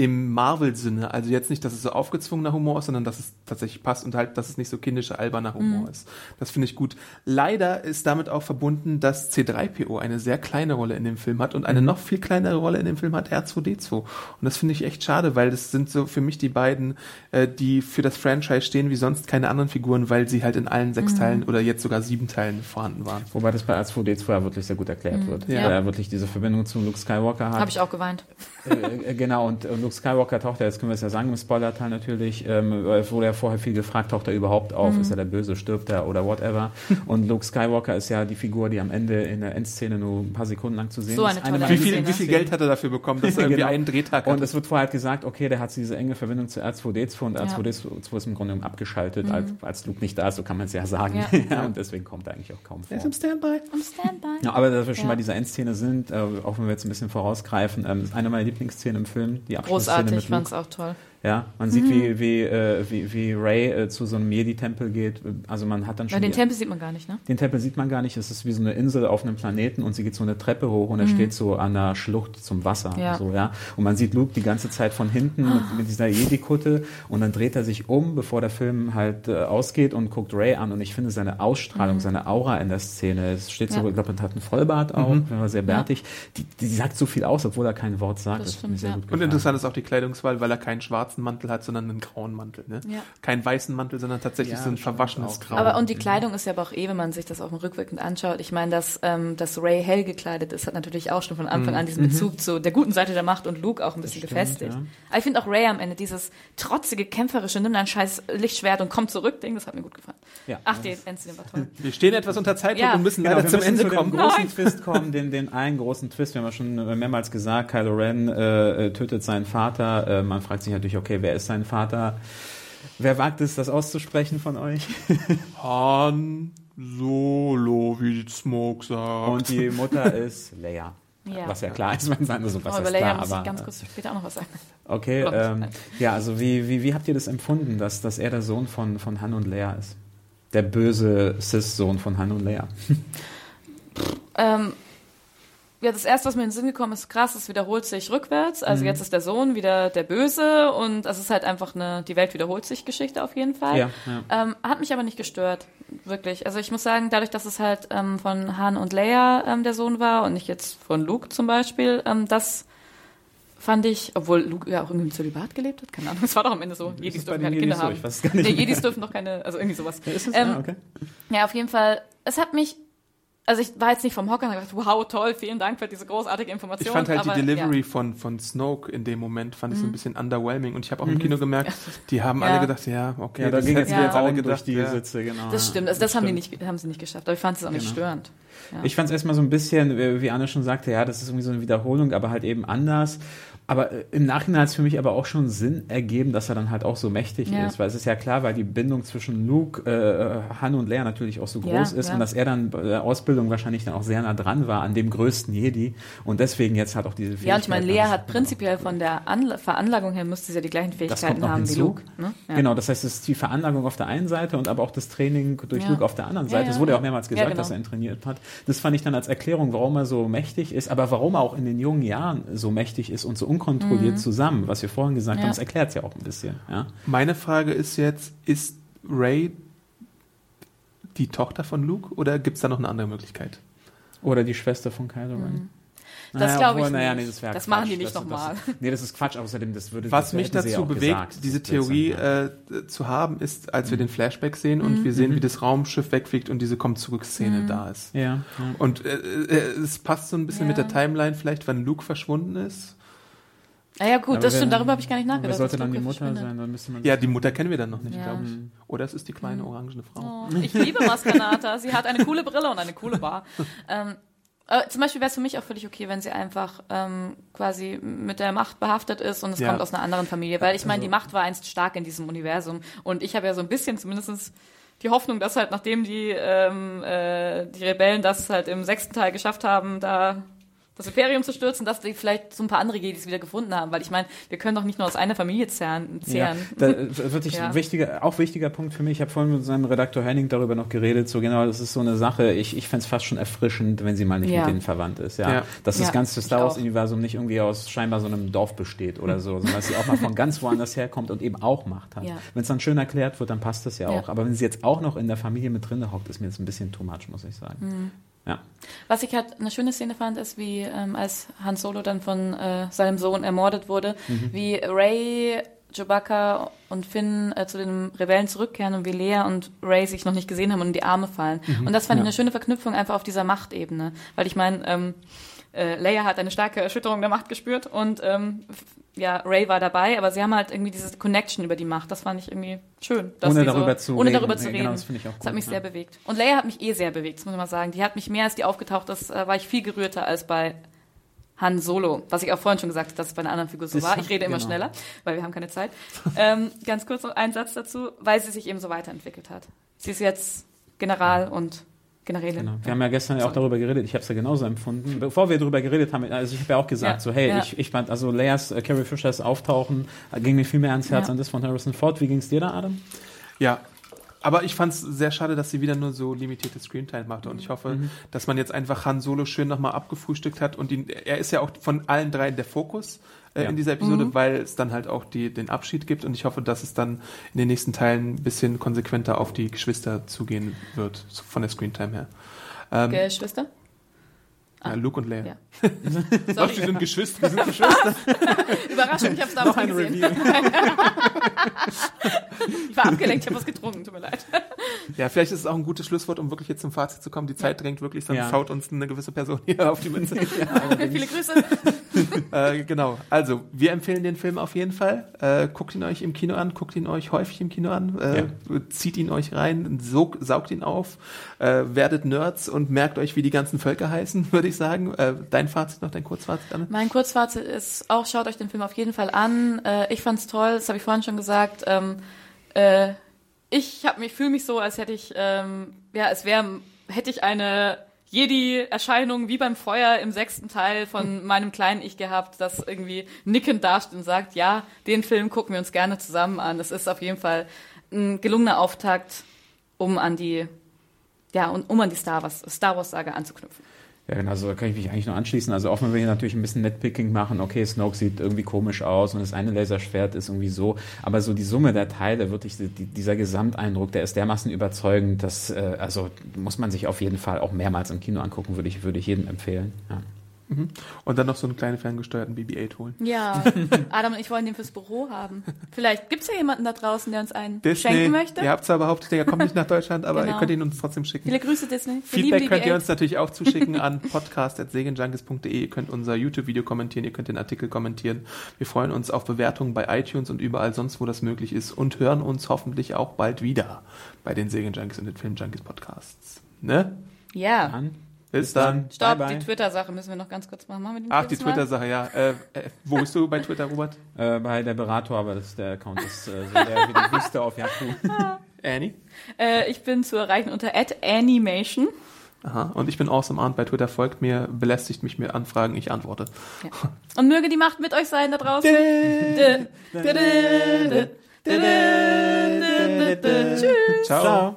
[SPEAKER 1] im Marvel-Sinne. Also jetzt nicht, dass es so aufgezwungener Humor ist, sondern dass es tatsächlich passt und halt, dass es nicht so kindischer, alberner Humor ist. Das finde ich gut. Leider ist damit auch verbunden, dass C3PO eine sehr kleine Rolle in dem Film hat und eine noch viel kleinere Rolle in dem Film hat R2D2. Und das finde ich echt schade, weil das sind so für mich die beiden, äh, die für das Franchise stehen, wie sonst keine anderen Figuren, weil sie halt in allen sechs Teilen oder jetzt sogar sieben Teilen vorhanden waren.
[SPEAKER 3] Wobei das bei R2D2 ja wirklich sehr gut erklärt wird.
[SPEAKER 2] Ja.
[SPEAKER 3] Weil er wirklich diese Verbindung zu Luke Skywalker hat.
[SPEAKER 2] Habe ich auch geweint.
[SPEAKER 3] äh, äh, genau, und äh, Luke Skywalker taucht ja, jetzt können wir es ja sagen, im Spoilerteil natürlich, ähm, es wurde ja vorher viel gefragt, taucht er überhaupt auf,
[SPEAKER 2] Mhm.
[SPEAKER 3] ist er der Böse, stirbt er oder whatever. und Luke Skywalker ist ja die Figur, die am Ende in der Endszene nur ein paar Sekunden lang zu sehen
[SPEAKER 2] So
[SPEAKER 3] ist.
[SPEAKER 2] eine
[SPEAKER 1] Wie viel, wie viel Geld hat er dafür bekommen, dass er irgendwie
[SPEAKER 3] Genau.
[SPEAKER 1] einen Drehtag
[SPEAKER 3] Und
[SPEAKER 1] hat?
[SPEAKER 3] es wird vorher halt gesagt, okay, der hat diese enge Verbindung zu R2D2 und R2D2 ist im Grunde genommen abgeschaltet, als, als Luke nicht da ist, so kann man es ja sagen.
[SPEAKER 2] Mhm. Ja.
[SPEAKER 3] Ja. und deswegen kommt er eigentlich auch kaum vor.
[SPEAKER 1] Er ist im Standby.
[SPEAKER 2] Am Standby.
[SPEAKER 3] Ja, aber dass wir schon
[SPEAKER 2] Ja.
[SPEAKER 3] bei dieser Endszene sind, äh, auch wenn wir jetzt ein bisschen vorausgreifen, ähm, ist eine meiner Lieblingsszenen im Film, die Abschlussszene
[SPEAKER 2] Großartig, ich fand's
[SPEAKER 3] Luke.
[SPEAKER 2] auch toll.
[SPEAKER 3] Ja, man sieht, wie, wie, äh, wie, wie Ray äh, zu so einem Jedi-Tempel geht. Also man hat dann
[SPEAKER 2] Ja,
[SPEAKER 3] schon
[SPEAKER 2] den
[SPEAKER 3] die-
[SPEAKER 2] Tempel sieht man gar nicht, ne?
[SPEAKER 3] den Tempel sieht man gar nicht. Es ist wie so eine Insel auf einem Planeten und sie geht so eine Treppe hoch und er steht so an der Schlucht zum Wasser.
[SPEAKER 2] Mhm. Ja.
[SPEAKER 3] So, ja. Und man sieht Luke die ganze Zeit von hinten mit, mit dieser Jedi-Kutte und dann dreht er sich um, bevor der Film halt äh, ausgeht und guckt Ray an. Und ich finde seine Ausstrahlung, seine Aura in der Szene, es steht so,
[SPEAKER 2] Mhm. Ja.
[SPEAKER 3] ich glaube, er hat einen Vollbart auch, er war sehr bärtig. Die, die sagt so viel aus, obwohl er kein Wort sagt.
[SPEAKER 2] Das
[SPEAKER 3] mir
[SPEAKER 2] stimmt,
[SPEAKER 3] sehr
[SPEAKER 2] ja.
[SPEAKER 3] gut
[SPEAKER 1] Und interessant ist auch die Kleidungswahl, weil er keinen schwarzen Mantel hat, sondern einen grauen Mantel. Ne?
[SPEAKER 2] Ja.
[SPEAKER 1] Keinen weißen Mantel, sondern tatsächlich
[SPEAKER 3] Ja,
[SPEAKER 1] so ein verwaschenes
[SPEAKER 3] auch.
[SPEAKER 1] Grau.
[SPEAKER 2] Aber und die Kleidung ist ja aber auch eh, wenn man sich das auch mal rückwirkend anschaut. Ich meine, dass, ähm, dass Ray hell gekleidet ist, hat natürlich auch schon von Anfang an diesen Bezug zu der guten Seite der Macht und Luke auch ein bisschen
[SPEAKER 3] stimmt,
[SPEAKER 2] gefestigt.
[SPEAKER 3] ja.
[SPEAKER 2] Aber ich finde auch Ray am Ende, dieses trotzige, kämpferische, nimm dein scheiß Lichtschwert und komm zurück, Ding, das hat mir gut gefallen.
[SPEAKER 3] Ja.
[SPEAKER 2] Ach, die Endszene war toll.
[SPEAKER 1] wir stehen etwas unter Zeitdruck
[SPEAKER 2] Ja.
[SPEAKER 1] und müssen
[SPEAKER 3] Genau,
[SPEAKER 1] leider
[SPEAKER 3] wir
[SPEAKER 1] zum
[SPEAKER 3] müssen
[SPEAKER 1] Ende
[SPEAKER 3] zu
[SPEAKER 1] kommen.
[SPEAKER 3] großen
[SPEAKER 2] Nein.
[SPEAKER 3] Twist kommen, den, den einen großen Twist. Wir haben ja schon mehrmals gesagt, Kylo Ren äh, äh, tötet seinen Vater. Äh, man fragt sich natürlich, okay, wer ist sein Vater? Wer wagt es, das auszusprechen von euch?
[SPEAKER 1] Han Solo, wie die Smoke sagt.
[SPEAKER 3] Und die Mutter ist Leia.
[SPEAKER 2] Ja.
[SPEAKER 3] Was ja klar ist, wenn es andere so was
[SPEAKER 2] Aber
[SPEAKER 3] ist klar,
[SPEAKER 2] muss ich
[SPEAKER 3] aber
[SPEAKER 2] ganz kurz später auch noch was sagen.
[SPEAKER 3] okay,
[SPEAKER 2] ich.
[SPEAKER 3] ähm, ja, also wie, wie, wie habt ihr das empfunden, dass, dass er der Sohn von, von Han und Leia ist? Der böse Cis-Sohn von Han und Leia.
[SPEAKER 2] Ähm, ja, das erste, was mir in den Sinn gekommen ist, krass, es wiederholt sich rückwärts.
[SPEAKER 3] Mhm.
[SPEAKER 2] Also jetzt ist der Sohn wieder der Böse und es ist halt einfach eine, die Welt wiederholt sich Geschichte auf jeden Fall.
[SPEAKER 3] Ja, ja.
[SPEAKER 2] Ähm, hat mich aber nicht gestört, wirklich. Also ich muss sagen, dadurch, dass es halt ähm, von Han und Leia ähm, der Sohn war und nicht jetzt von Luke zum Beispiel, ähm, das fand ich, obwohl Luke ja auch irgendwie im Zölibat gelebt hat, keine Ahnung, es war doch am Ende so, Jedis dürfen keine Kinder
[SPEAKER 3] so?
[SPEAKER 2] haben.
[SPEAKER 3] Ich weiß gar nicht
[SPEAKER 2] nee. Jedis dürfen doch keine, also irgendwie sowas.
[SPEAKER 3] Ist es?
[SPEAKER 2] Ähm,
[SPEAKER 3] ah, okay.
[SPEAKER 2] Ja, auf jeden Fall. Es hat mich, also ich war jetzt nicht vom Hocker und habe gedacht, wow, toll, vielen Dank für diese großartige Information.
[SPEAKER 1] Ich fand halt
[SPEAKER 2] aber,
[SPEAKER 1] die Delivery
[SPEAKER 2] Ja.
[SPEAKER 1] von, von Snoke in dem Moment, fand ich so ein bisschen underwhelming. Und ich habe auch im Kino gemerkt, die haben
[SPEAKER 2] Ja.
[SPEAKER 1] alle gedacht, ja, okay,
[SPEAKER 3] Ja, da
[SPEAKER 1] das
[SPEAKER 3] ging jetzt
[SPEAKER 1] jetzt alle gedacht.
[SPEAKER 3] die
[SPEAKER 1] ja.
[SPEAKER 3] Sitze, genau.
[SPEAKER 2] Das stimmt, also das, haben die
[SPEAKER 3] stimmt.
[SPEAKER 2] nicht, haben sie nicht geschafft, aber ich fand es auch nicht
[SPEAKER 3] Genau.
[SPEAKER 2] störend. Ja.
[SPEAKER 3] Ich fand es erstmal so ein bisschen, wie Anne schon sagte, ja, das ist irgendwie so eine Wiederholung, aber halt eben anders. Aber äh, im Nachhinein hat es für mich aber auch schon Sinn ergeben, dass er dann halt auch so mächtig
[SPEAKER 2] Ja.
[SPEAKER 3] ist, weil es ist ja klar, weil die Bindung zwischen Luke, äh, Han und Leia natürlich auch so
[SPEAKER 2] Ja,
[SPEAKER 3] groß ist
[SPEAKER 2] ja.
[SPEAKER 3] und dass er dann bei der Ausbildung wahrscheinlich dann auch sehr nah dran war an dem größten Jedi und deswegen jetzt hat auch diese Fähigkeit.
[SPEAKER 2] Ja, und ich meine, Lea
[SPEAKER 3] dann-
[SPEAKER 2] hat prinzipiell von der Anla Veranlagung her müsste sie ja die gleichen Fähigkeiten haben wie
[SPEAKER 3] hinzu.
[SPEAKER 2] Luke. Ne? Ja.
[SPEAKER 3] Genau, das heißt, es ist die Veranlagung auf der einen Seite und aber auch das Training durch
[SPEAKER 2] Ja.
[SPEAKER 3] Luke auf der anderen
[SPEAKER 2] Ja,
[SPEAKER 3] Seite.
[SPEAKER 2] ja,
[SPEAKER 3] es wurde ja
[SPEAKER 2] ja.
[SPEAKER 3] auch mehrmals
[SPEAKER 2] Ja,
[SPEAKER 3] gesagt,
[SPEAKER 2] genau.
[SPEAKER 3] dass er ihn trainiert hat. Das fand ich dann als Erklärung, warum er so mächtig ist, aber warum er auch in den jungen Jahren so mächtig ist und so unkontrolliert zusammen, was wir vorhin gesagt
[SPEAKER 2] Mhm. Ja.
[SPEAKER 3] haben, das erklärt es ja auch ein bisschen. Ja?
[SPEAKER 1] Meine Frage ist jetzt, ist Ray die Tochter von Luke oder gibt es da noch eine andere Möglichkeit?
[SPEAKER 3] Oder die Schwester von Kylo Ren.
[SPEAKER 2] Das glaube ich
[SPEAKER 3] naja,
[SPEAKER 2] nicht.
[SPEAKER 3] nee, das wäre
[SPEAKER 2] Das machen die nicht nochmal.
[SPEAKER 3] Nee, das ist Quatsch, außerdem, das würde
[SPEAKER 1] Was
[SPEAKER 3] das
[SPEAKER 1] mich dazu bewegt,
[SPEAKER 3] gesagt.
[SPEAKER 1] diese Theorie äh, zu haben, ist, als wir
[SPEAKER 2] Mhm.
[SPEAKER 1] den Flashback sehen und wir sehen, wie das Raumschiff wegfliegt und diese Komm-Zurück-Szene
[SPEAKER 2] Mhm.
[SPEAKER 1] da ist.
[SPEAKER 3] ja.
[SPEAKER 1] Und äh, äh, es passt so ein bisschen mit
[SPEAKER 2] Ja.
[SPEAKER 1] der Timeline vielleicht, wann Luke verschwunden ist.
[SPEAKER 2] Naja, gut,
[SPEAKER 3] Aber
[SPEAKER 2] das
[SPEAKER 3] wer-
[SPEAKER 2] stimmt, darüber habe ich gar nicht
[SPEAKER 3] Wer
[SPEAKER 2] nachgedacht.
[SPEAKER 3] sollte
[SPEAKER 2] dass
[SPEAKER 3] dann die Mutter sein? Dann müsste man
[SPEAKER 1] Ja, die Mutter kennen wir dann noch nicht,
[SPEAKER 2] Ja.
[SPEAKER 1] glaube ich. Oder es ist die kleine orangene Frau.
[SPEAKER 2] Oh, ich liebe Maskanata. Sie hat eine coole Brille und eine coole Bar. Ähm, äh, zum Beispiel wäre es für mich auch völlig okay, wenn sie einfach ähm, quasi mit der Macht behaftet ist und es
[SPEAKER 1] Ja.
[SPEAKER 2] kommt aus einer anderen Familie. Weil ich meine,
[SPEAKER 3] Also
[SPEAKER 2] die Macht war einst stark in diesem Universum. Und ich habe ja so ein bisschen zumindest die Hoffnung, dass halt nachdem die, ähm, äh, die Rebellen das halt im sechsten Teil geschafft haben, da das Imperium zu stürzen, dass die vielleicht so ein paar andere Jedis wieder gefunden haben. Weil ich meine, wir können doch nicht nur aus einer Familie zehren.
[SPEAKER 3] Ja,
[SPEAKER 2] zehren.
[SPEAKER 3] da, äh, wirklich
[SPEAKER 2] Ja.
[SPEAKER 3] wichtiger, auch wichtiger Punkt für mich. Ich habe vorhin mit seinem Redakteur Henning darüber noch geredet. So genau, das ist so eine Sache. Ich, ich fände es fast schon erfrischend, wenn sie mal nicht
[SPEAKER 2] Ja.
[SPEAKER 3] mit denen verwandt ist. Ja,
[SPEAKER 1] Ja.
[SPEAKER 3] dass das
[SPEAKER 2] Ja,
[SPEAKER 3] ganze Star Wars. Universum nicht irgendwie aus scheinbar so einem Dorf besteht oder so, sondern dass sie auch mal von ganz woanders herkommt und eben auch Macht hat.
[SPEAKER 2] Ja.
[SPEAKER 3] Wenn es dann schön erklärt wird, dann passt das ja
[SPEAKER 2] Ja.
[SPEAKER 3] auch. Aber wenn sie jetzt auch noch in der Familie mit drin hockt, ist mir jetzt ein bisschen too much, muss ich sagen.
[SPEAKER 2] Mhm.
[SPEAKER 3] Ja.
[SPEAKER 2] Was ich halt eine schöne Szene fand, ist, wie ähm, als Han Solo dann von äh, seinem Sohn ermordet wurde, wie Ray, Chewbacca und Finn äh, zu den Rebellen zurückkehren und wie Lea und Ray sich noch nicht gesehen haben und in die Arme fallen. Und das fand ich eine schöne Verknüpfung einfach auf dieser Machtebene. Weil ich meine, ähm, äh, Leia hat eine starke Erschütterung der Macht gespürt und ähm, ja, Ray war dabei, aber sie haben halt irgendwie diese Connection über die Macht. Das fand ich irgendwie schön.
[SPEAKER 3] Ohne darüber
[SPEAKER 2] so,
[SPEAKER 3] zu
[SPEAKER 2] ohne
[SPEAKER 3] reden.
[SPEAKER 2] darüber zu
[SPEAKER 3] Ja,
[SPEAKER 2] reden.
[SPEAKER 3] genau, das finde ich auch
[SPEAKER 2] Das hat
[SPEAKER 3] gut,
[SPEAKER 2] mich
[SPEAKER 3] ja.
[SPEAKER 2] sehr bewegt. Und Leia hat mich eh sehr bewegt, das muss ich mal sagen. Die hat mich mehr als die aufgetaucht ist, äh, war ich viel gerührter als bei Han Solo, was ich auch vorhin schon gesagt habe, dass es bei einer anderen Figur so
[SPEAKER 3] Das-
[SPEAKER 2] war. Ich rede immer
[SPEAKER 3] genau.
[SPEAKER 2] schneller, weil wir haben keine Zeit. ähm, ganz kurz noch ein Satz dazu, weil sie sich eben so weiterentwickelt hat. Sie ist jetzt General und Generälin.
[SPEAKER 3] Genau. Wir haben ja gestern ja auch darüber geredet, ich habe es ja genauso empfunden. Bevor wir darüber geredet haben, also ich habe ja auch gesagt,
[SPEAKER 2] Ja,
[SPEAKER 3] so hey,
[SPEAKER 2] ja.
[SPEAKER 3] ich, ich fand, also Leias, äh, Carrie Fishers Auftauchen äh, ging mir viel mehr ans Herz
[SPEAKER 2] Ja.
[SPEAKER 3] an das von Harrison Ford. Wie ging es dir da, Adam?
[SPEAKER 1] Ja. Aber ich fand es sehr schade, dass sie wieder nur so limitierte Screentime machte. Und ich hoffe, dass man jetzt einfach Han Solo schön nochmal abgefrühstückt hat. Und ihn, er ist ja auch von allen dreien der Fokus äh,
[SPEAKER 3] Ja.
[SPEAKER 1] in dieser Episode, weil es dann halt auch die, den Abschied gibt. Und ich hoffe, dass es dann in den nächsten Teilen ein bisschen konsequenter auf die Geschwister zugehen wird, so von der Screentime her. Ähm,
[SPEAKER 2] Geschwister?
[SPEAKER 1] ja, Luke und Leia.
[SPEAKER 2] Ja. Sorry.
[SPEAKER 1] die sind Geschwister. Die sind Geschwister.
[SPEAKER 2] Überraschung, ich habe es damals nicht gesehen. Ich war abgelenkt, ich habe was getrunken, tut mir leid.
[SPEAKER 1] Ja, vielleicht ist es auch ein gutes Schlusswort, um wirklich jetzt zum Fazit zu kommen. Die Zeit drängt wirklich, sonst
[SPEAKER 3] Ja.
[SPEAKER 1] schaut uns eine gewisse Person hier auf die Mütze.
[SPEAKER 2] Viele Grüße.
[SPEAKER 1] äh, genau. Also, wir empfehlen den Film auf jeden Fall. Äh, guckt ihn euch im Kino an, guckt ihn euch häufig im Kino an, äh, zieht ihn euch rein, sog, saugt ihn auf, äh, werdet Nerds und merkt euch, wie die ganzen Völker heißen, würde ich sagen. Äh, dein Fazit noch, dein Kurzfazit, Anne?
[SPEAKER 2] Mein Kurzfazit ist auch, schaut euch den Film auf jeden Fall an. Äh, ich fand's toll, das habe ich vorhin schon gesagt. Ähm, äh, ich hab mich, fühle mich so, als hätte ich, ähm, ja, es wäre, hätte ich eine Jedi-Erscheinung wie beim Feuer im sechsten Teil von meinem kleinen Ich gehabt, das irgendwie nickend dasteht und sagt, ja, den Film gucken wir uns gerne zusammen an. Das ist auf jeden Fall ein gelungener Auftakt, um an die, ja, um an die Star Wars, Star Wars Saga anzuknüpfen.
[SPEAKER 3] Ja, genau, so kann ich mich eigentlich nur anschließen. Also auch wir hier natürlich ein bisschen Netpicking machen, okay, Snoke sieht irgendwie komisch aus und das eine Laserschwert ist irgendwie so, aber so die Summe der Teile, wirklich die, dieser Gesamteindruck, der ist dermaßen überzeugend, dass, äh, also muss man sich auf jeden Fall auch mehrmals im Kino angucken, würde ich, würde ich jedem empfehlen. Ja.
[SPEAKER 1] Und dann noch so einen kleinen ferngesteuerten BB-8 holen.
[SPEAKER 2] Ja, Adam und ich wollen den fürs Büro haben. Vielleicht gibt's ja jemanden da draußen, der uns einen schenken möchte.
[SPEAKER 1] Ihr habt zwar behauptet, der kommt nicht nach Deutschland, aber
[SPEAKER 2] Genau.
[SPEAKER 1] ihr könnt ihn uns trotzdem schicken.
[SPEAKER 2] Viele Grüße, Disney. Wir
[SPEAKER 1] Feedback könnt ihr
[SPEAKER 2] BB-8.
[SPEAKER 1] uns natürlich auch zuschicken an podcast.segenjunkies.de. Ihr könnt unser YouTube-Video kommentieren, ihr könnt den Artikel kommentieren. Wir freuen uns auf Bewertungen bei iTunes und überall sonst, wo das möglich ist und hören uns hoffentlich auch bald wieder bei den Segenjunkies und den Filmjunkies Podcasts. Ne?
[SPEAKER 2] Ja.
[SPEAKER 3] Dann,
[SPEAKER 1] Bis dann.
[SPEAKER 2] Stopp,
[SPEAKER 3] Bye, bye.
[SPEAKER 2] die Twitter-Sache müssen wir noch ganz kurz machen. Machen wir den
[SPEAKER 1] Ach, die? Twitter-Sache, ja. Äh, äh, wo bist du bei Twitter, Robert?
[SPEAKER 3] äh, bei der Berater, aber das, der Account ist äh, so der Wüste auf Yahoo.
[SPEAKER 1] Annie?
[SPEAKER 2] Äh, ich bin zu erreichen unter @animation.
[SPEAKER 1] Aha. Und ich bin Awesome Arndt bei Twitter. Folgt mir, belästigt mich mit Anfragen, ich antworte.
[SPEAKER 2] Ja. Und möge die Macht mit euch sein da draußen. Tschüss.
[SPEAKER 1] Ciao.